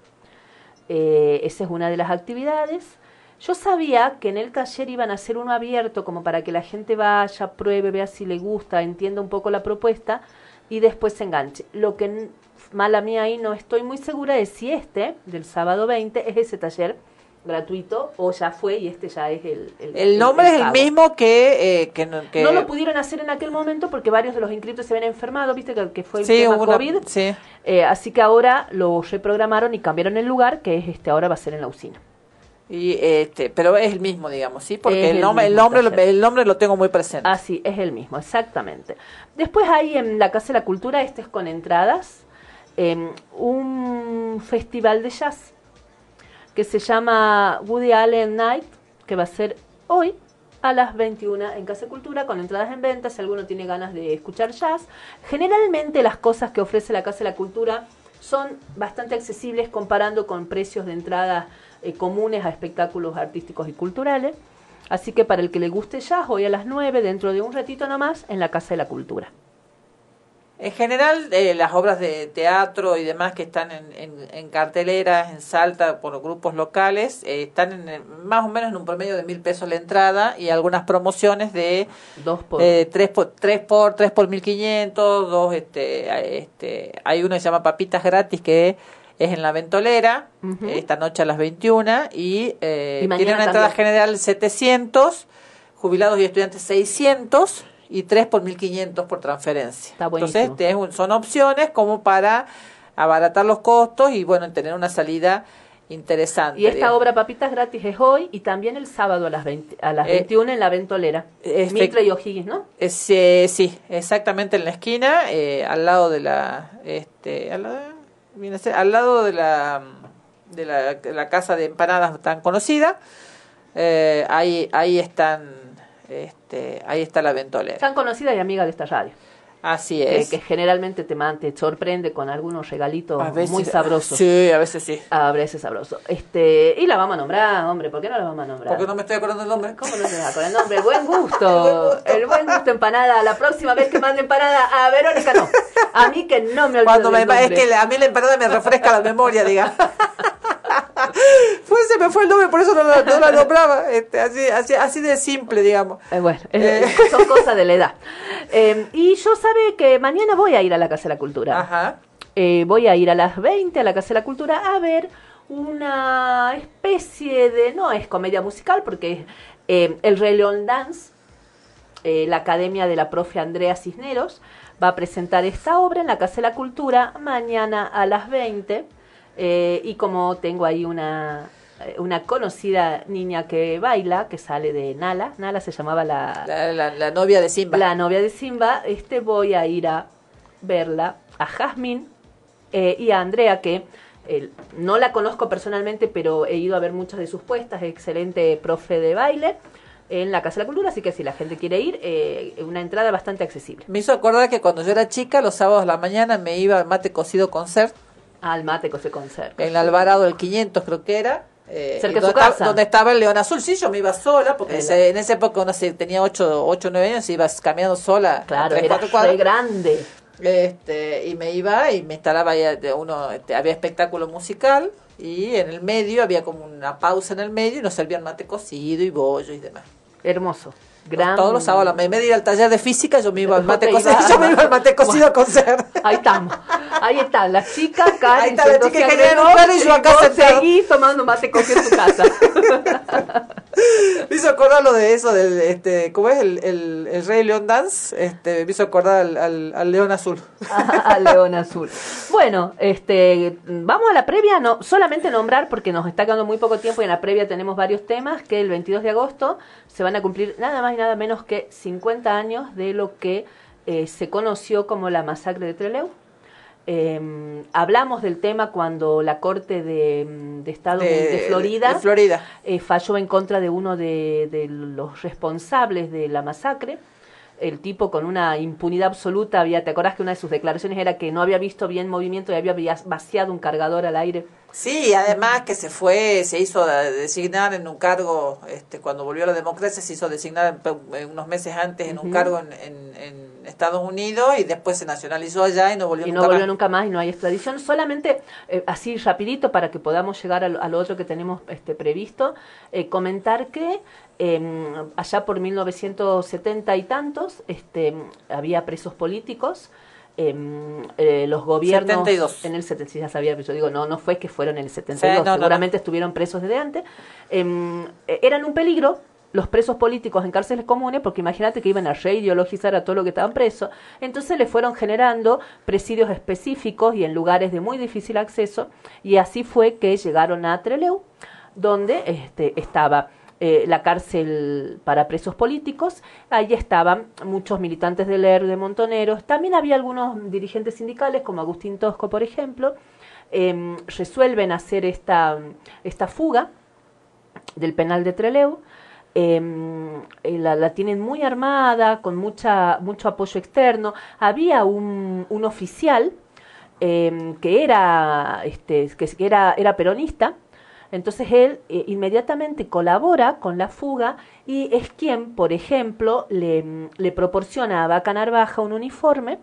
Eh, esa es una de las actividades. Yo sabía que en el taller iban a hacer uno abierto como para que la gente vaya, pruebe, vea si le gusta, entienda un poco la propuesta y después se enganche. Lo que mala mía ahí no estoy muy segura es si este, del sábado 20, es ese taller gratuito o ya fue y este ya es el... El nombre es el mismo que... eh, que, no- que- No lo pudieron hacer en aquel momento porque varios de los inscritos se habían enfermado, viste que, que fue el Sí, tema una- COVID. sí. Eh, así que ahora lo reprogramaron y cambiaron el lugar, que es este ahora va a ser en la usina. Y, este, pero es el mismo, digamos, ¿sí? Porque el el nombre, el, nombre, lo- el nombre lo tengo muy presente. Así, es el mismo, exactamente. Después hay en la Casa de la Cultura, este es con entradas, em, un festival de jazz que se llama Woody Allen Night, que va a ser hoy, a las 21 en Casa Cultura con entradas en venta si alguno tiene ganas de escuchar jazz. Generalmente las cosas que ofrece la Casa de la Cultura son bastante accesibles comparando con precios de entrada eh, comunes a espectáculos artísticos y culturales. Así que para el que le guste jazz, hoy a las 9, dentro de un ratito nomás, en la Casa de la Cultura. En general, eh, las obras de teatro y demás que están en, en, en carteleras, en Salta, por grupos locales, eh, están en, más o menos en un promedio de mil pesos la entrada y algunas promociones de Dos por- eh, tres por tres por tres por mil quinientos, dos este, este hay uno que se llama papitas gratis que es en la ventolera esta noche a las 21 y, eh, Y tiene una entrada también. general 700 jubilados y estudiantes 600 y 3 por 1500 por transferencia. Está. Entonces, te- es un- son opciones como para abaratar los costos y bueno, tener una salida interesante. Y esta digamos. obra Papitas Gratis es hoy y también el sábado a las, 20 a las Eh, 21 en la Ventolera. Efect- Mitre y O'Higgins, ¿no? Es, eh, sí, exactamente en la esquina, eh, al lado de la, este, al, lado- al lado de la, de la, de la casa de empanadas tan conocida. Eh, ahí, ahí están, este, ahí está la ventolera. Tan conocida y amiga de esta radio. Así es. que generalmente te, man- te sorprende con algunos regalitos A veces- muy sabrosos. Sí, a veces sí. A veces sabroso. Este, y la vamos a nombrar, hombre, ¿por qué no la vamos a nombrar? Porque no me estoy acordando el nombre. ¿Cómo no te vas con el nombre? Buen gusto. El buen gusto empanada. La próxima vez que mande empanada a Verónica no. A mí que no me olvido Cuando me, es que a mí la empanada me refresca la memoria, diga. Fue, se me fue el nombre, por eso no, la- no la nombraba. Este, así, así, así de simple, digamos. Eh, bueno, eh, son cosas de la edad. Eh, y yo sabe que mañana voy a ir a la Casa de la Cultura. Ajá. Eh, voy a ir a las 20 a la Casa de la Cultura a ver una especie de, no es comedia musical porque es eh, el Rey León Dance, eh, la Academia de la profe Andrea Cisneros, va a presentar esta obra en la Casa de la Cultura mañana a las 20 eh, y como tengo ahí una, una conocida niña que baila, que sale de Nala, Nala se llamaba la, La, la- la novia de Simba. la novia de Simba, este voy a ir a verla, a Jasmine eh, y a Andrea, que eh, no la conozco personalmente, pero he ido a ver muchas de sus puestas, excelente profe de baile en la Casa de la Cultura, así que si la gente quiere ir, eh, una entrada bastante accesible. Me hizo acordar que cuando yo era chica, los sábados a la mañana me iba al mate cocido concert Al mate se conserva. en Alvarado del 500, creo que era. Eh, Cerca de su donde, estaba- casa. donde estaba el León Azul. Sí, yo me iba sola, porque El- ese- en esa época uno se, tenía 8 o 9 años y ibas caminando sola. Claro, tres, era cuadras. grande. Este, y me iba y me instalaba ahí, de uno, este, había espectáculo musical y en el medio había como una pausa en el medio y nos servían mate cocido y bollo y demás. Hermoso. Gran... Todos los sábados, en vez de ir al taller de física, yo me iba al mate Te cocido, yo me iba al mate cocido con ser. Ahí estamos. Ahí están las chicas, Karen, Ahí está la chica al que viene en un reloj, lugar y yo acá sentado. seguís tomando mate cocido en tu casa. Me hizo acordar lo de eso, del, este, ¿cómo es? El, el, el Rey León Dance, este, me hizo acordar al, al, al León Azul. a, a León Azul. Bueno, este, vamos a la previa, no, solamente nombrar porque nos está quedando muy poco tiempo y en la previa tenemos varios temas que el 22 de agosto se van a cumplir nada más y nada menos que 50 años de lo que eh, se conoció como la masacre de Trelew. Eh, hablamos del tema cuando la Corte de, de Estado de, De- Florida, de Florida. eh, falló en contra de uno de, de los responsables de la masacre. El tipo con una impunidad absoluta había, ¿te acordás que una de sus declaraciones era que no había visto bien movimiento y había vaciado un cargador al aire? Sí, además que se fue, se hizo designar en un cargo, este, cuando volvió la democracia, se hizo designar unos meses antes en un cargo en, en- en Estados Unidos y después se nacionalizó allá y no volvió y nunca no volvió más. nunca más y no hay extradición. Solamente eh, así rapidito para que podamos llegar a lo, a lo otro que tenemos este, previsto, eh, comentar que eh, allá por 1970 y tantos este, había presos políticos. eh, eh, los gobiernos 72. en el 70 sí, ya sabía pero yo digo no no fue que fueron en el 72 Sí, no, no, seguramente estuvieron presos desde antes Em, eh, eran un peligro los presos políticos en cárceles comunes, porque imagínate que iban a reideologizar a todo lo que estaban presos, entonces le fueron generando presidios específicos y en lugares de muy difícil acceso, y así fue que llegaron a Trelew, donde este, estaba eh, la cárcel para presos políticos, ahí estaban muchos militantes del ER de Montoneros, también había algunos dirigentes sindicales, como Agustín Tosco, por ejemplo, em, resuelven hacer esta, esta fuga del penal de Trelew, em, eh, la, la tienen muy armada, con mucha, mucho apoyo externo. Había un, un oficial em, que era, este, que era, era peronista, entonces él eh, inmediatamente colabora con la fuga y es quien, por ejemplo, le, le proporciona a Vaca Narvaja un uniforme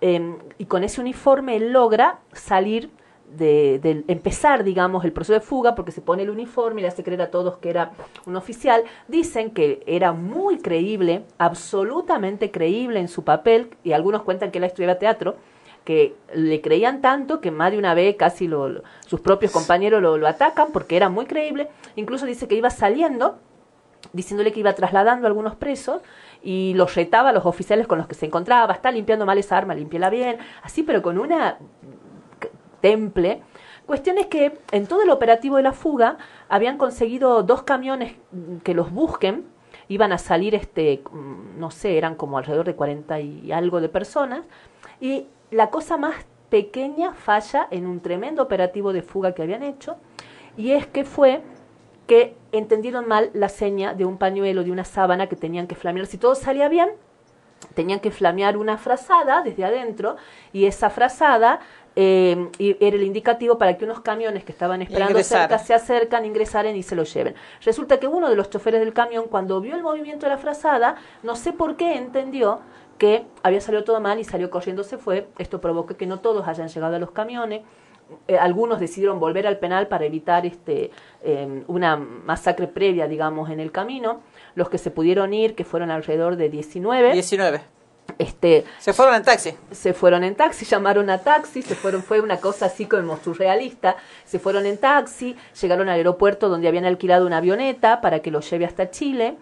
eh, y con ese uniforme él logra salir de, de empezar, digamos, el proceso de fuga porque se pone el uniforme y le hace creer a todos que era un oficial. Dicen que era muy creíble, absolutamente creíble en su papel y algunos cuentan que él estudiaba teatro que le creían tanto que más de una vez casi sus propios compañeros lo, atacan porque era muy creíble. Incluso dice que iba saliendo diciéndole que iba trasladando a algunos presos y los retaba a los oficiales con los que se encontraba, está limpiando mal esa arma, limpiela bien, así pero con una temple. Cuestión es que en todo el operativo de la fuga habían conseguido dos camiones que los busquen, iban a salir, este, no sé, eran como alrededor de 40 y algo de personas, y la cosa más pequeña falla en un tremendo operativo de fuga que habían hecho, y es que fue que entendieron mal la seña de un pañuelo, de una sábana que tenían que flamear. Si todo salía bien, tenían que flamear una frazada desde adentro y esa frazada eh, y- era el indicativo para que unos camiones que estaban esperando cerca se acercan, ingresaren y se lo lleven. Resulta que uno de los choferes del camión, cuando vio el movimiento de la frazada, no sé por qué entendió que había salido todo mal y salió corriendo, se fue. Esto provocó que no todos hayan llegado a los camiones. Eh, algunos decidieron volver al penal para evitar este eh, una masacre previa, digamos, en el camino. Los que se pudieron ir, que fueron alrededor de 19. 19. Este, Se fueron en taxi. se fueron en taxi, llamaron a taxi, se fueron, fue una cosa así como surrealista, se fueron en taxi, llegaron al aeropuerto donde habían alquilado una avioneta para que los lleve hasta Chile.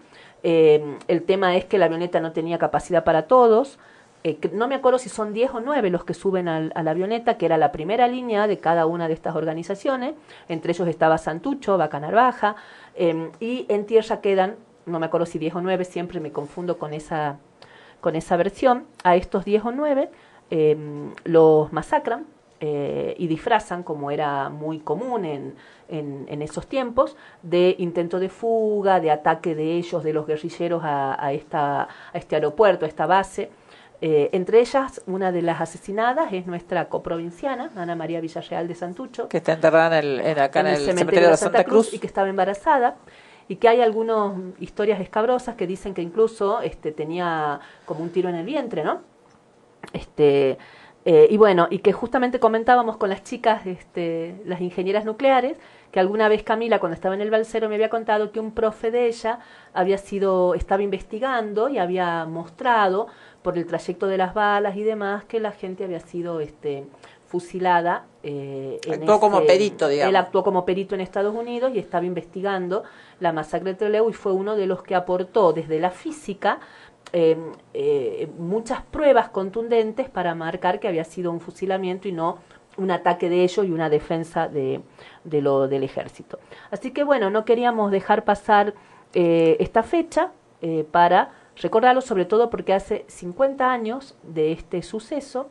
Eh, el tema es que la avioneta no tenía capacidad para todos. Eh, no me acuerdo si son 10 o 9 los que suben al- a la avioneta, que era la primera línea de cada una de estas organizaciones. Entre ellos estaba Santucho, Vaca Narvaja, eh, y en tierra quedan, no me acuerdo si 10 o 9, siempre me confundo con esa, con esa versión. A estos 10 o 9 eh, los masacran eh, y disfrazan, como era muy común en, en, en esos tiempos, de intento de fuga, de ataque de ellos, de los guerrilleros a, a, esta, a este aeropuerto, a esta base. Eh, entre ellas, una de las asesinadas es nuestra coprovinciana, Ana María Villarreal de Santucho, Que está enterrada en el, en acá en el, cementerio de Santa Cruz. y que estaba embarazada y que hay algunas historias escabrosas que dicen que incluso este tenía como un tiro en el vientre, ¿no? Este eh, y bueno, y que justamente comentábamos con las chicas, este, las ingenieras nucleares, que alguna vez Camila, cuando estaba en el balsero, me había contado que un profe de ella había sido, estaba investigando y había mostrado por el trayecto de las balas y demás que la gente había sido este, fusilada. Eh, en Actuó como ese- perito, digamos. Él actuó como perito en Estados Unidos y estaba investigando la masacre de Trelew y fue uno de los que aportó desde la física eh, eh, muchas pruebas contundentes para marcar que había sido un fusilamiento y no un ataque de ellos y una defensa de, lo del ejército. Así que bueno, no queríamos dejar pasar eh, esta fecha eh, para recordarlo, sobre todo porque hace 50 años de este suceso.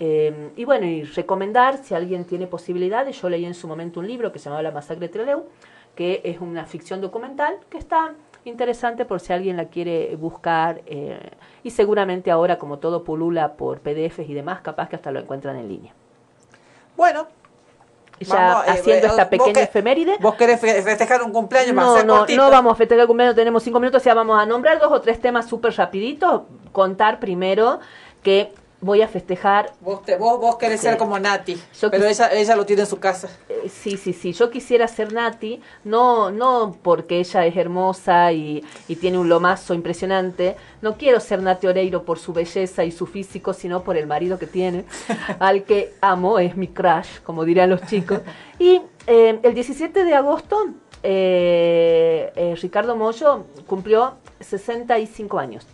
Eh, y bueno, y recomendar, si alguien tiene posibilidades, yo leí en su momento un libro que se llamaba La Masacre de Trelew, que es una ficción documental que está interesante por si alguien la quiere buscar eh, y seguramente ahora como todo pulula por PDFs y demás, capaz que hasta lo encuentran en línea. Bueno, Ya vamos, eh, haciendo eh, esta vos pequeña que- efeméride. ¿Vos querés fe- festejar un cumpleaños? No, no, cortito. no vamos a festejar el cumpleaños, tenemos cinco minutos, ya vamos a nombrar dos o tres temas súper rapiditos. Contar primero que voy a festejar Vos, te- vos, vos querés Sí. ser como Nati, Yo pero ella, ella lo tiene en su casa. Eh, Sí, sí, sí. Yo quisiera ser Nati, no, no porque ella es hermosa y, y tiene un lomazo impresionante. No quiero ser Nati Oreiro por su belleza y su físico, sino por el marido que tiene, al que amo, es mi crush, como dirían los chicos. Y eh, el 17 de agosto, eh, Ricardo Mollo cumplió 65 años.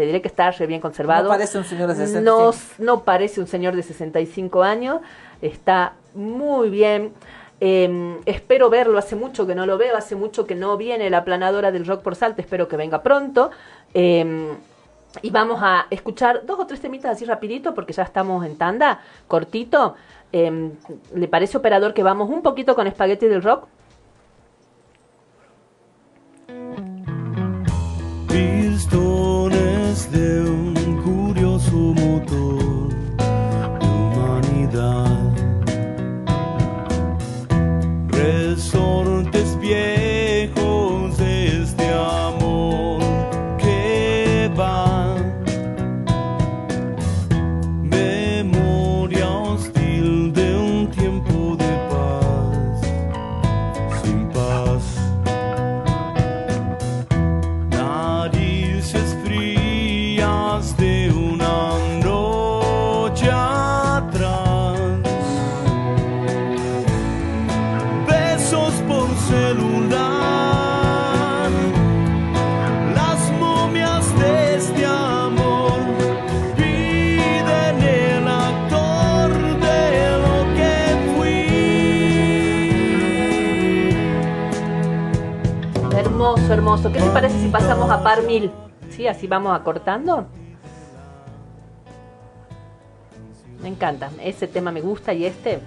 Te diré que está re bien conservado. No parece un señor de 65. No, no parece un señor de 65 años. Está muy bien. Eh, espero verlo, hace mucho que no lo veo, hace mucho que no viene la planadora del rock por Salta, espero que venga pronto. Eh, y vamos a escuchar dos o tres temitas así rapidito porque ya estamos en tanda, cortito. Eh, ¿Le parece, operador, que vamos un poquito con espagueti del rock? Hermoso, de un curioso motor de humanidad. ¿Qué te parece si pasamos a par mil? ¿Sí? Así vamos acortando. Me encanta. Ese tema me gusta y este.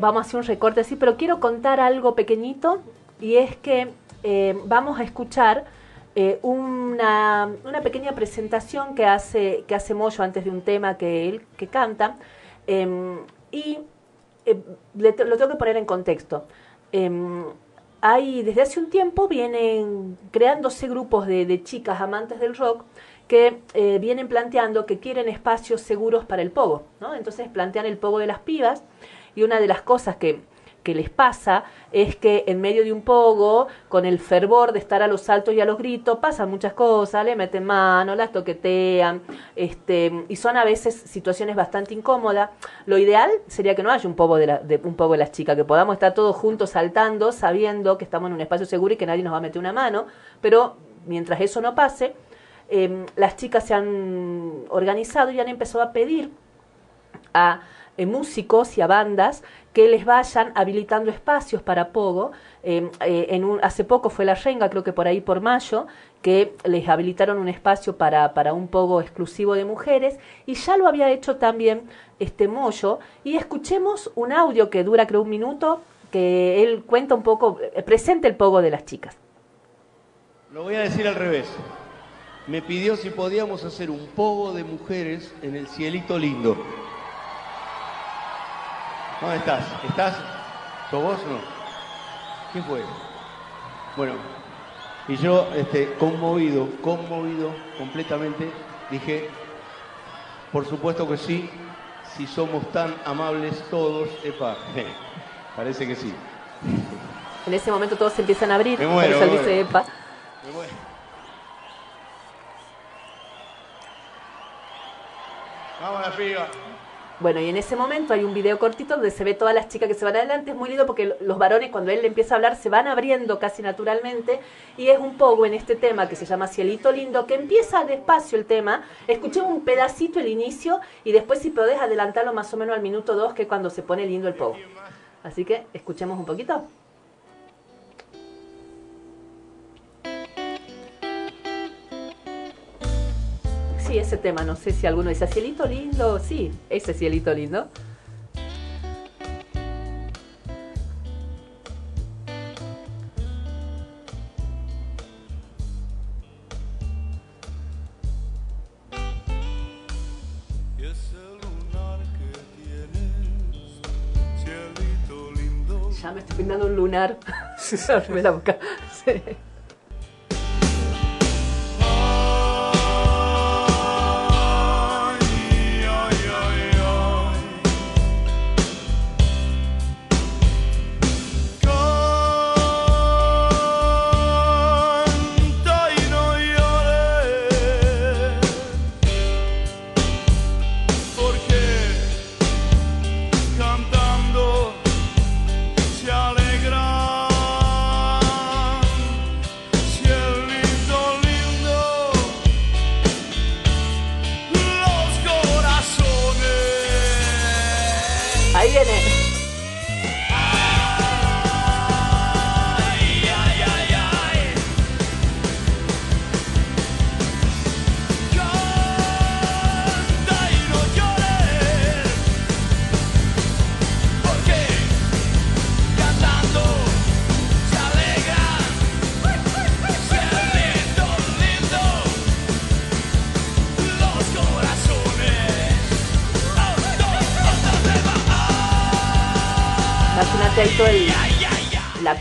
Vamos a hacer un recorte así, pero quiero contar algo pequeñito y es que eh, vamos a escuchar eh, una, una pequeña presentación que hace, que hace Moyo antes de un tema que él que canta em, y eh, lo tengo que poner en contexto. Em, hay, desde hace un tiempo vienen creándose grupos de, chicas amantes del rock que vienen planteando que quieren espacios seguros para el pogo, ¿no? Entonces plantean el pogo de las pibas y una de las cosas que, que les pasa es que en medio de un pogo, con el fervor de estar a los saltos y a los gritos, pasan muchas cosas, le meten mano, las toquetean, este, y son a veces situaciones bastante incómodas. Lo ideal sería que no haya un pogo de, la- un pogo de las chicas, que podamos estar todos juntos saltando, sabiendo que estamos en un espacio seguro y que nadie nos va a meter una mano, pero mientras eso no pase, em, las chicas se han organizado y han empezado a pedir a eh, músicos y a bandas que les vayan habilitando espacios para Pogo. Eh, eh, en un, hace poco fue la Renga, creo que por ahí por mayo, que les habilitaron un espacio para, para un Pogo exclusivo de mujeres y ya lo había hecho también este Moyo. Y escuchemos un audio que dura creo un minuto, que él cuenta un poco, eh, presenta el Pogo de las chicas. Lo voy a decir al revés. Me pidió si podíamos hacer un pogo de mujeres en el cielito lindo. ¿Dónde estás? ¿Estás? ¿Sos vos o no? ¿Quién fue? Bueno, y yo, este, conmovido, conmovido completamente, dije, por supuesto que sí, si somos tan amables todos, epa, parece que sí. En ese momento todos se empiezan a abrir, Me muero, por eso me dice epa. Me muero. Vamos a la piba. Bueno, y en ese momento hay un video cortito donde se ve todas las chicas que se van adelante. Es muy lindo porque lo- los varones, cuando él le empieza a hablar, se van abriendo casi naturalmente. Y es un poco en este tema que se llama Cielito Lindo, que empieza despacio el tema. Escuché un pedacito el inicio y después, si podés adelantarlo más o menos al minuto 2, que es cuando se pone lindo el pogo. Así que escuchemos un poquito. Sí, ese tema, no sé si alguno dice cielito lindo, sí, ese lindo. Cielito lindo. Ya me estoy pintando un lunar. Me la boca. Sí.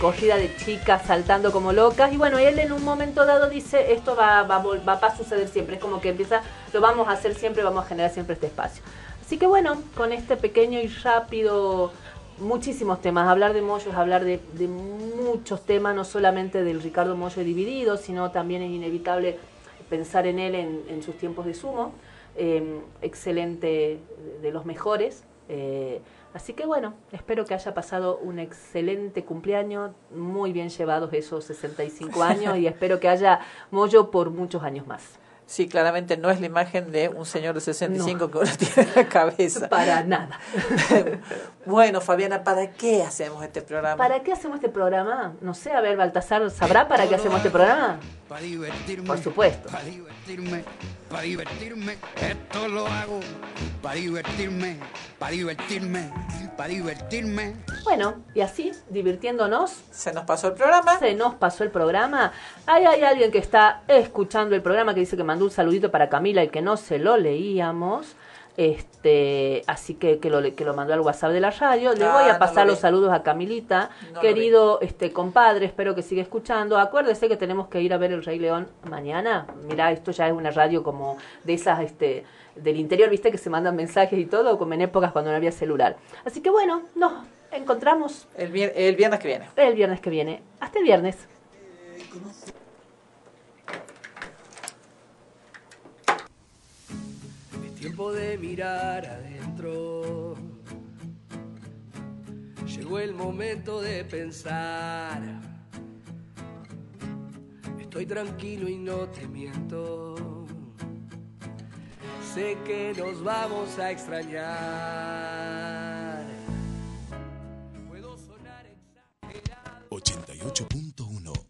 Corrida de chicas saltando como locas. Y bueno, él en un momento dado dice, esto va, va, va a suceder siempre. Es como que empieza, lo vamos a hacer siempre, vamos a generar siempre este espacio. Así que bueno, con este pequeño y rápido, muchísimos temas. Hablar de Moyo es hablar de, muchos temas, no solamente del Ricardo Moyo dividido, sino también es inevitable pensar en él en, en sus tiempos de sumo. Eh, excelente, de los mejores. Eh, así que bueno, espero que haya pasado un excelente cumpleaños, muy bien llevados esos 65 años y espero que haya Moyo por muchos años más. Sí, claramente no es la imagen de un señor de 65 que uno tiene en la cabeza. Para nada. bueno, Fabiana, ¿para qué hacemos este programa? ¿Para qué hacemos este programa? No sé, a ver, Baltasar, ¿sabrá para qué hacemos este programa? Para divertirme. Por supuesto. Para divertirme. Para divertirme. Esto lo hago. Para divertirme. Para divertirme. Para divertirme. Bueno, y así, divirtiéndonos. Se nos pasó el programa. Se nos pasó el programa. Ahí hay alguien que está escuchando el programa que dice que mandó un saludito para Camila y que no se lo leíamos. Este, así que, que lo, que lo mandó al WhatsApp de la radio. Le Ah, voy a no pasar lo los saludos a Camilita. No Querido este compadre, espero que siga escuchando. Acuérdese que tenemos que ir a ver el Rey León mañana. Mira, esto ya es una radio como de esas este del interior, viste que se mandan mensajes y todo, como en épocas cuando no había celular. Así que bueno, nos encontramos El, el viernes que viene. el viernes que viene. Hasta el viernes. Tiempo de mirar adentro. Llegó el momento de pensar. Estoy tranquilo y no te miento. Sé que nos vamos a extrañar. Puedo sonar 88.1